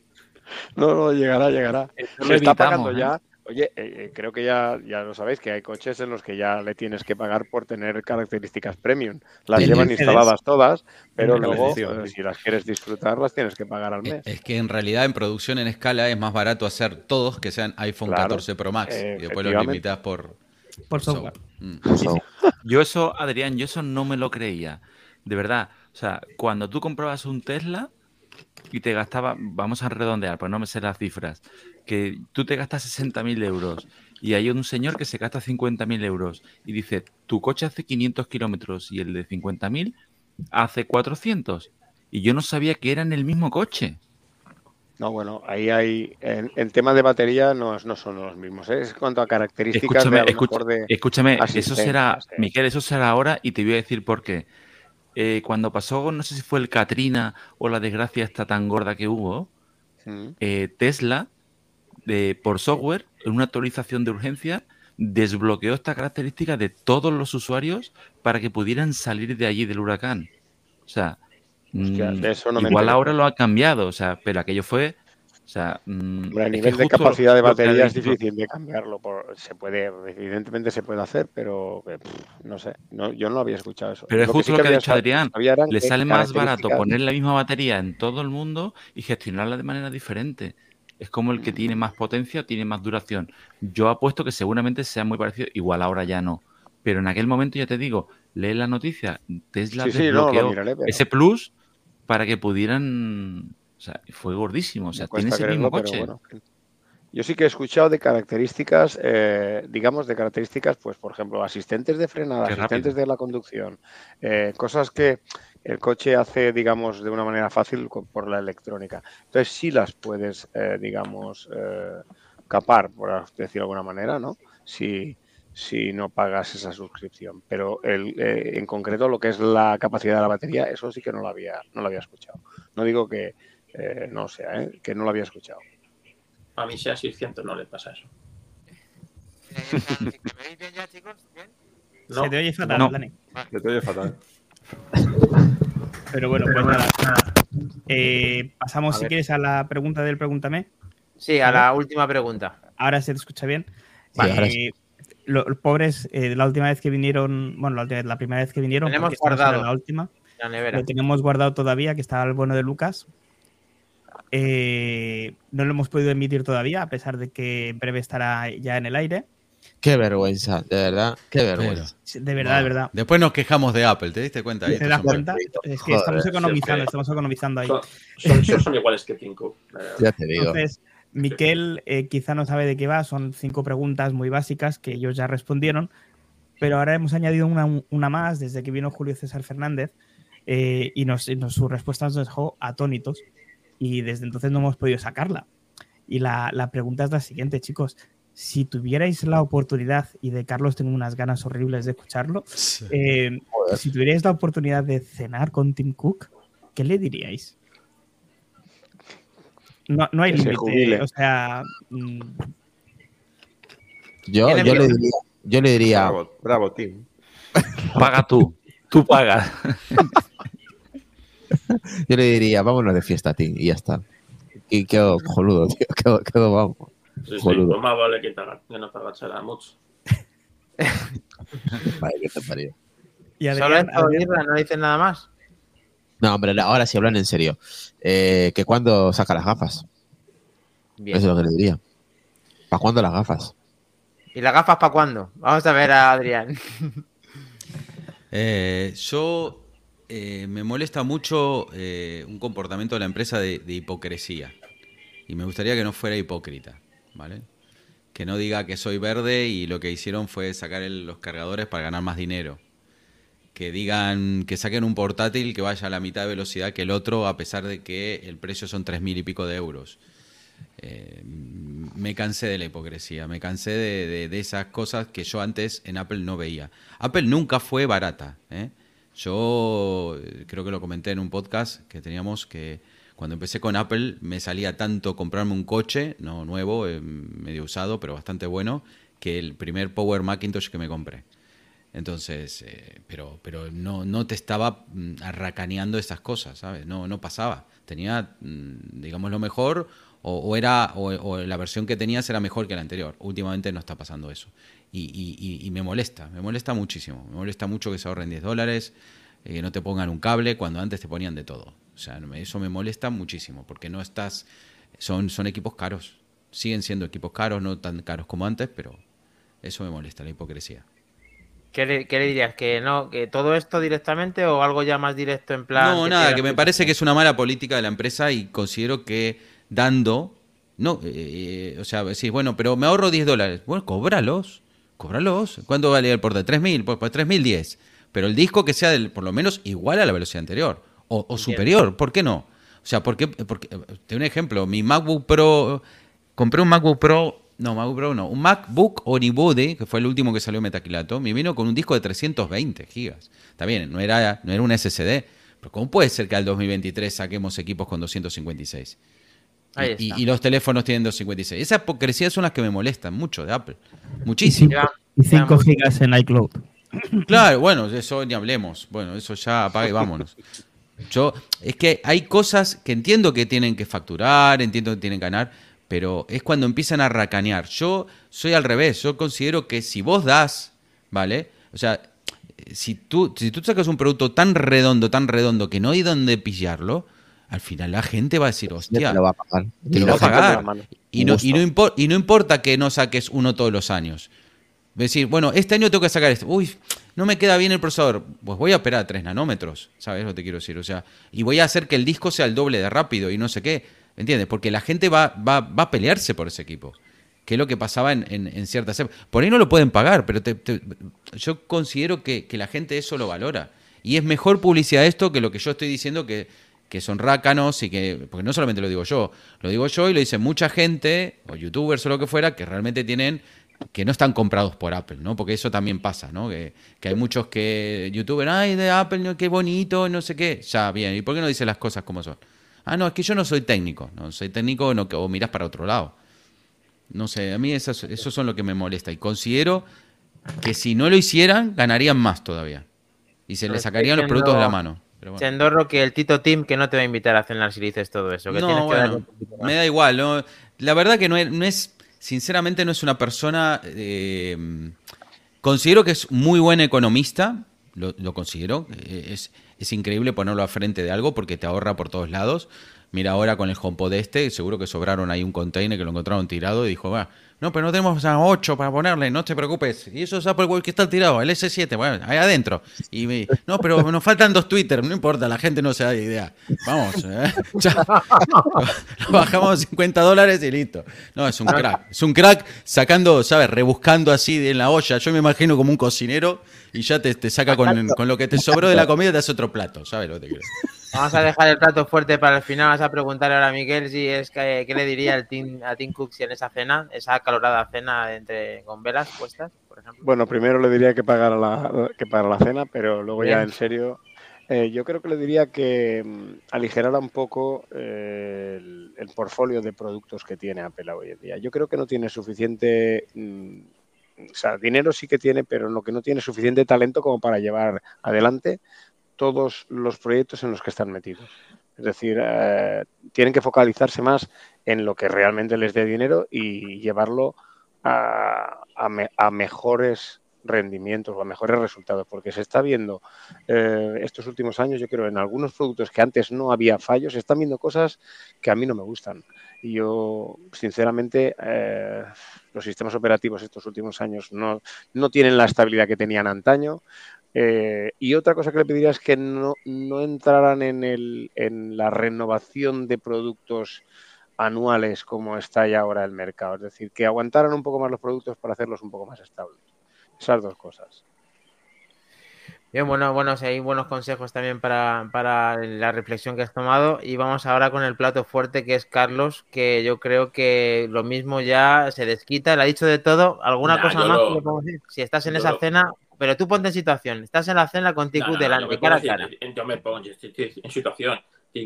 No, no, llegará, llegará. Se está pagando ¿eh? ya. Oye, eh, eh, creo que ya, ya lo sabéis, que hay coches en los que ya le tienes que pagar por tener características premium. Las llevan Mercedes. instaladas todas, pero luego, eh, si las quieres disfrutar, las tienes que pagar al Es, mes. es que en realidad en producción en escala es más barato hacer todos que sean iPhone Claro, 14 Pro Max eh, y después los limitas por Por software. Mm. Yo eso, Adrián, yo eso no me lo creía. De verdad. O sea, cuando tú comprabas un Tesla y te gastaba, vamos a redondear, pues no me sé las cifras, que tú te gastas 60.000 euros y hay un señor que se gasta 50.000 euros y dice, tu coche hace 500 kilómetros y el de 50.000 hace 400. Y yo no sabía que eran el mismo coche. No, bueno, ahí hay. En, en temas de batería no, no son los mismos. ¿eh? Es cuanto a características Escúchame, de, a de. escúchame, eso será, sí. Miquel, eso será ahora y te voy a decir por qué. Eh, cuando pasó, no sé si fue el Katrina o la desgracia esta tan gorda que hubo, eh, Tesla, de, por software, en una actualización de urgencia, desbloqueó esta característica de todos los usuarios para que pudieran salir de allí del huracán. O sea, Hostia, mm, de eso no igual ahora lo ha cambiado, o sea, pero aquello fue... O sea, mm, Hombre, a nivel de capacidad de batería es difícil de cambiarlo. Por, se puede, evidentemente se puede hacer, pero eh, pff, no sé. No, yo no había escuchado eso. Pero es Lo justo sí lo que ha dicho Adrián. Le sale más barato poner la misma batería en todo el mundo y gestionarla de manera diferente. es como el que tiene más potencia, tiene más duración. Yo apuesto que seguramente sea muy parecido, igual ahora ya no. Pero en aquel momento ya te digo, lee la noticia, Tesla Sí, sí, no, desbloqueó miraré, pero- ese plus para que pudieran... O sea, fue gordísimo. O sea, tiene ese mismo coche. bueno. Yo sí que he escuchado de características, eh, digamos, de características, pues, por ejemplo, asistentes de frenada, Qué asistentes rápido. de la conducción, eh, cosas que el coche hace, digamos, de una manera fácil por la electrónica. Entonces sí las puedes, eh, digamos, eh, capar, por decirlo de alguna manera, ¿no? Si, si no pagas esa suscripción. Pero el, eh, en concreto lo que es la capacidad de la batería, eso sí que no lo había, no lo había escuchado. No digo que eh, no sea, ¿eh? que no lo había escuchado. A mí sea 600 no le pasa eso. ¿Me veis bien ya, chicos? ¿Bien? No, Se te oye fatal, No. Dani. Yo te oye fatal. Pero bueno, pues nada. Eh, pasamos, A si ver. quieres, a la pregunta del Pregúntame. Sí, a la última pregunta. Ahora se te escucha bien. Ahora Eh, lo- los pobres, eh, la última vez que vinieron, bueno, la, última- la primera vez que vinieron, Tenemos guardado. la última, La nevera. lo tenemos guardado todavía, que estaba el bueno de Lucas. Eh, no lo hemos podido emitir todavía, a pesar de que en breve estará ya en el aire. Qué vergüenza, de verdad, qué vergüenza. De verdad, de verdad. Después nos quejamos de Apple, ¿te diste cuenta? Ahí ¿Te das cuenta? Es que estamos economizando, siempre. estamos economizando ahí. son, son- son- iguales que 5. Ya te digo. Entonces, Miquel eh, quizá no sabe de qué va, son cinco preguntas muy básicas que ellos ya respondieron, pero ahora hemos añadido una, una más desde que vino Julio César Fernández eh, y nos, y nos- sus respuestas nos dejó atónitos y desde entonces no hemos podido sacarla. Y la, la pregunta es la siguiente, chicos. Si tuvierais la oportunidad, y de Carlos tengo unas ganas horribles de escucharlo, eh, si tuvierais la oportunidad de cenar con Tim Cook, ¿qué le diríais? No, no hay límite, o sea, mm, Yo, ¿Quién yo, le diría, yo le diría, Bravo, bravo, Tim. Paga tú. Tú pagas. yo le diría, vámonos de fiesta a ti, y ya está. Y quedo joludo, tío, quedo, quedo vamos. Sí, sí, Boludo. pues más vale que, te que no te agachará mucho. Vale, que te parió. y Solo Adrián, esto, Adrián, no dicen nada más. No, hombre, ahora sí hablan en serio. Eh, ¿Que cuándo saca las gafas? Bien. Eso es lo que le diría. ¿Para cuándo las gafas? ¿Y las gafas para cuándo? Vamos a ver a Adrián. Eh, yo eh, me molesta mucho eh, un comportamiento de la empresa de, hipocresía. Y me gustaría que no fuera hipócrita, ¿vale? Que no diga que soy verde y lo que hicieron fue sacar los cargadores para ganar más dinero. Que digan que saquen un portátil que vaya a la mitad de velocidad que el otro, a pesar de que el precio son tres mil y pico de euros. Eh, me cansé de la hipocresía, me cansé de, de- de esas cosas que yo antes en Apple no veía. Apple nunca fue barata. Yo eh, creo que lo comenté en un podcast que teníamos que cuando empecé con Apple me salía tanto comprarme un coche, no nuevo, eh, medio usado, pero bastante bueno, que el primer Power Macintosh que me compré. Entonces, eh, pero, pero no, no te estaba mm, arracaneando esas cosas, ¿sabes? No, no pasaba. Tenía, mm, digamos, lo mejor, o, o era, o, o la versión que tenías era mejor que la anterior. Últimamente no está pasando eso. Y, y- y- y me molesta, me molesta muchísimo. Me molesta mucho que se ahorren 10 dólares, eh, que no te pongan un cable cuando antes te ponían de todo. O sea, eso me molesta muchísimo, porque no estás. Son, son equipos caros. Siguen siendo equipos caros, no tan caros como antes, pero eso me molesta, la hipocresía. ¿Qué le, qué le dirías? ¿Que no? ¿Que todo esto directamente o algo ya más directo en plan? No, que nada, que me parece que es una mala política de la empresa y considero que dando, no, eh, o sea, decís, bueno, pero me ahorro 10 dólares. Bueno, cóbralos, cóbralos. ¿Cuánto vale el porte? 3.000, pues, pues 3.010. Pero el disco que sea del, por lo menos igual a la velocidad anterior o, o superior, ¿por qué no? O sea, ¿por qué? Porque, te doy un ejemplo, mi MacBook Pro, compré un MacBook Pro, no, MacBook Pro no, un MacBook Onibody, que fue el último que salió Metaquilato, me vino con un disco de 320 gigas. Está bien, no era, no era un SSD, pero ¿cómo puede ser que al 2023 saquemos equipos con 256? Ahí Y, está. y los teléfonos tienen 256. Esa hipocresía son las que me molestan mucho de Apple. Muchísimo. Y ya 5 gigas en iCloud. Claro, bueno, de eso ni hablemos. Bueno, eso ya apaga y vámonos. Yo, es que hay cosas que entiendo que tienen que facturar, entiendo que tienen que ganar, pero es cuando empiezan a racanear. Yo soy al revés, yo considero que si vos das, ¿vale? O sea, si tú, si tú sacas un producto tan redondo, tan redondo, que no hay donde pillarlo, al final la gente va a decir, hostia, te lo va a pagar. te lo va a pagar. Y no, y, no impor- y no importa que no saques uno todos los años. Decir, bueno, este año tengo que sacar esto. Uy, no me queda bien el procesador. Pues voy a operar a 3 nanómetros, ¿sabes lo que te quiero decir? O sea, y voy a hacer que el disco sea el doble de rápido y no sé qué. ¿Entiendes? Porque la gente va, va, va a pelearse por ese equipo. Que es lo que pasaba en, en- en ciertas épocas. Por ahí no lo pueden pagar, pero te- te- yo considero que, que la gente eso lo valora. Y es mejor publicidad esto que lo que yo estoy diciendo que, que son rácanos y que. Porque no solamente lo digo yo, lo digo yo y lo dice mucha gente, o youtubers o lo que fuera, que realmente tienen. que no están comprados por Apple, ¿no? Porque eso también pasa, ¿no? Que, que hay muchos que. youtubers, ay, de Apple, no, qué bonito, no sé qué. Ya, bien. ¿Y por qué no dice las cosas como son? Ah, no, es que yo no soy técnico. No soy técnico no, o miras para otro lado. No sé, a mí esas- eso son lo que me molesta. Y considero que si no lo hicieran, ganarían más todavía. Y se estoy sacarían los productos de la mano. Pero bueno. Chendorro, que el Tito Team que no te va a invitar a cenar si dices todo eso. Que tienes No, que darle bueno, me da igual. ¿no? La verdad que no es, no es- sinceramente no es una persona, eh, considero que es muy buen economista, lo, lo considero, eh, es, es increíble ponerlo a frente de algo porque te ahorra por todos lados. Mira ahora con el HomePod este, seguro que sobraron ahí un container que lo encontraron tirado y dijo, va, no, pero no tenemos a 8 para ponerle, no te preocupes. Y eso es Apple Watch que está tirado, el S7, bueno, ahí adentro. Y me, no, pero nos faltan dos Twitter, no importa, la gente no se da idea. Vamos, ¿eh? Bajamos 50 dólares y listo. No, es un crack. Es un crack sacando, ¿sabes? Rebuscando así en la olla. Yo me imagino como un cocinero y ya te, te saca con, con lo que te sobró de la comida, te hace otro plato. ¿Sabes lo que te quiero? Vamos a dejar el plato fuerte para el final. Vas a preguntar ahora a Miguel si es que, qué le diría el team, a Tim Cook si en esa cena, esa acalorada cena entre con velas puestas, por ejemplo. Bueno, primero le diría que pagara la, que pagara la cena, pero luego ya en serio, eh, yo creo que le diría que mm, aligerara un poco eh, el, el portfolio de productos que tiene Apple hoy en día. Yo creo que no tiene suficiente, mm, o sea, dinero sí que tiene, pero lo que no tiene suficiente talento como para llevar adelante todos los proyectos en los que están metidos. Es decir, eh, tienen que focalizarse más en lo que realmente les dé dinero y llevarlo a, a me- a mejores rendimientos o a mejores resultados, porque se está viendo eh, estos últimos años, yo creo, en algunos productos que antes no había fallos, se están viendo cosas que a mí no me gustan. Y yo, sinceramente, eh, los sistemas operativos estos últimos años no, no tienen la estabilidad que tenían antaño. Eh, y otra cosa que le pediría es que no, no entraran en, el, en la renovación de productos anuales como está ya ahora el mercado. Es decir, que aguantaran un poco más los productos para hacerlos un poco más estables. Esas dos cosas. Bien, bueno, bueno, si hay buenos consejos también para, para la reflexión que has tomado. Y vamos ahora con el plato fuerte que es Carlos, que yo creo que lo mismo ya se desquita, le ha dicho de todo. ¿Alguna Nah, cosa más lo- que le podemos decir? Si estás en esa lo- cena, pero tú ponte en situación, estás en la cena con Tiku No, no, delante, me cara a cara. Yo me pongo yo estoy- estoy en situación.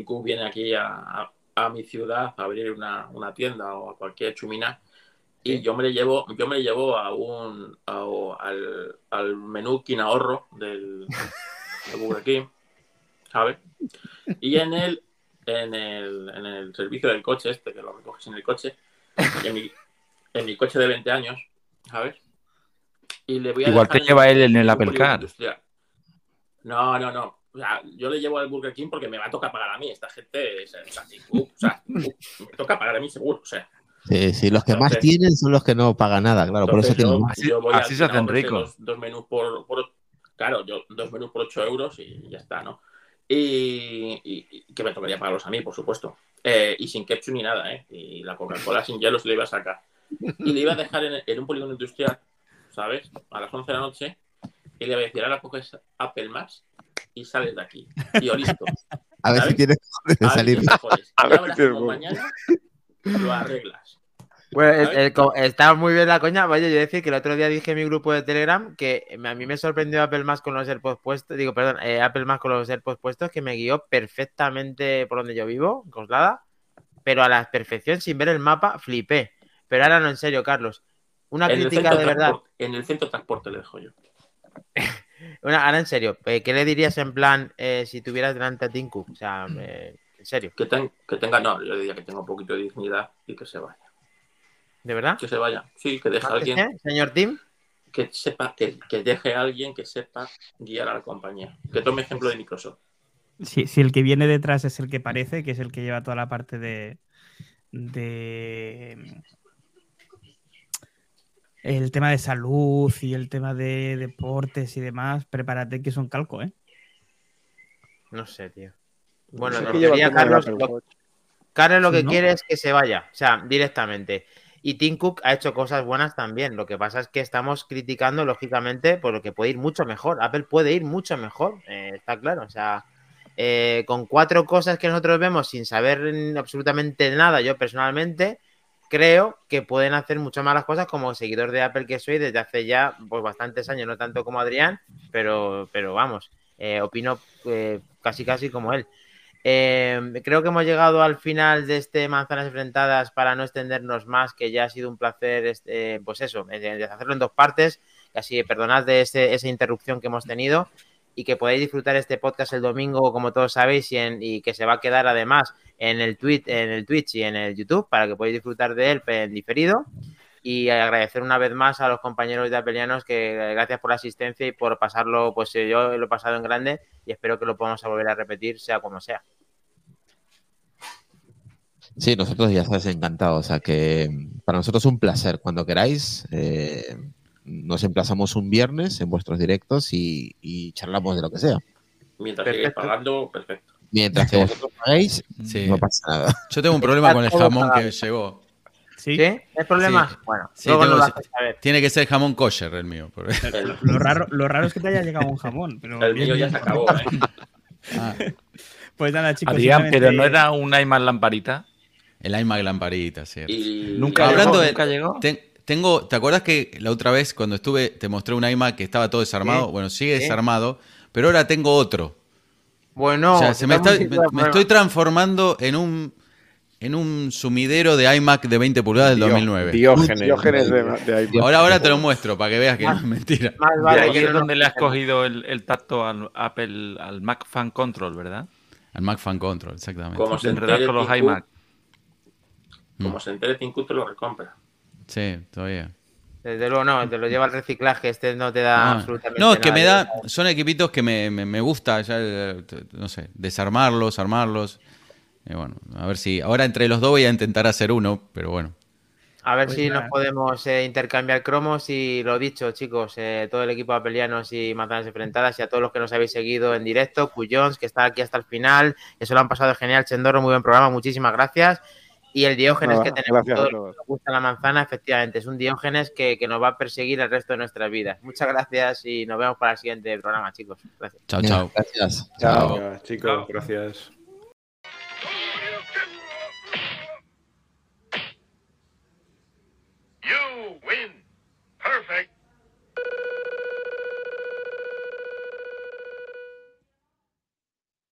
Cook viene aquí a, a- a mi ciudad a abrir una, una tienda o a cualquier chumina y yo me le llevo, yo me le llevo a un a- al, al menú Kin ahorro del de Burger King, ¿sabes? Y en el, en el en el servicio del coche este, que lo recoges en el coche, en mi, en mi coche de 20 años, ¿sabes? Y le voy a Igual te lleva él en el Apple Car. industrial. No, no, no. O sea, yo le llevo al Burger King porque me va a tocar pagar a mí. Esta gente, es- o sea, uh, o sea, uh, me toca pagar a mí seguro. O sea, Sí, sí, los que más tienen son los que no pagan nada, claro, por eso tienen más. Así- yo voy así al se hacen ricos. Dos, dos menús por, por- Claro, yo dos menús por 8 euros y ya está, ¿no? Y, y- y que me tocaría pagarlos a mí, por supuesto. Eh, y sin ketchup ni nada, ¿eh? Y la Coca-Cola sin hielo se le iba a sacar. Y le iba a dejar en, en un polígono industrial, ¿sabes? A las 11 de la noche. Y le iba a decir, ahora coges Apple Maps y sales de aquí. Y yo listo. A ver si tienes de salir. A ver si tienes mañana lo arreglas. Bueno, está muy bien la coña. Vaya, yo decir que el otro día dije en mi grupo de Telegram que a mí me sorprendió Apple más con los AirPods puestos. Digo, perdón, eh, Apple más con los AirPods puestos que me guió perfectamente por donde yo vivo, en Coslada, pero a la perfección sin ver el mapa, flipé. Pero ahora no, en serio, Carlos. Una En crítica de verdad. en el centro de transporte le dejo yo. Una, ahora en serio, eh, ¿qué le dirías en plan eh, si tuvieras delante a Tim Cook? O sea, eh, en serio, Que, ten- que tenga, no, yo diría que tenga un poquito de dignidad y que se vaya. ¿de verdad? Que se vaya. Sí, que deje a alguien ¿Eh, Señor Tim, que sepa, que, que deje a alguien que sepa guiar a la compañía. Que tome ejemplo de Microsoft. Si, si el que viene detrás es el que parece, que es el que lleva toda la parte de. de el tema de salud y el tema de deportes y demás, prepárate que es un calco, ¿eh? No sé, tío. Bueno, Sé lleva el teoría, Carlos, lo-. Carlos lo Sí, que ¿no? quiere es que se vaya, o sea, directamente. Y Tim Cook ha hecho cosas buenas también. Lo que pasa es que estamos criticando, lógicamente, por lo que puede ir mucho mejor. Apple puede ir mucho mejor, eh, está claro. O sea, eh, con cuatro cosas que nosotros vemos sin saber absolutamente nada, yo personalmente creo que pueden hacer muchas más las cosas como seguidor de Apple que soy desde hace ya pues, bastantes años, no tanto como Adrián, pero, pero vamos, eh, opino eh, casi casi como él. Eh, creo que hemos llegado al final de este Manzanas Enfrentadas para no extendernos más, que ya ha sido un placer, este, pues eso, de hacerlo en dos partes, así perdonad de ese- esa interrupción que hemos tenido y que podáis disfrutar este podcast el domingo, como todos sabéis, y, que se va a quedar además en el, tweet, en el Twitch y en el YouTube para que podáis disfrutar de él en diferido. Y agradecer una vez más a los compañeros de Apelianos que gracias por la asistencia y por pasarlo, pues eh, yo lo he pasado en grande y espero que lo podamos volver a repetir, sea como sea. Sí, nosotros ya sabes, encantados. O sea que mm, para nosotros es un placer. Cuando queráis, eh, nos emplazamos un viernes en vuestros directos y, y charlamos de lo que sea. Mientras sigáis Perfecto. pagando, perfecto. Mientras que vosotros paguéis, Sí. no pasa nada. Yo tengo un problema con el jamón que llegó. Sí. ¿Sí? Sí. Bueno, Sí, luego tengo- lo haces saber. Tiene que ser jamón kosher el mío. porque- Lo raro, lo raro es que te haya llegado un jamón. Pero el mío ya se acabó, ¿eh? Ah, Pues nada, chicos. Adrián, pero no era un iMac lamparita. el iMac lamparita, ¿cierto? Y Nunca Hablando llegó, de- nunca llegó. Ten- tengo, ¿te acuerdas que la otra vez cuando estuve te mostré un iMac que estaba todo desarmado? Bueno, sigue desarmado, pero ahora tengo otro. Bueno, o sea, se me, está- estamos me- sin me estoy transformando en un en un sumidero de iMac de 20 pulgadas del Dio- 2009. Diógenes. Diógenes de, de. Ahora, ahora te lo muestro para que veas que no es mentira. Más De vale ahí es donde le has cogido el, el tacto al Apple, al Mac Fan Control, ¿verdad? Al Mac Fan Control, exactamente. Como se enredar entere con los iMac. como se entere Cook, te lo recompra. Sí, todavía. Desde luego no, te lo lleva al reciclaje, este no te da Ah. absolutamente No, es que nada. me da. Son equipitos que me, me, me gusta, ya, eh, no sé, desarmarlos, armarlos. Y bueno, a ver si. Ahora entre los dos voy a intentar hacer uno, pero bueno. A ver Pues si nada. nos podemos eh, intercambiar cromos y lo dicho, chicos, eh, todo el equipo de Apelianos y Manzanas Enfrentadas y a todos los que nos habéis seguido en directo, Cuyons, que está aquí hasta el final, se lo han pasado genial, Chendorro, muy buen programa, muchísimas gracias. Y el diógenes que tenemos todos, todos. nos gusta la manzana, efectivamente, es un diógenes que, que, nos va a perseguir el resto de nuestras vidas. Muchas gracias y nos vemos para el siguiente programa, chicos. Gracias. Chao, chao. Gracias. Chao, chicos. Gracias. You win. Perfect.